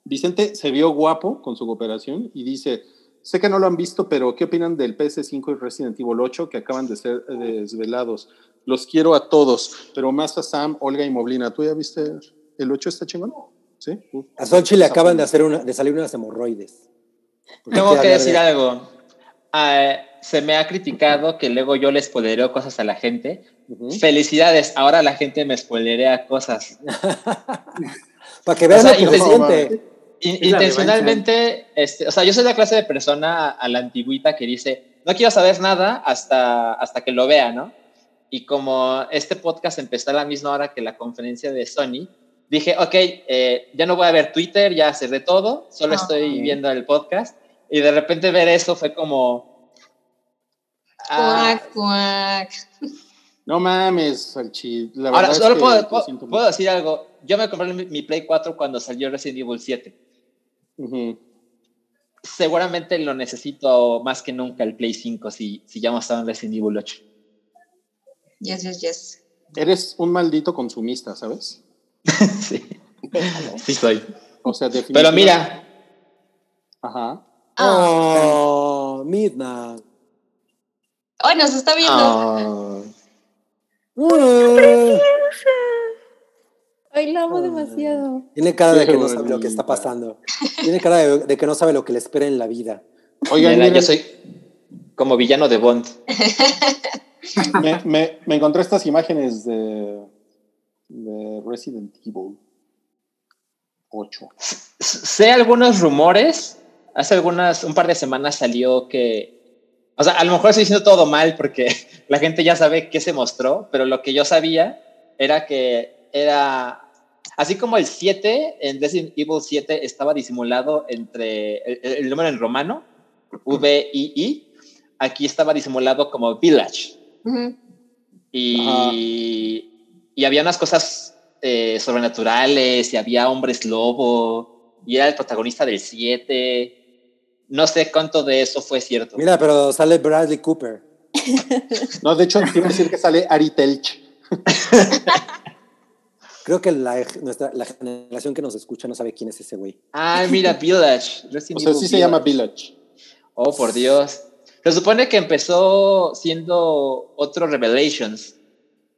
Vicente se vio guapo con su cooperación y dice, sé que no lo han visto, pero ¿qué opinan del PS5 y Resident Evil 8 que acaban de ser desvelados? Los quiero a todos, pero más a Sam, Olga y Moblina. ¿Tú ya viste el 8 está chingón? ¿Sí? a Sonchi le acaban de, hacer una, de salir unas hemorroides. Tengo que decir algo. Ah, se me ha criticado que luego yo le spoilereo cosas a la gente. Felicidades, ahora la gente me spoilerea cosas. Para que veas lo que se siente. intencionalmente, este, o sea, yo soy la clase de persona a la antigüita que dice, no quiero saber nada hasta, hasta que lo vea, ¿no? Y como este podcast empezó a la misma hora que la conferencia de Sony, dije, ok, eh, ya no voy a ver Twitter, ya cerré todo, solo estoy viendo el podcast. Y de repente ver eso fue como... Ah, cuac, No mames, Salchi. Ahora, solo puedo, decir algo. Yo me compré mi, Play 4 cuando salió Resident Evil 7. Seguramente lo necesito más que nunca el Play 5 si, si ya hemos estado en Resident Evil 8. Yes, yes, yes. Eres un maldito consumista, ¿sabes? sí. Sí soy. O sea, Pero mira. Ajá. Oh, Midnight. Ay, nos está viendo. Oh. Ay, la amo demasiado. Tiene cara de que no sabe lo que está pasando. Tiene cara de, que no sabe lo que le espera en la vida. Oigan, yo soy como villano de Bond. me, me, me encontré estas imágenes de de Resident Evil 8. Sé algunos rumores. Hace algunas, un par de semanas salió que, o sea, a lo mejor estoy diciendo todo mal porque la gente ya sabe qué se mostró, pero lo que yo sabía era que era, así como el 7 en Resident Evil 7 estaba disimulado entre el, número en romano, V-I-I, aquí estaba disimulado como Village. Y y había unas cosas eh, sobrenaturales y había hombres lobo y era el protagonista del 7. No sé cuánto de eso fue cierto. Mira, pero sale Bradley Cooper. no, de hecho, quiero decir que sale Ari Telch. Creo que la, nuestra, la generación que nos escucha no sabe quién es ese güey. Ah, mira, Village. o sea, sí se llama Village. Oh, por Dios. Se supone que empezó siendo otro Revelations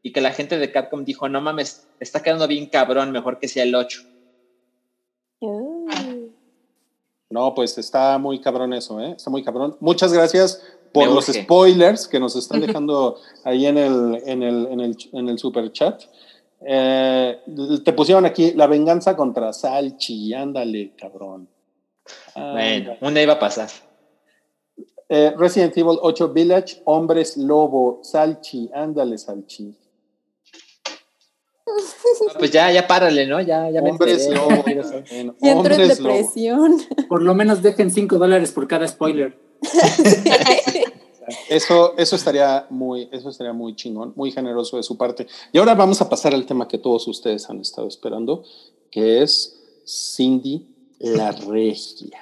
y que la gente de Capcom dijo, no mames, está quedando bien cabrón, mejor que sea el 8. No, pues está muy cabrón eso, ¿eh? Está muy cabrón. Muchas gracias por los spoilers que nos están dejando ahí en el, en el, en el, en el super chat. Eh, te pusieron aquí la venganza contra Salchi, ándale, cabrón. bueno, un día iba a pasar. Eh, Resident Evil 8 Village, Hombres Lobo, Salchi, ándale, Salchi pues ya, ya párale, ¿no? Ya, ya me Hombres Ya entró en depresión. Por lo menos dejen 5 dólares por cada spoiler. Eso, eso, estaría muy, eso estaría muy chingón, muy generoso de su parte. Y ahora vamos a pasar al tema que todos ustedes han estado esperando, que es Cindy la Regia.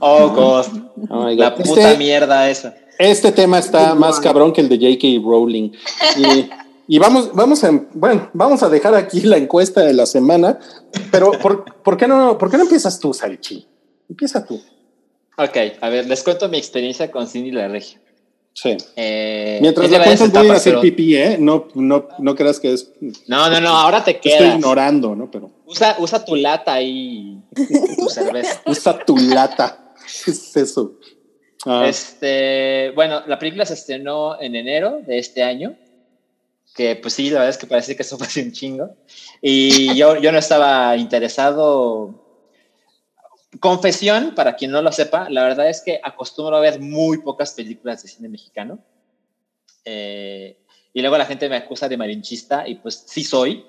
Oh. Oh my La God. puta Este- mierda esa. Este tema está más cabrón que el de J.K. Rowling. Y, y vamos, vamos a, bueno, vamos a dejar aquí la encuesta de la semana, pero ¿por, por qué, no, ¿por qué no empiezas tú, Salchi? Empieza tú. Ok, a ver, les cuento mi experiencia con Cindy la Regia. Sí. Eh, Mientras la cuentas voy a hacer pero- pipí, ¿eh? No, no, no creas que es... No, no, no, ahora te Estoy quedas. ignorando, ¿no? Pero Usa, usa tu lata ahí, tu cerveza. usa tu lata. ¿Qué es eso? Ah, Este, bueno, la película se estrenó en enero de este año, que pues sí, la verdad es que parece que eso fue hace un chingo. Y yo, yo no estaba interesado. Confesión, para quien no lo sepa, la verdad es que acostumbro a ver muy pocas películas de cine mexicano. Eh, y luego la gente me acusa de malinchista y pues sí soy.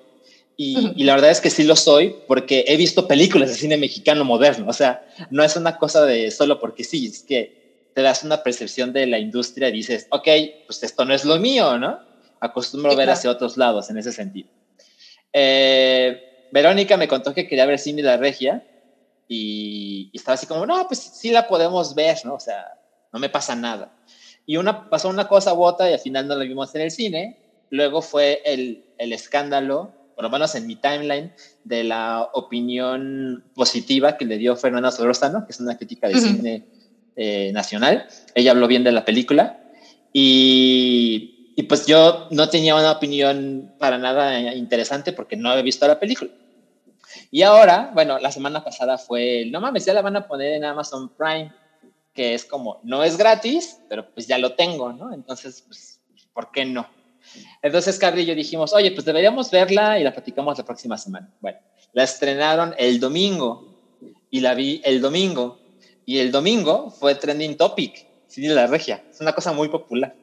Y, y la verdad es que sí lo soy porque he visto películas de cine mexicano moderno. O sea, no es una cosa de solo porque sí, es que te das una percepción de la industria y dices, ok, pues esto no es lo mío, ¿no? Acostumbro Sí, ver claro. hacia otros lados en ese sentido. Eh, Verónica me contó que quería ver Cindy la Regia y, y estaba así como, no, pues sí la podemos ver, ¿no? O sea, no me pasa nada. Y una, pasó una cosa u otra y al final no la vimos en el cine. Luego fue el, el escándalo, por lo menos en mi timeline, de la opinión positiva que le dio Fernanda Solórzano, que es una crítica de cine eh, nacional. Ella habló bien de la película y, y pues yo no tenía una opinión para nada interesante porque no había visto la película. Y ahora, bueno, la semana pasada fue, el, no mames, ya la van a poner en Amazon Prime, que es como, no es gratis, pero pues ya lo tengo, ¿no? Entonces, pues, ¿por qué no? Entonces, Carly yo dijimos, oye, pues deberíamos verla y la platicamos la próxima semana. Bueno, la estrenaron el domingo y la vi el domingo. Y el domingo fue trending topic, de la Regia. Es una cosa muy popular.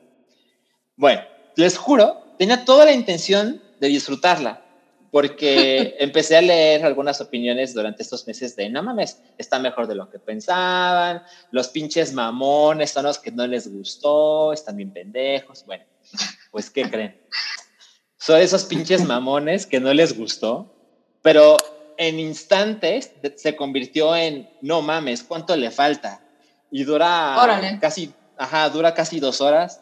Bueno, les juro, tenía toda la intención de disfrutarla, porque empecé a leer algunas opiniones durante estos meses de, no mames, está mejor de lo que pensaban, los pinches mamones son los que no les gustó, están bien pendejos. Bueno, pues, ¿qué creen? Son esos pinches mamones que no les gustó, pero en instantes se convirtió en, no mames, ¿cuánto le falta? Y dura Órale. casi, ajá, dura casi dos horas.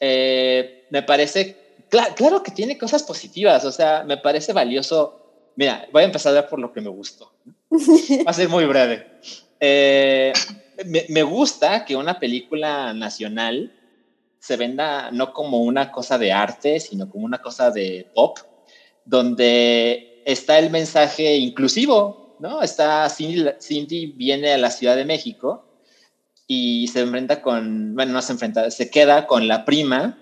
Eh, me parece, cla- claro que tiene cosas positivas, o sea, me parece valioso. Mira, voy a empezar a por lo que me gustó. Va a ser muy breve. Eh, me, me gusta que una película nacional se venda no como una cosa de arte, sino como una cosa de pop, donde está el mensaje inclusivo, ¿no? Está Cindy, Cindy viene a la Ciudad de México y se enfrenta con, bueno, no se enfrenta, se queda con la prima,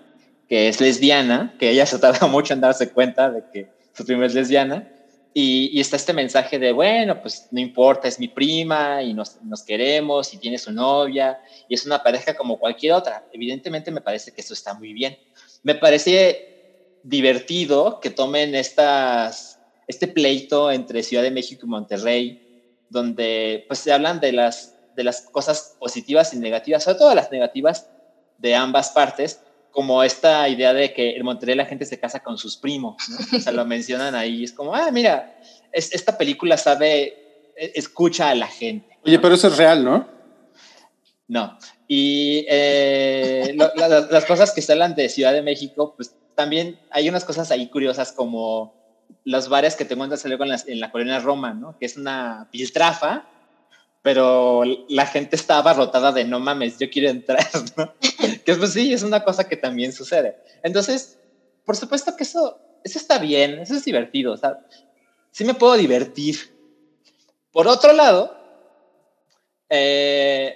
que es lesbiana, que ella se tarda mucho en darse cuenta de que su prima es lesbiana, y, y está este mensaje de, bueno, pues no importa, es mi prima y nos, nos queremos y tiene su novia y es una pareja como cualquier otra. Evidentemente me parece que eso está muy bien. Me parece divertido que tomen estas, este pleito entre Ciudad de México y Monterrey, donde pues se hablan de las, de las cosas positivas y negativas, sobre todo las negativas de ambas partes, como esta idea de que en Monterrey la gente se casa con sus primos, ¿no? O sea, lo mencionan ahí, es como, ah, mira, es, esta película sabe, e- escucha a la gente. Oye, pero eso es real, ¿no? No. Y eh, lo- la- la- las cosas que se hablan de Ciudad de México, pues también hay unas cosas ahí curiosas como los bares que te encuentras en la, en la colonia Roma, ¿no? Que es una piltrafa, pero la gente está abarrotada de no mames, yo quiero entrar, ¿no? que pues sí, es una cosa que también sucede. Entonces, por supuesto que eso, eso está bien, eso es divertido, o sea, sí me puedo divertir. Por otro lado, eh,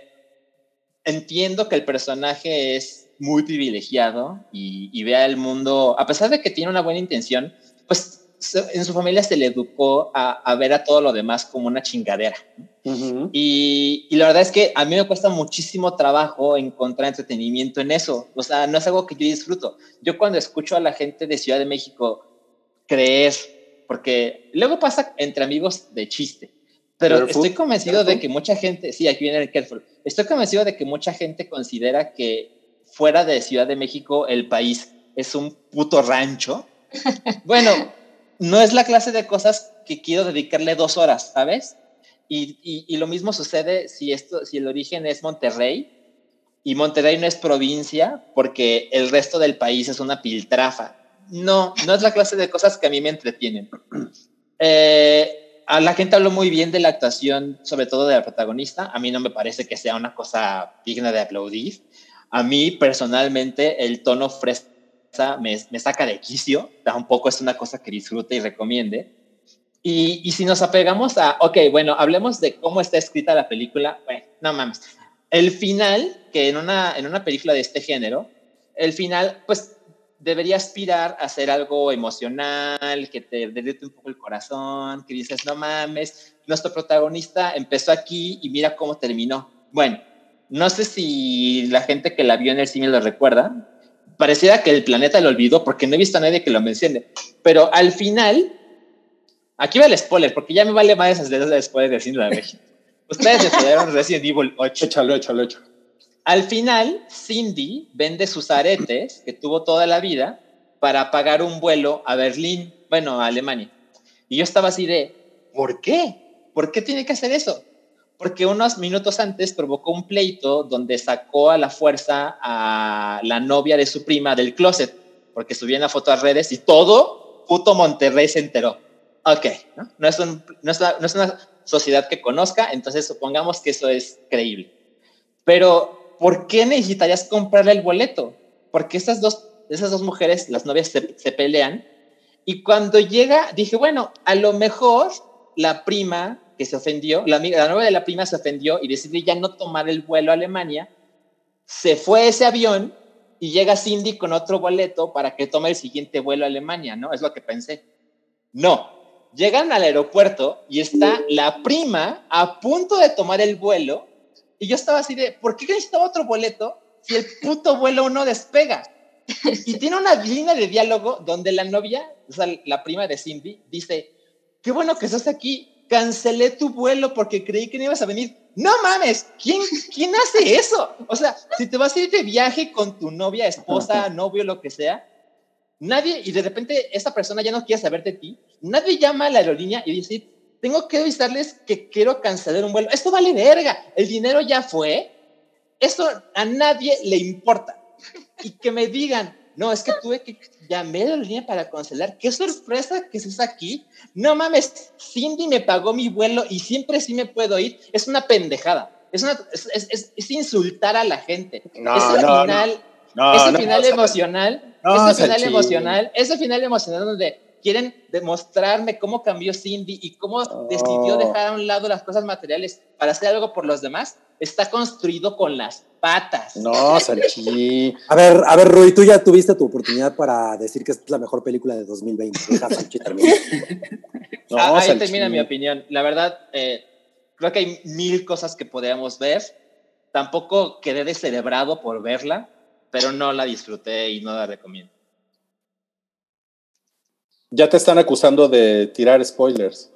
entiendo que el personaje es muy privilegiado y, y vea el mundo, a pesar de que tiene una buena intención, pues en su familia se le educó a, a ver a todo lo demás como una chingadera. Ujú. Y, y la verdad es que a mí me cuesta muchísimo trabajo encontrar entretenimiento en eso. O sea, no es algo que yo disfruto. Yo cuando escucho a la gente de Ciudad de México creer, porque luego pasa entre amigos de chiste, pero Careful, estoy convencido de careful. que mucha gente, sí, aquí viene el careful, estoy convencido de que mucha gente considera que fuera de Ciudad de México el país es un puto rancho. Bueno, no es la clase de cosas que quiero dedicarle dos horas, ¿sabes? Y, y, lo mismo sucede si, el origen es Monterrey y Monterrey no es provincia porque el resto del país es una piltrafa. No, no es la clase de cosas que a mí me entretienen. Eh, a la gente habló muy bien de la actuación, sobre todo de la protagonista. A mí no me parece que sea una cosa digna de aplaudir. A mí personalmente el tono fresa me, me saca de quicio. Tampoco es una cosa que disfrute y recomiende. Y, y, si nos apegamos a, ok, bueno, hablemos de cómo está escrita la película, bueno, no mames. El final, que en una, en una película de este género, el final, pues debería aspirar a ser algo emocional, que te derrite un poco el corazón, que dices, no mames, nuestro protagonista empezó aquí y mira cómo terminó. Bueno, no sé si la gente que la vio en el cine lo recuerda. Pareciera que el planeta lo olvidó porque no he visto a nadie que lo mencione. Pero al final, aquí va el spoiler, porque ya me vale más esas letras de spoiler del cine de región. Ustedes estudiaron Resident Evil 8. Échalo, échalo, échalo. Al final, Cindy vende sus aretes que tuvo toda la vida para pagar un vuelo a Berlín, bueno, a Alemania. Y yo estaba así de, ¿por qué? ¿Por qué tiene que hacer eso? Porque unos minutos antes provocó un pleito donde sacó a la fuerza a la novia de su prima del closet, porque subía una foto a redes y todo puto Monterrey se enteró. Ok, ¿no? Es, una, sociedad que conozca, entonces supongamos que eso es creíble. Pero ¿por qué necesitarías comprarle el boleto? Porque esas dos, esas dos mujeres, las novias, se, se pelean. Y cuando llega, dije, bueno, a lo mejor la prima se ofendió, la, amiga, la novia de la prima se ofendió y decidió ya no tomar el vuelo a Alemania, se fue ese avión y llega Cindy con otro boleto para que tome el siguiente vuelo a Alemania, ¿no? Es lo que pensé. No, llegan al aeropuerto y está la prima a punto de tomar el vuelo y yo estaba así de, ¿por qué necesitaba otro boleto si el puto vuelo no despega? Y tiene una línea de diálogo donde la novia, o sea, la prima de Cindy, dice, qué bueno que estás aquí, cancelé tu vuelo porque creí que no ibas a venir. No mames, ¿quién, ¿quién hace eso? O sea, si te vas a ir de viaje con tu novia, esposa, novio, lo que sea, nadie, y de repente esa persona ya no quiere saber de ti, nadie llama a la aerolínea y dice, tengo que avisarles que quiero cancelar un vuelo. Esto vale verga. El dinero ya fue. Esto a nadie le importa. Y que me digan, no, es que tuve que llamar a la línea para cancelar. Qué sorpresa que estés aquí. No mames, Cindy me pagó mi vuelo y siempre sí me puedo ir. Es una pendejada. Es, una, es, es, es insultar a la gente. No, ese no, final, no, ese no, final no, emocional, ese final emocional, ese final emocional donde quieren demostrarme cómo cambió Cindy y cómo Oh. decidió dejar a un lado las cosas materiales para hacer algo por los demás, está construido con las patas. No, Salchi. A ver, a ver, Rui, tú ya tuviste tu oportunidad para decir que es la mejor película de 2020. Deja Salchi terminar. No, Ah, ahí Salchi. termina mi opinión. La verdad, eh, creo que hay mil cosas que podríamos ver. Tampoco quedé descerebrado por verla, pero no la disfruté y no la recomiendo. Ya te están acusando de tirar spoilers.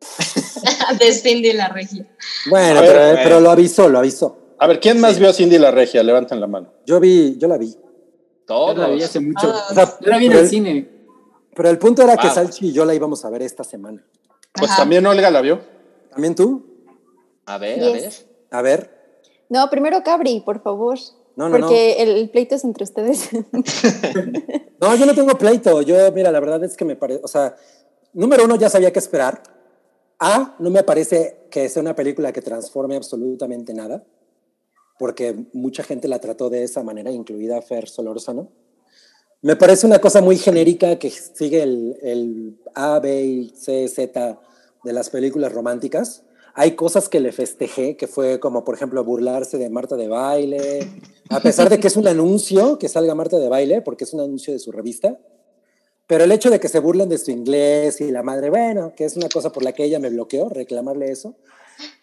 de Cindy la regia. Bueno, ver, pero, bueno. pero lo avisó, lo avisó. A ver, ¿quién más Sí. vio a Cindy la Regia? Levanten la mano. Yo vi, yo la vi. Todos. Yo la vi hace mucho. Ah. O sea, Yo la vi en el el, cine. pero el punto era que. Salchi y yo la íbamos a ver esta semana. Pues Ajá. también Olga la vio. ¿También tú? A ver, a ver. A ver. No, primero Cabri, por favor. No, no, porque El, el pleito es entre ustedes. no. No, yo no tengo pleito. Yo, mira, la verdad es que me parece, o sea, número uno, ya sabía qué esperar. A, no me parece que sea una película que transforme absolutamente nada, porque mucha gente la trató de esa manera, incluida Fer Solórzano. Me parece una cosa muy genérica que sigue el, el A, B, y C, Z de las películas románticas. Hay cosas que le festejé, que fue como, por ejemplo, burlarse de Marta de Baile, a pesar de que es un anuncio que salga Marta de Baile, porque es un anuncio de su revista. Pero el hecho de que se burlen de su inglés y la madre, bueno, que es una cosa por la que ella me bloqueó, reclamarle eso.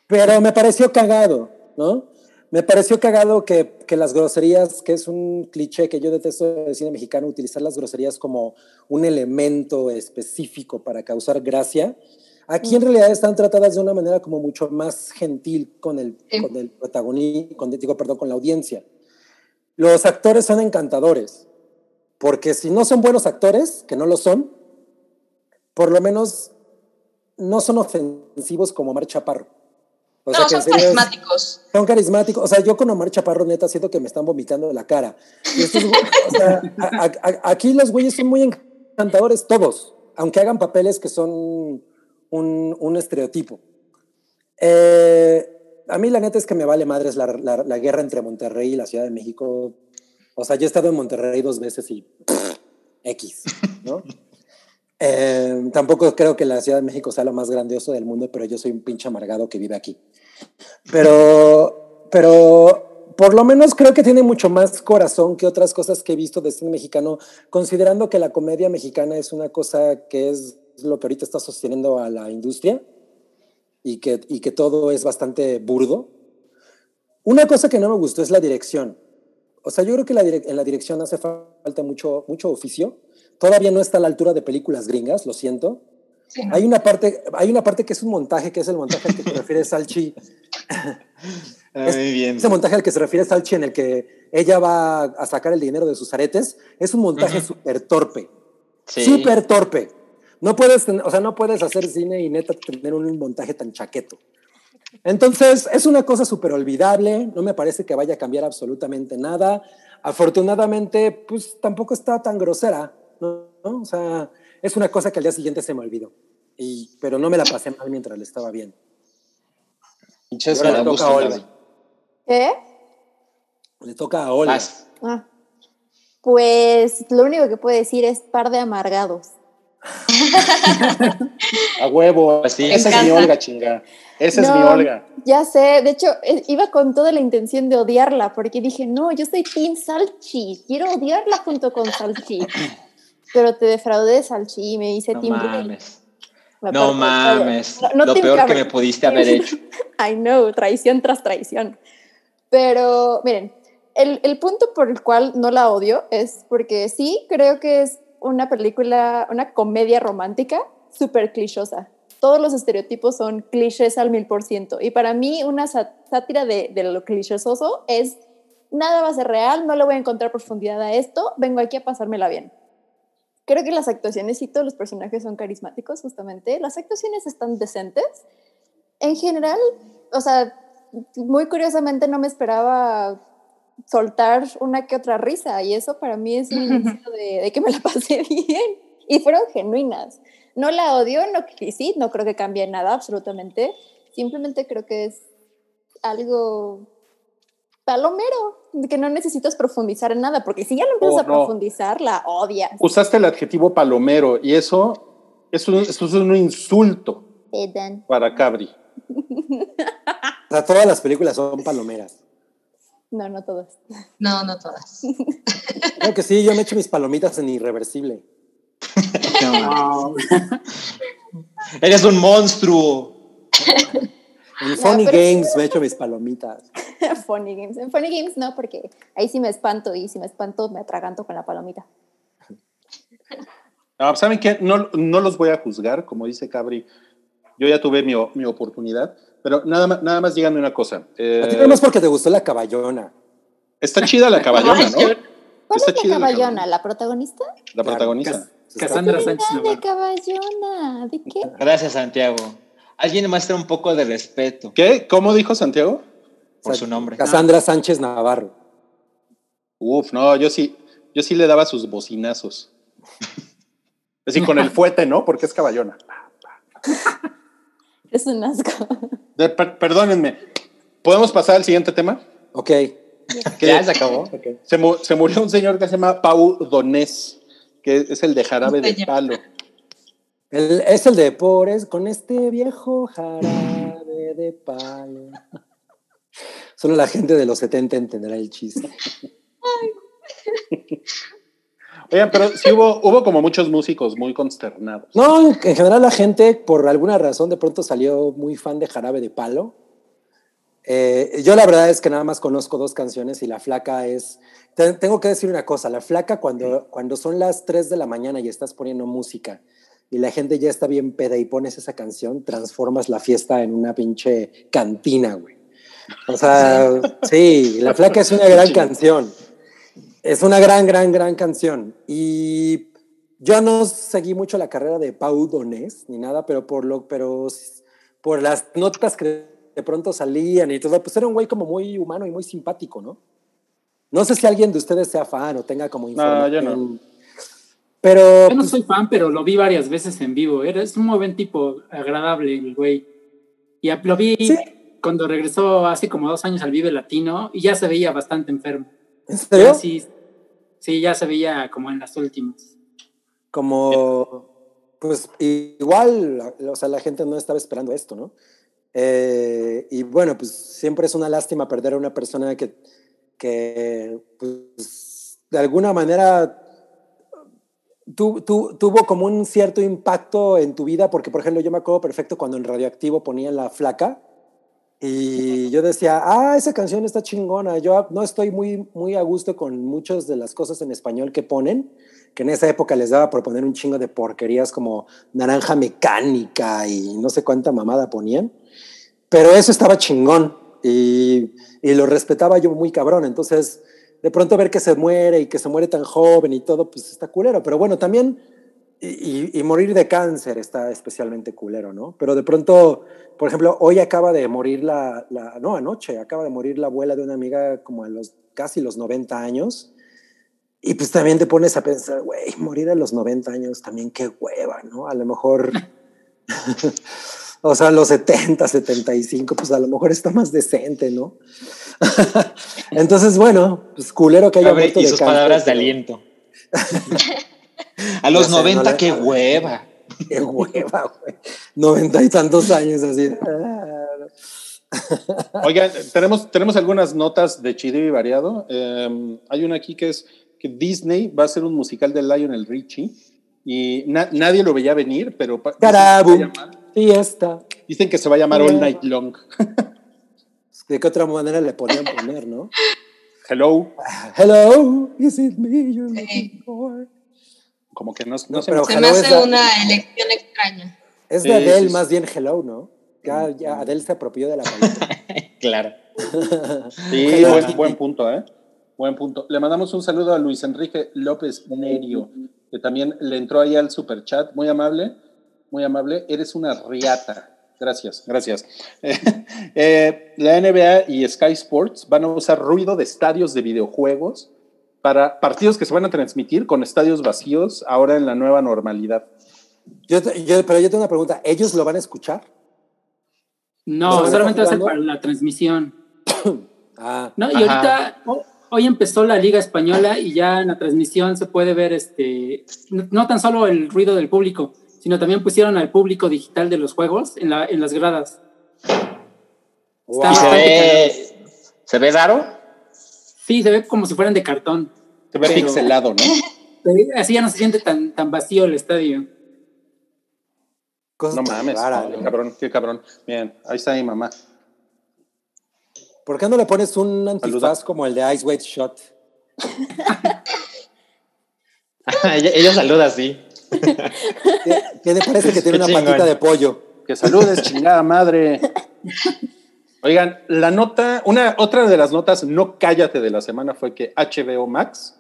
Pero me pareció cagado, ¿no? Me pareció cagado que, que las groserías, que es un cliché que yo detesto del cine mexicano, utilizar las groserías como un elemento específico para causar gracia. Aquí en realidad están tratadas de una manera como mucho más gentil con el, Sí. con el protagonista, con, digo, perdón, con la audiencia. Los actores son encantadores, porque si no son buenos actores, que no lo son, por lo menos no son ofensivos como Omar Chaparro. O No, sea, que son serio carismáticos. son carismáticos. O sea, yo con Omar Chaparro, neta, siento que me están vomitando de la cara. Estos o sea, a- a- a- aquí los güeyes son muy encantadores, todos, aunque hagan papeles que son un, un estereotipo. Eh, a mí la neta es que me vale madres la, la- la guerra entre Monterrey y la Ciudad de México. O sea, yo he estado en Monterrey dos veces y X, ¿no? Eh, tampoco creo que la Ciudad de México sea lo más grandioso del mundo, pero yo soy un pinche amargado que vive aquí. Pero, pero por lo menos creo que tiene mucho más corazón que otras cosas que he visto de cine mexicano, considerando que la comedia mexicana es una cosa que es lo que ahorita está sosteniendo a la industria y que, y que todo es bastante burdo. Una cosa que no me gustó es la dirección. O sea, yo creo que la en la dirección hace falta mucho, mucho oficio. Todavía no está a la altura de películas gringas, lo siento. Sí. Hay una parte, hay una parte que es un montaje, que es el montaje al que se refiere Salchi. Muy bien. Ese montaje al que se refiere Salchi, en el que ella va a sacar el dinero de sus aretes, es un montaje Ujú. súper torpe. Sí. Súper torpe. No puedes, ten- o sea, no puedes hacer cine y neta tener un montaje tan chaqueto. Entonces, es una cosa súper olvidable, no me parece que vaya a cambiar absolutamente nada. Afortunadamente, pues tampoco está tan grosera, ¿no? ¿No? O sea, es una cosa que al día siguiente se me olvidó. Y, pero no me la pasé mal mientras le estaba bien. Y ahora le toca a Olga. ¿Qué? Le toca a Olga. Ah. Pues lo único que puedo decir es par de amargados. A huevo. Pues sí. Esa es mi encanta. Olga, chinga. Esa es No, mi Olga. Ya sé, de hecho, eh, iba con toda la intención de odiarla, porque dije, no, yo soy Team Salchi, quiero odiarla junto con Salchi. Pero te defraudé, Salchi, y me hice No Team mames. Me No mames. No, no Lo Team peor que Cabri. me pudiste haber hecho. I know, traición tras traición. Pero miren, el, el punto por el cual no la odio es porque sí creo que es una película, una comedia romántica súper clichosa. Todos los estereotipos son clichés al mil por ciento. Y para mí una sátira de, de lo clichoso es nada va a ser real, no le voy a encontrar profundidad a esto, vengo aquí a pasármela bien. Creo que las actuaciones y todos los personajes son carismáticos, justamente. Las actuaciones están decentes. En general, o sea, muy curiosamente no me esperaba soltar una que otra risa y eso para mí es un indicio de, de que me la pasé bien y fueron genuinas. No la odio, no que sí, no creo que cambie nada absolutamente. Simplemente creo que es algo palomero, que no necesitas profundizar en nada, porque si ya lo empiezas Oh, a profundizar, la odias. Usaste el adjetivo palomero y eso, eso, eso es un insulto Eden. para Cabri. O sea, todas las películas son palomeras. No, no todas. No, no todas. Creo que sí, yo me echo mis palomitas en irreversible. No, Eres un monstruo. En Funny Games me echo mis palomitas. Funny Games. En Funny Games no, porque ahí sí me espanto y si me espanto me atraganto con la palomita. No, ¿Saben qué? No, no los voy a juzgar, como dice Cabri. Yo ya tuve mi, mi oportunidad, pero nada más, nada más díganme una cosa. Eh, A ti nomás porque te gustó la caballona. está chida la caballona, ¿no? ¿Cuál Está es la chida la caballona? ¿La protagonista? La protagonista. Cas- Cassandra Sánchez de caballona. ¿De qué? Gracias, Santiago. Alguien muestra un poco de respeto ¿Qué? ¿Cómo dijo Santiago? por su nombre. Cassandra Sánchez Navarro. Uf, no, yo sí, yo sí le daba sus bocinazos. Así con el fuete, ¿no? Porque es caballona. Es un asco. De- per- perdónenme. ¿Podemos pasar al siguiente tema? Ok. Que Ya se acabó. se, mu- se murió un señor que se llama Pau Donés, que es el de jarabe de palo. El- es el de por es con este viejo jarabe de palo. Solo la gente de los 70 entenderá el chiste. Oigan, pero sí hubo, hubo como muchos músicos muy consternados. No, en general la gente, por alguna razón, de pronto salió muy fan de Jarabe de Palo. Eh, yo la verdad es que nada más conozco dos canciones y la flaca es... te- tengo que decir una cosa, la flaca cuando, cuando son las 3 de la mañana y estás poniendo música y la gente ya está bien peda y pones esa canción, transformas la fiesta en una pinche cantina, güey. O sea, sí, la flaca es una gran canción. Es una gran, gran, gran canción. Y yo no seguí mucho la carrera de Pau Donés ni nada, pero por lo, pero por las notas que de pronto salían y todo, pues era un güey como muy humano y muy simpático, ¿no? No sé si alguien de ustedes sea fan o tenga como No, yo no. Pero Yo no pues, soy fan, pero lo vi varias veces en vivo. Era, es un muy buen tipo, agradable el güey. Y a- lo vi Sí. cuando regresó hace como dos años al Vive Latino y ya se veía bastante enfermo. ¿en serio? Sí, sí, ya se veía como en las últimas. como pues igual, o sea, la gente no estaba esperando esto, ¿no? Eh, y bueno, pues siempre es una lástima perder a una persona que, que pues, de alguna manera tu- tu- tuvo como un cierto impacto en tu vida, porque por ejemplo yo me acuerdo perfecto cuando en Radioactivo ponían La Flaca y yo decía, ah, esa canción está chingona, yo no estoy muy, muy a gusto con muchas de las cosas en español que ponen, que en esa época les daba por poner un chingo de porquerías como naranja mecánica y no sé cuánta mamada ponían, pero eso estaba chingón y, y lo respetaba yo muy cabrón, entonces de pronto ver que se muere y que se muere tan joven y todo, pues está culero, pero bueno, también y, y- morir de cáncer está especialmente culero, ¿no? Pero de pronto, por ejemplo, hoy acaba de morir la, la- no, anoche acaba de morir la abuela de una amiga como a los casi los 90 años. Y pues también te pones a pensar, güey, morir a los 90 años también qué hueva, ¿no? A lo mejor, o sea, los 70, 75, pues a lo mejor está más decente, ¿no? Entonces, bueno, pues culero que haya Abre- muerto y de sus cáncer, palabras de aliento. A los Ya sé, no 90, le- qué hueva. Qué hueva, güey. Noventa y tantos años así. Oigan, tenemos, tenemos algunas notas de chido y variado. Eh, hay una aquí que es que Disney va a hacer un musical de Lionel Richie y na- nadie lo veía venir, pero pa- dicen que, se va a Carabu, llamar- fiesta. dicen que se va a llamar All Night Long. ¿De qué otra manera le podían poner, no? Hello, Hello, is it me you're looking for? Como que no, no pero- Se me hace esa- una elección extraña. Es Sí, de Adele, sí, sí. más bien Hello, ¿no? Ya, ya Adele se apropió de la palabra. Claro. Sí, buen, punto, ¿eh? Buen punto. Le mandamos un saludo a Luis Enrique López Nerio, que también le entró ahí al super chat. Muy amable, muy amable. Eres una riata. Gracias, gracias. Eh, la NBA y Sky Sports van a usar ruido de estadios de videojuegos para partidos que se van a transmitir con estadios vacíos ahora en la nueva normalidad. Yo, te- yo- pero yo tengo una pregunta. ¿Ellos lo van a escuchar? No, ¿No solamente va a ser para la transmisión. Ah, No, y Ajá. ahorita, ho- hoy empezó la Liga Española y ya en la transmisión se puede ver este, no, no tan solo el ruido del público, sino también pusieron al público digital de los juegos en, la, en las gradas. wow. Está ¿Y se ve, se ve raro? Sí, se ve como si fueran de cartón. Se ve Pero- pixelado, ¿no? Así ya no se siente tan, tan vacío el estadio. Cosas No mames, raras, qué ¿no? cabrón, qué cabrón. Bien, ahí está mi mamá. ¿Por qué no le pones un antifaz Saluda. como el de Ice White Shot? ella, ella saluda así. ¿Qué, qué le parece que tiene Qué una chingón. patita de pollo? Que saludes, chingada madre. Oigan, la nota, una, otra de las notas no cállate de la semana fue que HBO Max,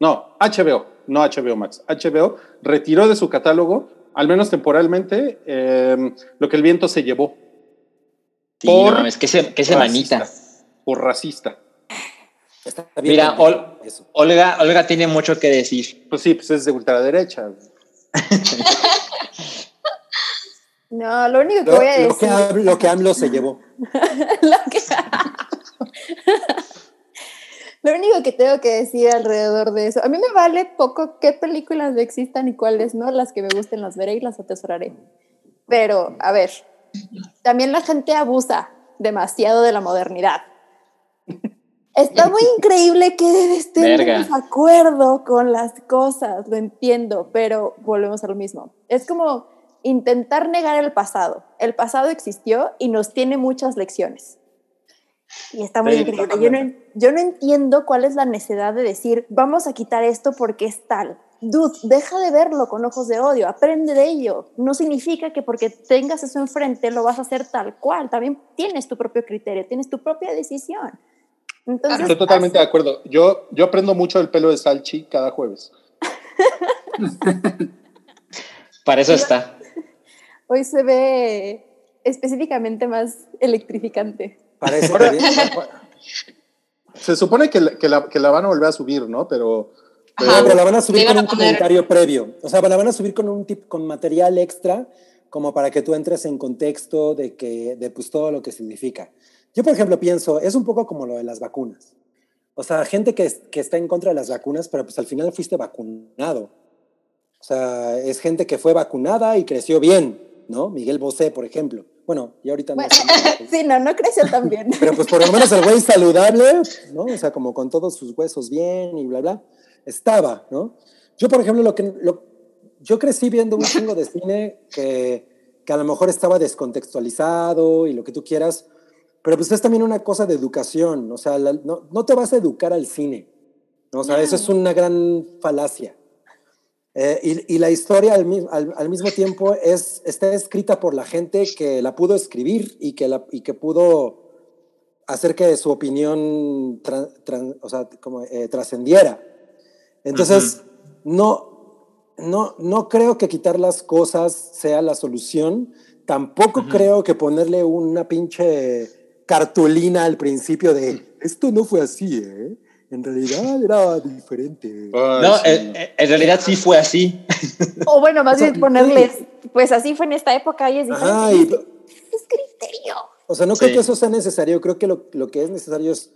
no, HBO, no HBO Max, HBO retiró de su catálogo, al menos temporalmente, eh, lo que el viento se llevó Sí, Por no mames, qué, se- qué semanita. racista, por racista. Está bien Mira, pendejo Ol- eso. Olga, Olga tiene mucho que decir. Pues sí, pues es de ultraderecha. No, lo único que Lo, voy a lo decir. que, lo que AMLO se llevó. lo, que- Lo único que tengo que decir alrededor de eso, a mí me vale poco qué películas existan y cuáles no, las que me gusten las veré y las atesoraré. Pero, a ver, también la gente abusa demasiado de la modernidad. Está muy increíble que en Verga. desacuerdo con las cosas, lo entiendo, pero volvemos a lo mismo. Es como intentar negar el pasado. El pasado existió y nos tiene muchas lecciones. Y está muy Sí, increíble. Yo no, totalmente. yo no entiendo cuál es la necesidad de decir, vamos a quitar esto porque es tal. Dude, deja de verlo con ojos de odio, aprende de ello. No significa que porque tengas eso enfrente lo vas a hacer tal cual. También tienes tu propio criterio, tienes tu propia decisión. Entonces, Estoy totalmente de acuerdo. Yo, yo aprendo mucho del pelo de Salchi cada jueves. Para eso está. Hoy se ve específicamente más electrificante. Parece Se supone que la, que, la, que la van a volver a subir, ¿no? Pero, pero- Ajá. pero la van a subir con a un poner- comentario previo. O sea, la van a subir con un tip, con material extra, como para que tú entres en contexto de que, de pues todo lo que significa. Yo, por ejemplo, pienso, es un poco como lo de las vacunas. O sea, gente que, que está en contra de las vacunas, pero pues al final fuiste vacunado. O sea, es gente que fue vacunada y creció bien, ¿no? Miguel Bosé, por ejemplo. Bueno, y ahorita no. Bueno, está- sí, no, no creció tan bien. Pero pues por lo menos el güey saludable, ¿no? O sea, como con todos sus huesos bien y bla, bla, estaba, ¿no? Yo, por ejemplo, lo que, lo- yo crecí viendo un chingo de cine que, que a lo mejor estaba descontextualizado y lo que tú quieras, pero pues es también una cosa de educación, o sea, la- no, no te vas a educar al cine, ¿no? O sea, eso es una gran falacia. Eh, y, y la historia al, al- al mismo tiempo es, está escrita por la gente que la pudo escribir y que, la, y que pudo hacer que su opinión o sea, como, eh, trascendiera. Entonces, no, no, no creo que quitar las cosas sea la solución. Tampoco creo que ponerle una pinche cartulina al principio de esto no fue así, ¿eh? En realidad era diferente. Ay, No, sí. en, en realidad sí fue así. O bueno, más O sea, bien ponerles, pues así fue en esta época y es diferente. Ajá, y- Es criterio. O sea, no Sí. creo que eso sea necesario. Creo que lo, lo que es necesario es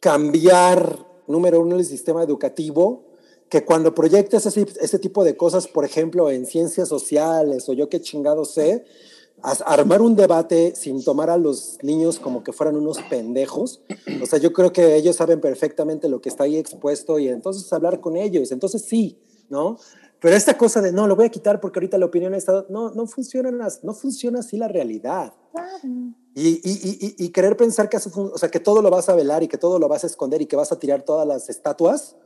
cambiar, número uno, el sistema educativo, que cuando proyectes ese, ese tipo de cosas, por ejemplo, en ciencias sociales o yo qué chingado sé, armar un debate sin tomar a los niños como que fueran unos pendejos. O sea, yo creo que ellos saben perfectamente lo que está ahí expuesto y entonces hablar con ellos. Entonces sí, ¿no? Pero esta cosa de no, lo voy a quitar porque ahorita la opinión está... No, no funciona, no funciona así la realidad. Y, y, y, y- querer pensar que, o sea, que todo lo vas a velar y que todo lo vas a esconder y que vas a tirar todas las estatuas,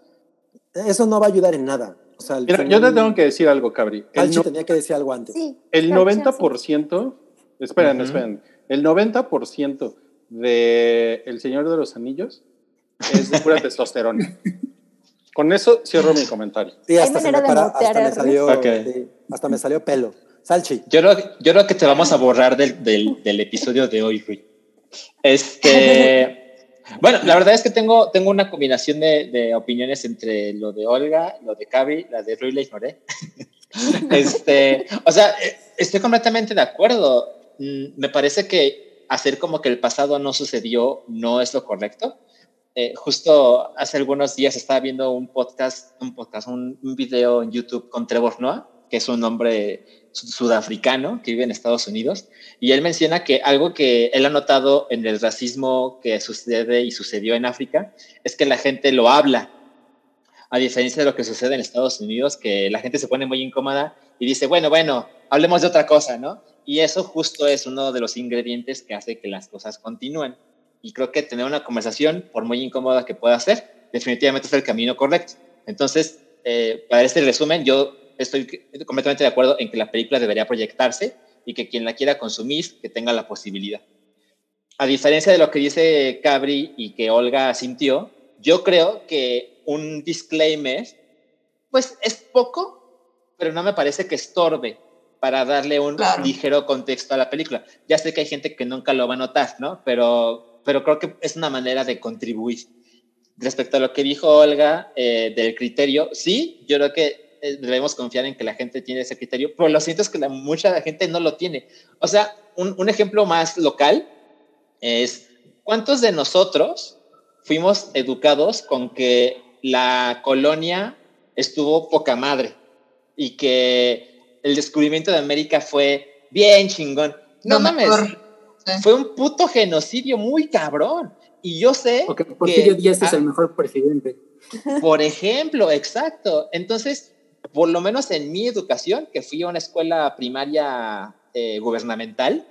eso no va a ayudar en nada. O sea, Mira, yo te tengo que decir algo, Cabri. El, Salchi no- tenía que decir algo antes. Sí. el claro, 90%, esperen, Ujú. esperen, el 90% de El Señor de los Anillos es de pura testosterona. Con eso cierro mi comentario. Sí, hasta, se me, para- hasta me salió, Ok. sí, hasta me salió pelo. Salchi. Yo creo, yo creo que te vamos a borrar del, del, del episodio de hoy, Rui. Este, bueno, la verdad es que tengo, tengo una combinación de, de opiniones entre lo de Olga, lo de Cavi, la de Rui la ignoré. Este, o sea, eh, estoy completamente de acuerdo. Mm, Me parece que hacer como que el pasado no sucedió no es lo correcto. Eh, justo hace algunos días estaba viendo un podcast, un podcast, un, un video en YouTube con Trevor Noah, que es un hombre sudafricano que vive en Estados Unidos, y él menciona que algo que él ha notado en el racismo que sucede y sucedió en África es que la gente lo habla, a diferencia de lo que sucede en Estados Unidos, que la gente se pone muy incómoda y dice, bueno, bueno, hablemos de otra cosa, ¿no? Y eso justo es uno de los ingredientes que hace que las cosas continúen. Y creo que tener una conversación, por muy incómoda que pueda ser, definitivamente es el camino correcto. Entonces, eh, para este resumen, yo estoy completamente de acuerdo en que la película debería proyectarse y que quien la quiera consumir, que tenga la posibilidad. A diferencia de lo que dice Cabri y que Olga sintió, yo creo que un disclaimer, pues es poco, pero no me parece que estorbe para darle un Claro. ligero contexto a la película. Ya sé que hay gente que nunca lo va a notar, ¿no? Pero, pero creo que es una manera de contribuir. Respecto a lo que dijo Olga eh, del criterio, sí, yo creo que debemos confiar en que la gente tiene ese criterio, pero lo siento es que la, mucha gente no lo tiene. O sea, un, un ejemplo más local es, ¿cuántos de nosotros fuimos educados con que la colonia estuvo poca madre y que el descubrimiento de América fue bien chingón? No Lo mames. Sí. fue un puto genocidio muy cabrón. Y yo sé Porque Porfirio que- Díaz es ah, el mejor presidente. por ejemplo, exacto. Entonces, por lo menos en mi educación, que fui a una escuela primaria eh, gubernamental,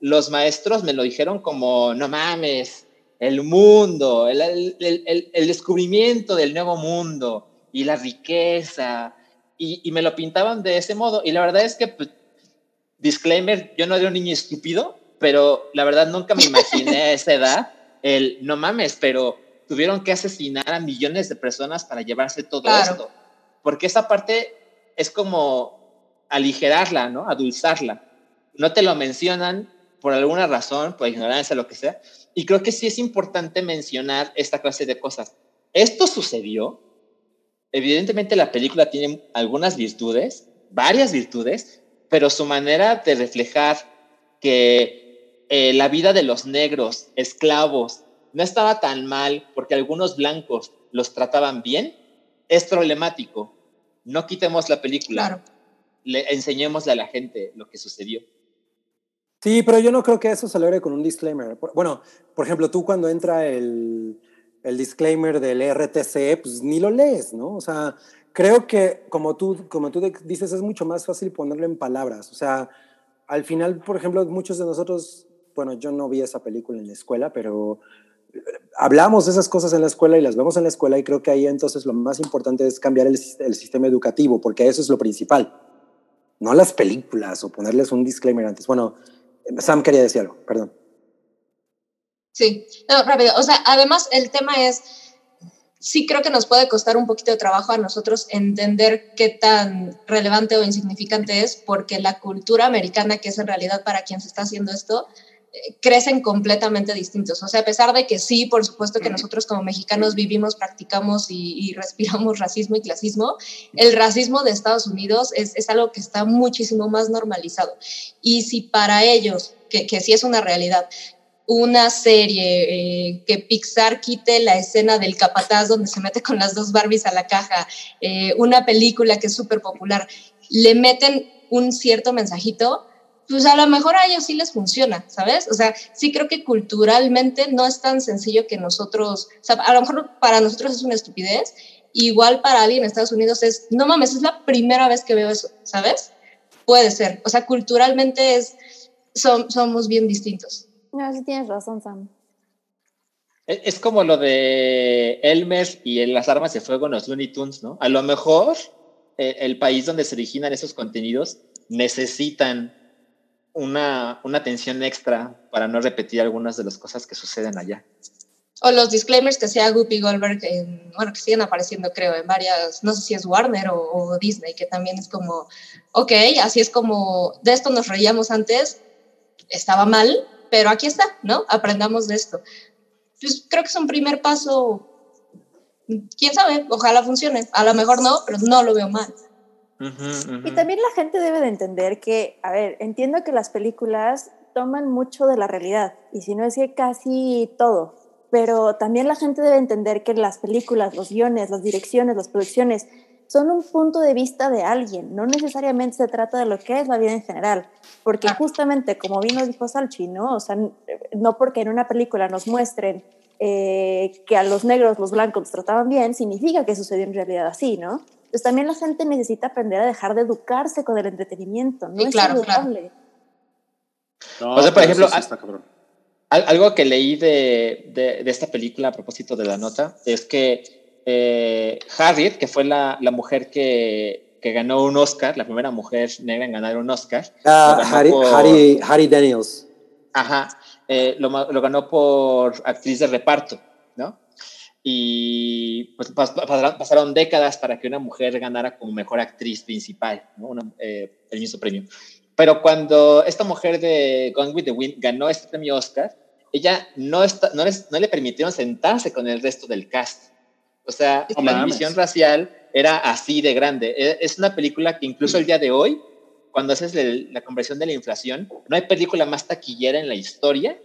los maestros me lo dijeron como, no mames, el mundo, el, el- el- el descubrimiento del nuevo mundo y la riqueza, y, y me lo pintaban de ese modo. Y la verdad es que, pues, disclaimer, yo no era un niño estúpido, pero la verdad nunca me imaginé a esa edad el, no mames, pero tuvieron que asesinar a millones de personas para llevarse todo Claro. esto. Porque esa parte es como aligerarla, ¿no? Adulzarla. No te lo mencionan por alguna razón, por ignorancia, lo que sea. Y creo que sí es importante mencionar esta clase de cosas. Esto sucedió. Evidentemente la película tiene algunas virtudes, varias virtudes, pero su manera de reflejar que eh, la vida de los negros, esclavos, no estaba tan mal porque algunos blancos los trataban bien, es problemático. No quitemos la película. Claro. Le enseñémosle a la gente lo que sucedió. Sí, pero yo no creo que eso se logre con un disclaimer. Bueno, por ejemplo, tú cuando entra el, el disclaimer del RTC, pues ni lo lees, ¿no? O sea, creo que como tú, como tú dices, es mucho más fácil ponerlo en palabras. O sea, al final, por ejemplo, muchos de nosotros, bueno, yo no vi esa película en la escuela, pero hablamos de esas cosas en la escuela y las vemos en la escuela y creo que ahí entonces lo más importante es cambiar el, sis- el sistema educativo, porque eso es lo principal. No las películas o ponerles un disclaimer antes. Bueno, Sam quería decir algo, perdón. Sí, no, rápido. O sea, además el tema es, sí creo que nos puede costar un poquito de trabajo a nosotros entender qué tan relevante o insignificante es, porque la cultura americana, que es en realidad para quien se está haciendo esto, crecen completamente distintos. O sea, a pesar de que sí, por supuesto que nosotros como mexicanos vivimos, practicamos y, y respiramos racismo y clasismo, el racismo de Estados Unidos es, es algo que está muchísimo más normalizado. Y si para ellos, que, que sí es una realidad, una serie, eh, que Pixar quite la escena del capataz donde se mete con las dos Barbies a la caja, eh, una película que es súper popular, le meten un cierto mensajito, pues a lo mejor a ellos sí les funciona, ¿sabes? O sea, sí creo que culturalmente no es tan sencillo que nosotros, o sea, a lo mejor para nosotros es una estupidez, igual para alguien en Estados Unidos es, no mames, es la primera vez que veo eso, ¿sabes? Puede ser, o sea, culturalmente es, son, somos bien distintos. No, sí tienes razón, Sam. Es, es como lo de Elmer y las armas de fuego en los Looney Tunes, ¿no? A lo mejor eh, el país donde se originan esos contenidos necesitan una, una atención extra para no repetir algunas de las cosas que suceden allá. O los disclaimers que hacía Guppy Goldberg, en, bueno, que siguen apareciendo, creo, en varias, no sé si es Warner o, o, Disney, que también es como, ok, así es como, de esto nos reíamos antes, estaba mal, pero aquí está, ¿no? Aprendamos de esto. Pues creo que es un primer paso, quién sabe, ojalá funcione, a lo mejor no, pero no lo veo mal. Uh -huh, uh -huh. Y también la gente debe de entender que, a ver, entiendo que las películas toman mucho de la realidad, y si no es que casi todo, pero también la gente debe entender que las películas, los guiones, las direcciones, las producciones son un punto de vista de alguien, no necesariamente se trata de lo que es la vida en general, porque justamente como bien nos dijo Salchi, ¿no? O sea, no porque en una película nos muestren eh, que a los negros, los blancos los trataban bien, significa que sucedió en realidad así, ¿no? Entonces también la gente necesita aprender a dejar de educarse con el entretenimiento, no sí, es claro, saludable. Claro. No, o sea, por ejemplo, sí algo que leí de, de, de, esta película a propósito de la nota es que eh, Harriet, que fue la, la mujer que, que, ganó un Oscar, la primera mujer negra en ganar un Oscar. Uh, Harry, por, Harry, Harry, Daniels. Ajá, eh, lo, lo, ganó por actriz de reparto, ¿no? Y pues pasaron, décadas para que una mujer ganara como mejor actriz principal, ¿no? Una, eh, el mismo premio. Pero cuando esta mujer de Gone with the Wind ganó este premio Oscar, ella no, está, no, les, no le permitieron sentarse con el resto del cast. O sea, la división racial era así de grande. Es una película que incluso el día de hoy, cuando haces la conversión de la inflación, no hay película más taquillera en la historia.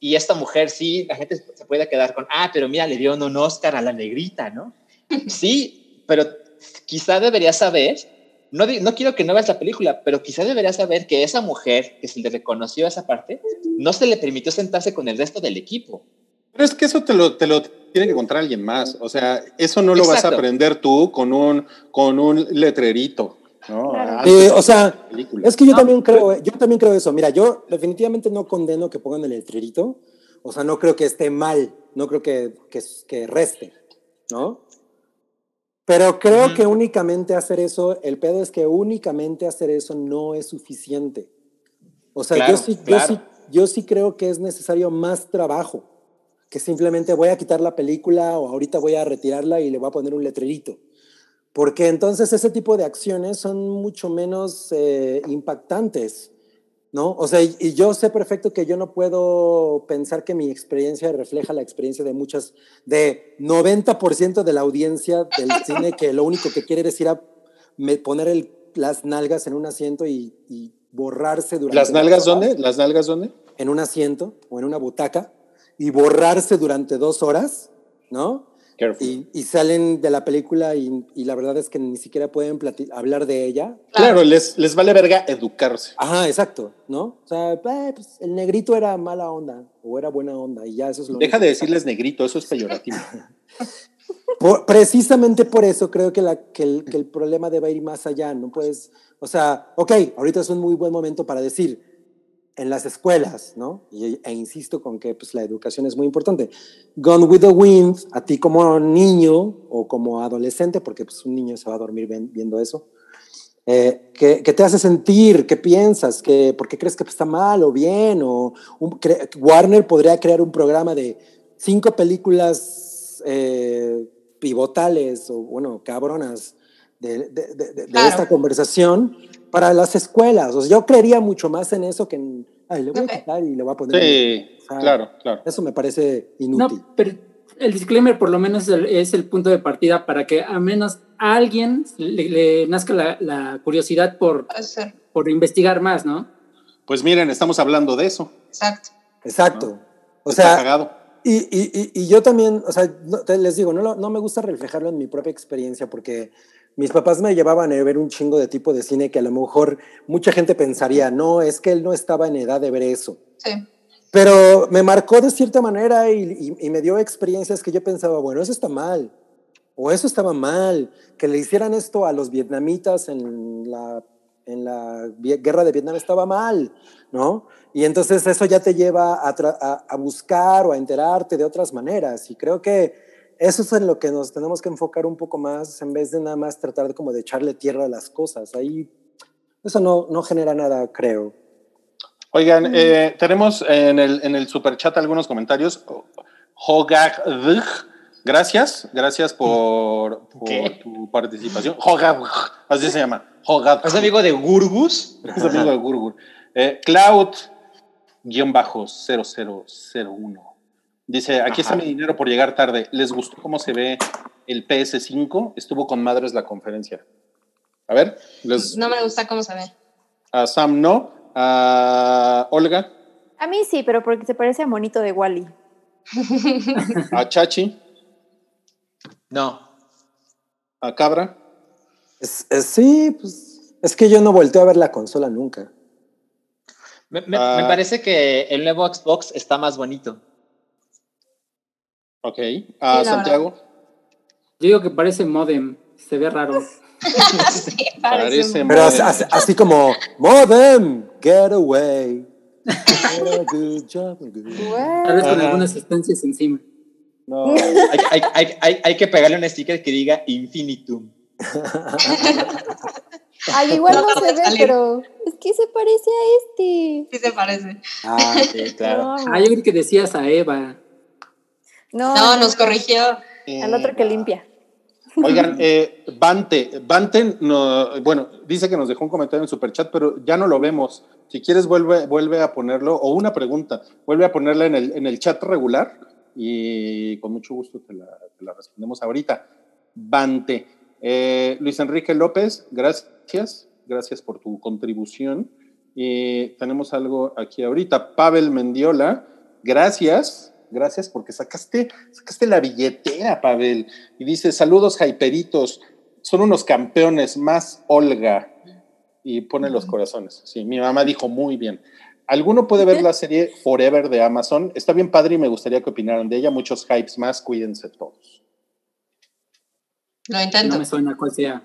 Y esta mujer sí, la gente se puede quedar con, ah, pero mira, le dieron un Oscar a la negrita, ¿no? sí, pero quizá debería saber no, no, quiero que no veas la película, pero quizá deberías saber que esa mujer que se le reconoció esa parte, no se le permitió sentarse con el resto del equipo. Pero es que eso te lo, te lo tiene que contar alguien más. O sea, eso no lo Exacto. vas a aprender tú con un, con un letrerito. ¿No? Claro. Eh, o sea, es que yo no, también creo, yo también creo eso. Mira, yo definitivamente no condeno que pongan el letrerito. O sea, no creo que esté mal, no creo que, que, que reste, ¿no? Pero creo uh -huh. que únicamente hacer eso, el pedo es que únicamente hacer eso no es suficiente. O sea, claro, yo, sí, claro. yo, sí, yo sí creo que es necesario más trabajo que simplemente voy a quitar la película o ahorita voy a retirarla y le voy a poner un letrerito. Porque entonces ese tipo de acciones son mucho menos eh, impactantes. ¿no? O sea, y, yo sé perfecto que yo no puedo pensar que mi experiencia refleja la experiencia de muchas, de 90% de la audiencia del cine que lo único que quiere es ir a poner el- las nalgas en un asiento y, y borrarse durante... ¿Las nalgas horas dónde? ¿Las nalgas dónde? En un asiento o en una butaca y borrarse durante dos horas, ¿no? Careful. Y, y salen de la película y, y la verdad es que ni siquiera pueden hablar de ella. Claro, les, les vale verga educarse. Ajá, exacto, ¿no? O sea, eh, pues, el negrito era mala onda o era buena onda y ya eso es lo Deja de decirles negrito, eso es peyorativo. Por- precisamente por eso creo que, la, que, el, que el problema debe ir más allá. No puedes, o sea, ok, ahorita es un muy buen momento para decir en las escuelas, ¿no? Y, e insisto con que pues, la educación es muy importante. Gone with the Wind, a ti como niño o como adolescente, porque pues, un niño se va a dormir ven- viendo eso, eh, ¿qué, te hace sentir? ¿Qué piensas? ¿Qué, ¿Por qué crees que está mal o bien? O un- cre- Warner podría crear un programa de cinco películas eh, pivotales o, bueno, cabronas de, de- de- de- de Claro. esta conversación para las escuelas. O sea, yo creería mucho más en eso que en, ay, le voy Ok. a quitar y le voy a poner... Sí, O sea, claro, claro. Eso me parece No, inútil. pero el disclaimer por lo menos es el, punto de partida para que a menos a alguien le, le nazca la, la curiosidad por, por investigar más, ¿no? Pues miren, estamos hablando de eso. Exacto. Exacto. O Está sea, cagado. Y, y, y, y yo también, o sea, no- te- les digo, no, no me gusta reflejarlo en mi propia experiencia porque mis papás me llevaban a ver un chingo de tipo de cine que a lo mejor mucha gente pensaría, no, es que él no estaba en edad de ver eso. Sí. Pero me marcó de cierta manera y, y- y me dio experiencias que yo pensaba, bueno, eso está mal, o eso estaba mal, que le hicieran esto a los vietnamitas en la, en la guerra de Vietnam estaba mal, ¿no? Y entonces eso ya te lleva a, tra- a- a buscar o a enterarte de otras maneras. Y creo que eso es en lo que nos tenemos que enfocar un poco más en vez de nada más tratar de como de echarle tierra a las cosas. Ahí eso no, no genera nada, creo. Oigan, eh, tenemos en el, en el superchat algunos comentarios. Hogag, gracias, gracias por, tu participación. Hogag, así se llama. Hogag. ¿Es amigo de Gurgus? Es amigo de Gurgur. Eh, Cloud-0001. Dice, aquí está mi dinero por llegar tarde. ¿Les gustó cómo se ve el PS5? Estuvo con madres la conferencia. A ver, les- No me gusta cómo se ve. a Sam no, a Olga, A mí sí, pero porque se parece a monito de Wally. a Chachi, No. a Cabra. Es- es- sí, pues es que yo no volteo a ver la consola nunca. Me, me- Ah. me parece que el nuevo Xbox está más bonito. Ok. A Sí, Santiago. Yo digo que parece modem, se ve raro. sí, parece. Parece Pero Modem. así, así- así como, Modem, get away. Get a good job, good- Tal vez con algunas estancias encima. No. Hay, hay- hay- hay- hay que pegarle un sticker que diga Infinitum. Ay, igual No se ve, pero es que se parece a este. Sí se parece. Ah, Sí, claro. No, Ah, yo creo que decías a Eva. No, No, nos corrigió. Al otro que limpia. Oigan, eh, Bante, Bante, no, bueno, dice que nos dejó un comentario en Superchat, pero ya no lo vemos. Si quieres, vuelve, vuelve a ponerlo, o una pregunta, vuelve a ponerla en el, en el chat regular y con mucho gusto te la, te la respondemos ahorita. Bante. Eh, Luis Enrique López, gracias, gracias por tu contribución. Y tenemos algo aquí ahorita. Pavel Mendiola, gracias, gracias porque sacaste, sacaste la billetera, Pavel. Y dice, saludos, Jaiperitos, son unos campeones, más Olga. Y pone los corazones. Sí, mi mamá dijo muy bien. ¿Alguno puede ver la serie Forever de Amazon? Está bien padre y me gustaría que opinaran de ella. Muchos hypes más, cuídense todos. Lo intento. No me suena cuál sea.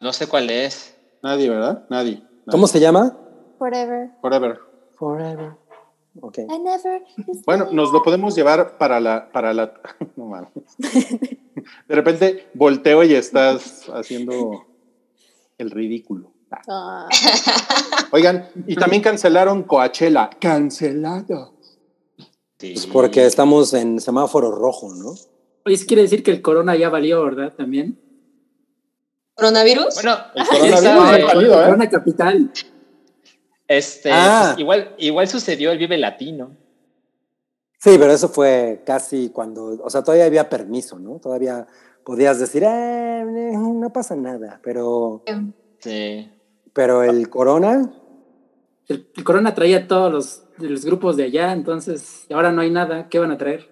No sé cuál es. Nadie, ¿verdad? Nadie. ¿Cómo se llama? Forever. Forever. Forever. Ok. I never. Bueno, nos lo podemos llevar para la, para la, no mames. De repente volteo y estás haciendo el ridículo. Ah, Oigan, y también cancelaron Coachella. Cancelado. Pues porque estamos en semáforo rojo, ¿no? Oye, eso quiere decir que el corona ya valió, ¿verdad? También. ¿Coronavirus? Bueno, El coronavirus valido, ¿eh? Corona capital. Este, Ah. pues, igual, igual sucedió el Vive Latino. Sí, pero eso fue casi cuando, o sea, todavía había permiso, ¿no? Todavía podías decir, "Ah, eh, no pasa nada, pero, Sí. pero el corona, El, el Corona traía todos los, los grupos de allá, entonces ahora no hay nada. ¿Qué van a traer?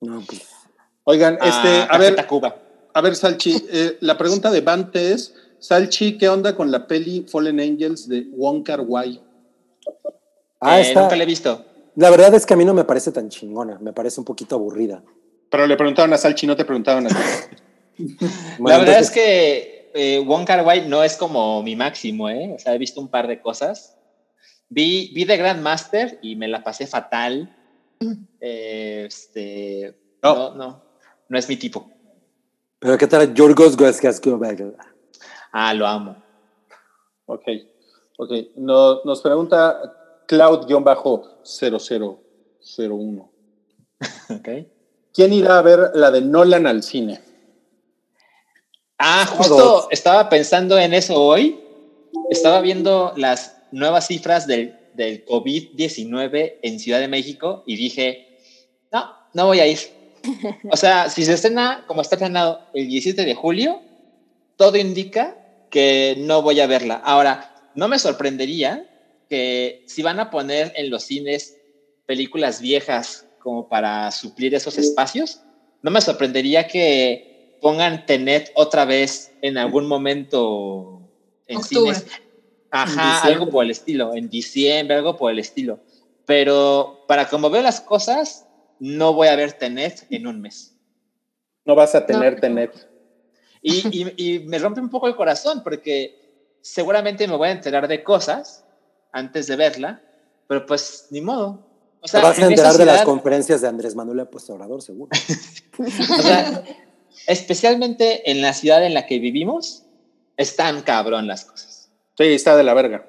no, pues, Oigan, este, Ah, a ver, a ver, Salchi, eh, la pregunta de Bante es, Salchi, ¿qué onda con la peli Fallen Angels de Wong Kar Wai? ah, Eh, está- Nunca la he visto. la verdad es que a mí no me parece tan chingona, me parece un poquito aburrida. Pero le preguntaron a Salchi, no te preguntaron a ti. Bueno, la verdad entonces- es que eh, Wong Kar Wai no es como mi máximo, ¿eh? O sea, he visto un par de cosas. Vi, vi The Grandmaster y me la pasé fatal. Eh, este, No. no, no, no es mi tipo. Pero ¿qué tal Yorgos Guascascubagel? Ah, lo amo. Ok, ok. No- nos pregunta Cloud-0001. Ok. ¿Quién irá a ver la de Nolan al cine? Ah, justo Todos. estaba pensando en eso hoy. Estaba viendo las nuevas cifras del, del COVID-19 en Ciudad de México y dije, no, no voy a ir. O sea, si se estrena como está planeado el 17 de julio, todo indica que no voy a verla. Ahora, no me sorprendería que si van a poner en los cines películas viejas como para suplir esos espacios, no me sorprendería que pongan Tenet otra vez en algún momento en Octubre. cines. Ajá, algo por el estilo, en diciembre, algo por el estilo. Pero para como veo las cosas, no voy a ver Tenet en un mes. No vas a tener No. Tenet. Y, y- y me rompe un poco el corazón porque seguramente me voy a enterar de cosas antes de verla, pero pues ni modo. O sea, vas a enterar de las conferencias de Andrés Manuel López Obrador, seguro. o sea, especialmente en la ciudad en la que vivimos, están cabrón las cosas. Sí, está de la verga.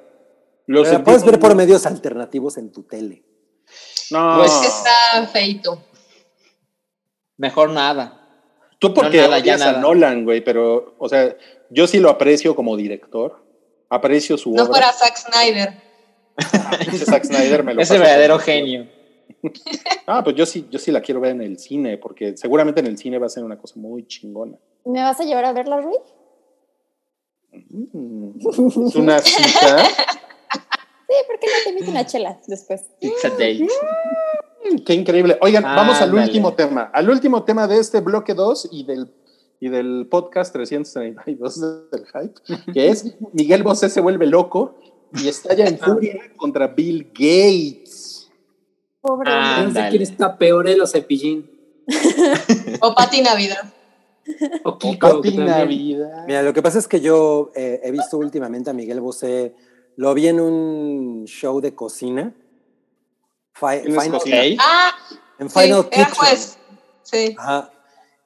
Los Pero puedes ver por medios alternativos en tu tele. No, Pues Es que está feito. Mejor nada. Tú porque no, odias a. Nolan, güey, pero, o sea, yo sí lo aprecio como director. Aprecio su No obra. fuera Zack Snyder. Ah, Zack Snyder me lo Ese verdadero genio. Ah, pues yo sí, yo sí la quiero ver en el cine, porque seguramente en el cine va a ser una cosa muy chingona. ¿Me vas a llevar a verla, Rui? Mm, Es una cita. Sí, ¿por qué no te invito una chela después? It's a date. Qué increíble. Oigan, vamos al último tema. Al último tema de este bloque 2 y del, y del podcast 332 del Hype, que es Miguel Bosé se vuelve loco y estalla en furia contra Bill Gates. Pobre Ah, hombre. no sé quién está peor, él o Cepillín. O Pati Navidad. O Kiko. Pati. Navidad. Mira, lo que pasa es que yo eh, he visto últimamente a Miguel Bosé, lo vi en un show de cocina. Fi- ¿Quién es Final- cocina? Ok. Ah, en sí, Final era Kitchen. juez. Sí. Ajá.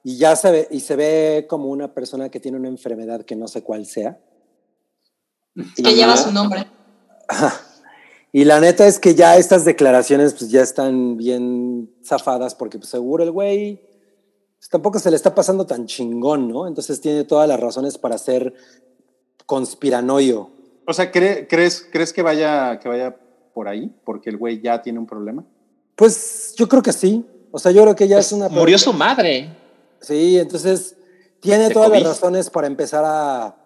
Y ya se ve, y se ve como una persona que tiene una enfermedad que no sé cuál sea. Que Y- lleva su nombre. Ajá. Y la neta es que ya estas declaraciones pues ya están bien zafadas porque pues, seguro el güey pues, tampoco se le está pasando tan chingón, ¿no? Entonces tiene todas las razones para ser conspiranoio. O sea, ¿cree- ¿crees, ¿crees que, vaya, que vaya por ahí? Porque el güey ya tiene un problema. Pues yo creo que sí. O sea, yo creo que ya es una... Pues, Murió su madre. Sí, entonces tiene todas las razones para empezar a,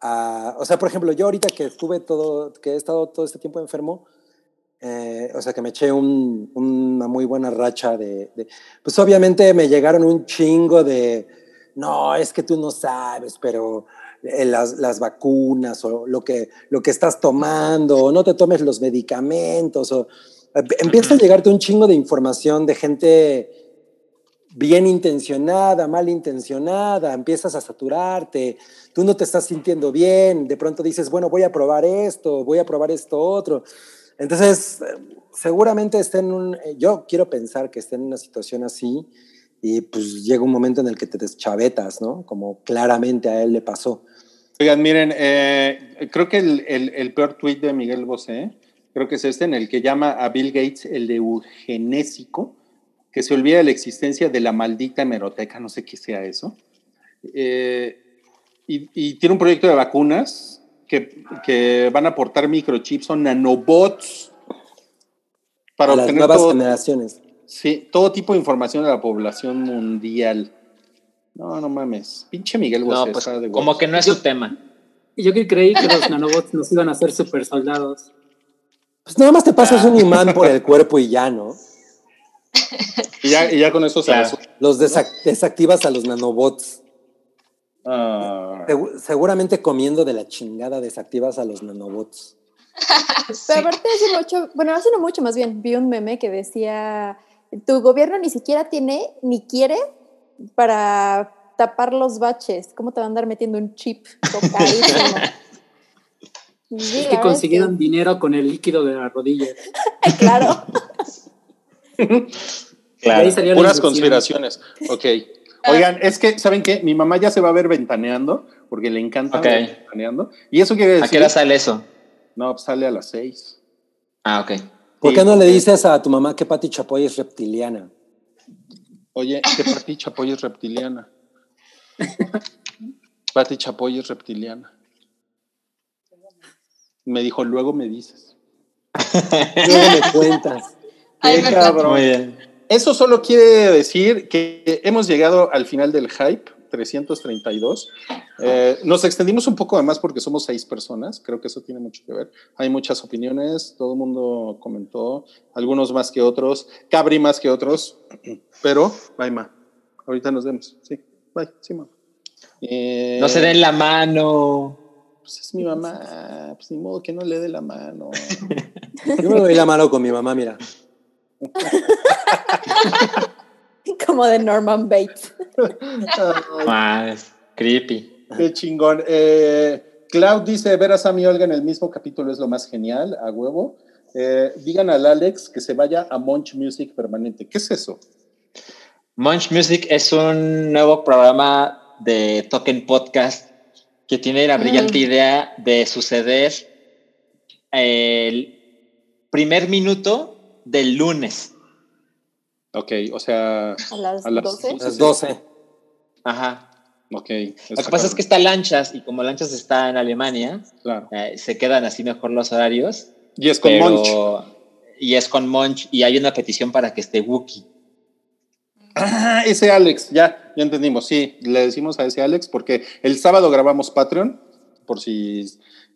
a- O sea, por ejemplo, yo ahorita que estuve todo, que he estado todo este tiempo enfermo, eh, o sea, que me eché un- una muy buena racha de, de- Pues obviamente me llegaron un chingo de... No, es que tú no sabes, pero las, las vacunas o lo que, lo que estás tomando, o no te tomes los medicamentos, o... eh, Empieza a llegarte un chingo de información de gente bien intencionada, mal intencionada, empiezas a saturarte, tú no te estás sintiendo bien, de pronto dices, bueno, voy a probar esto, voy a probar esto otro. Entonces, eh, seguramente esté en un, eh, yo quiero pensar que esté en una situación así y pues llega un momento en el que te deschavetas, ¿no? Como claramente a él le pasó. Oigan, miren, eh, creo que el, el- el peor tuit de Miguel Bosé, creo que es este, en el que llama a Bill Gates el de eugenésico, que se olvida de la existencia de la maldita hemeroteca, no sé qué sea eso. Eh, y, y tiene un proyecto de vacunas que, que van a aportar microchips o nanobots para a las obtener nuevas todo, generaciones. Sí, todo tipo de información de la población mundial. No, no mames. Pinche Miguel Bosé No, pues de como que no es su tema. Y yo que creí que los nanobots nos iban a hacer super soldados. Pues nada más te pasas un imán por el cuerpo y ya, ¿no? Y ya, y ya con eso se Claro. Los desac- desactivas a los nanobots. Ah, Segu- seguramente comiendo de la chingada desactivas a los nanobots. Pero aparte hace mucho, bueno, hace no mucho más bien, vi un meme que decía, tu gobierno ni siquiera tiene ni quiere para tapar los baches. ¿Cómo te van a andar metiendo un chip? Sí, Es que consiguieron dinero con el líquido de la rodilla. claro. La puras conspiraciones. Ok. Oigan, es que, ¿saben qué? Mi mamá ya se va a ver ventaneando, porque le encanta Ok. ver ventaneando. Y eso quiere ¿A decir... qué hora sale eso? No, pues sale a las seis. Ah, ok. ¿Por qué no le dices a tu mamá que Pati Chapoy es reptiliana? Oye, ¿qué Pati Chapoy es reptiliana? Pati Chapoy es reptiliana. Me dijo, luego me dices. Luego me cuentas. Ay, Qué cabrón. Muy bien. Eso solo quiere decir que hemos llegado al final del hype 332. Eh, nos extendimos un poco además porque somos seis personas, creo que eso tiene mucho que ver. Hay muchas opiniones, todo el mundo comentó, algunos más que otros, Cabri más que otros, pero bye, ma. Ahorita nos vemos. Sí, bye, sí, ma. Eh, No se den la mano. Pues es mi mamá, pues ni modo que no le dé la mano. Yo me doy la mano con mi mamá, mira. Como de Norman Bates. Creepy. Qué chingón. Eh, Cloud dice, ver a Sam y Olga en el mismo capítulo es lo más genial, a huevo. Eh, digan al Alex que se vaya a Munch Music permanente. ¿Qué es eso? Munch Music es un nuevo programa de Token Podcast que tiene la brillante idea de suceder el primer minuto del lunes. Ok, o sea, A las, a las 12. Las 12. Ajá. Ok. Lo que pasa es que está Lanchas y como Lanchas está en Alemania, Claro. eh, se quedan así mejor los horarios. Y es con pero- Munch. Y es con Munch y hay una petición para que esté Wookie. Ah, ese Alex, ya, ya entendimos. Sí, le decimos a ese Alex porque el sábado grabamos Patreon, por si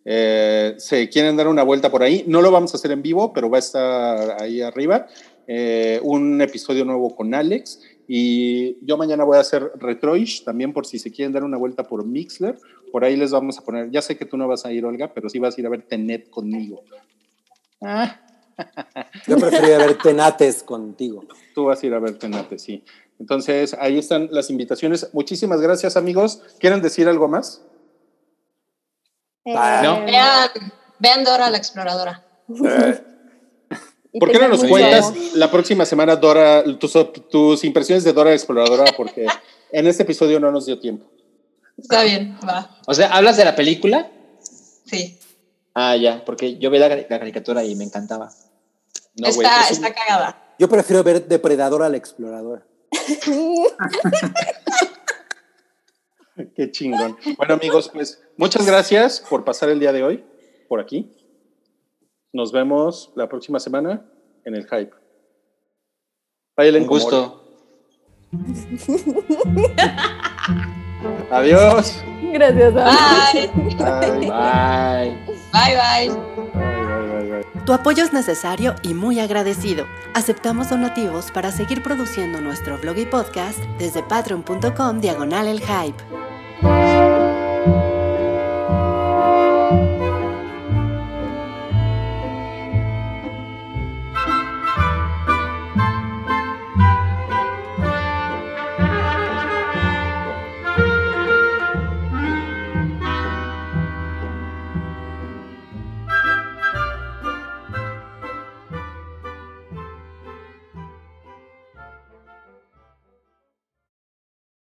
eh, se quieren dar una vuelta por ahí. No lo vamos a hacer en vivo, pero va a estar ahí arriba. Eh, un episodio nuevo con Alex. Y yo mañana voy a hacer Retroish también por si se quieren dar una vuelta por Mixler. Por ahí les vamos a poner. Ya sé que tú no vas a ir, Olga, pero sí vas a ir a ver Tenet conmigo. Ah, Yo preferiría ver Tenates contigo. Tú vas a ir a ver Tenate, sí. Entonces, ahí están las invitaciones. Muchísimas gracias, amigos. ¿Quieren decir algo más? Eh, No. Vean, vean Dora la exploradora. y ¿Por qué no nos mucho cuentas la próxima semana, Dora, tus, tus impresiones de Dora la Exploradora? Porque en este episodio no nos dio tiempo. Está bien, va. O sea, ¿hablas de la película? Sí. Ah, ya, porque yo vi la, la caricatura y me encantaba. No, güey, está, es un- está cagada. Yo prefiero ver Depredador al Explorador. Qué chingón. Bueno, amigos, pues muchas gracias por pasar el día de hoy por aquí. Nos vemos la próxima semana en el Hype. Bailen Un gusto. Adiós. Gracias. Ana. Bye. Bye. Bye. Bye, bye. Bye, bye, bye. Tu apoyo es necesario y muy agradecido. Aceptamos donativos para seguir produciendo nuestro blog y podcast desde patreon.com diagonal el hype.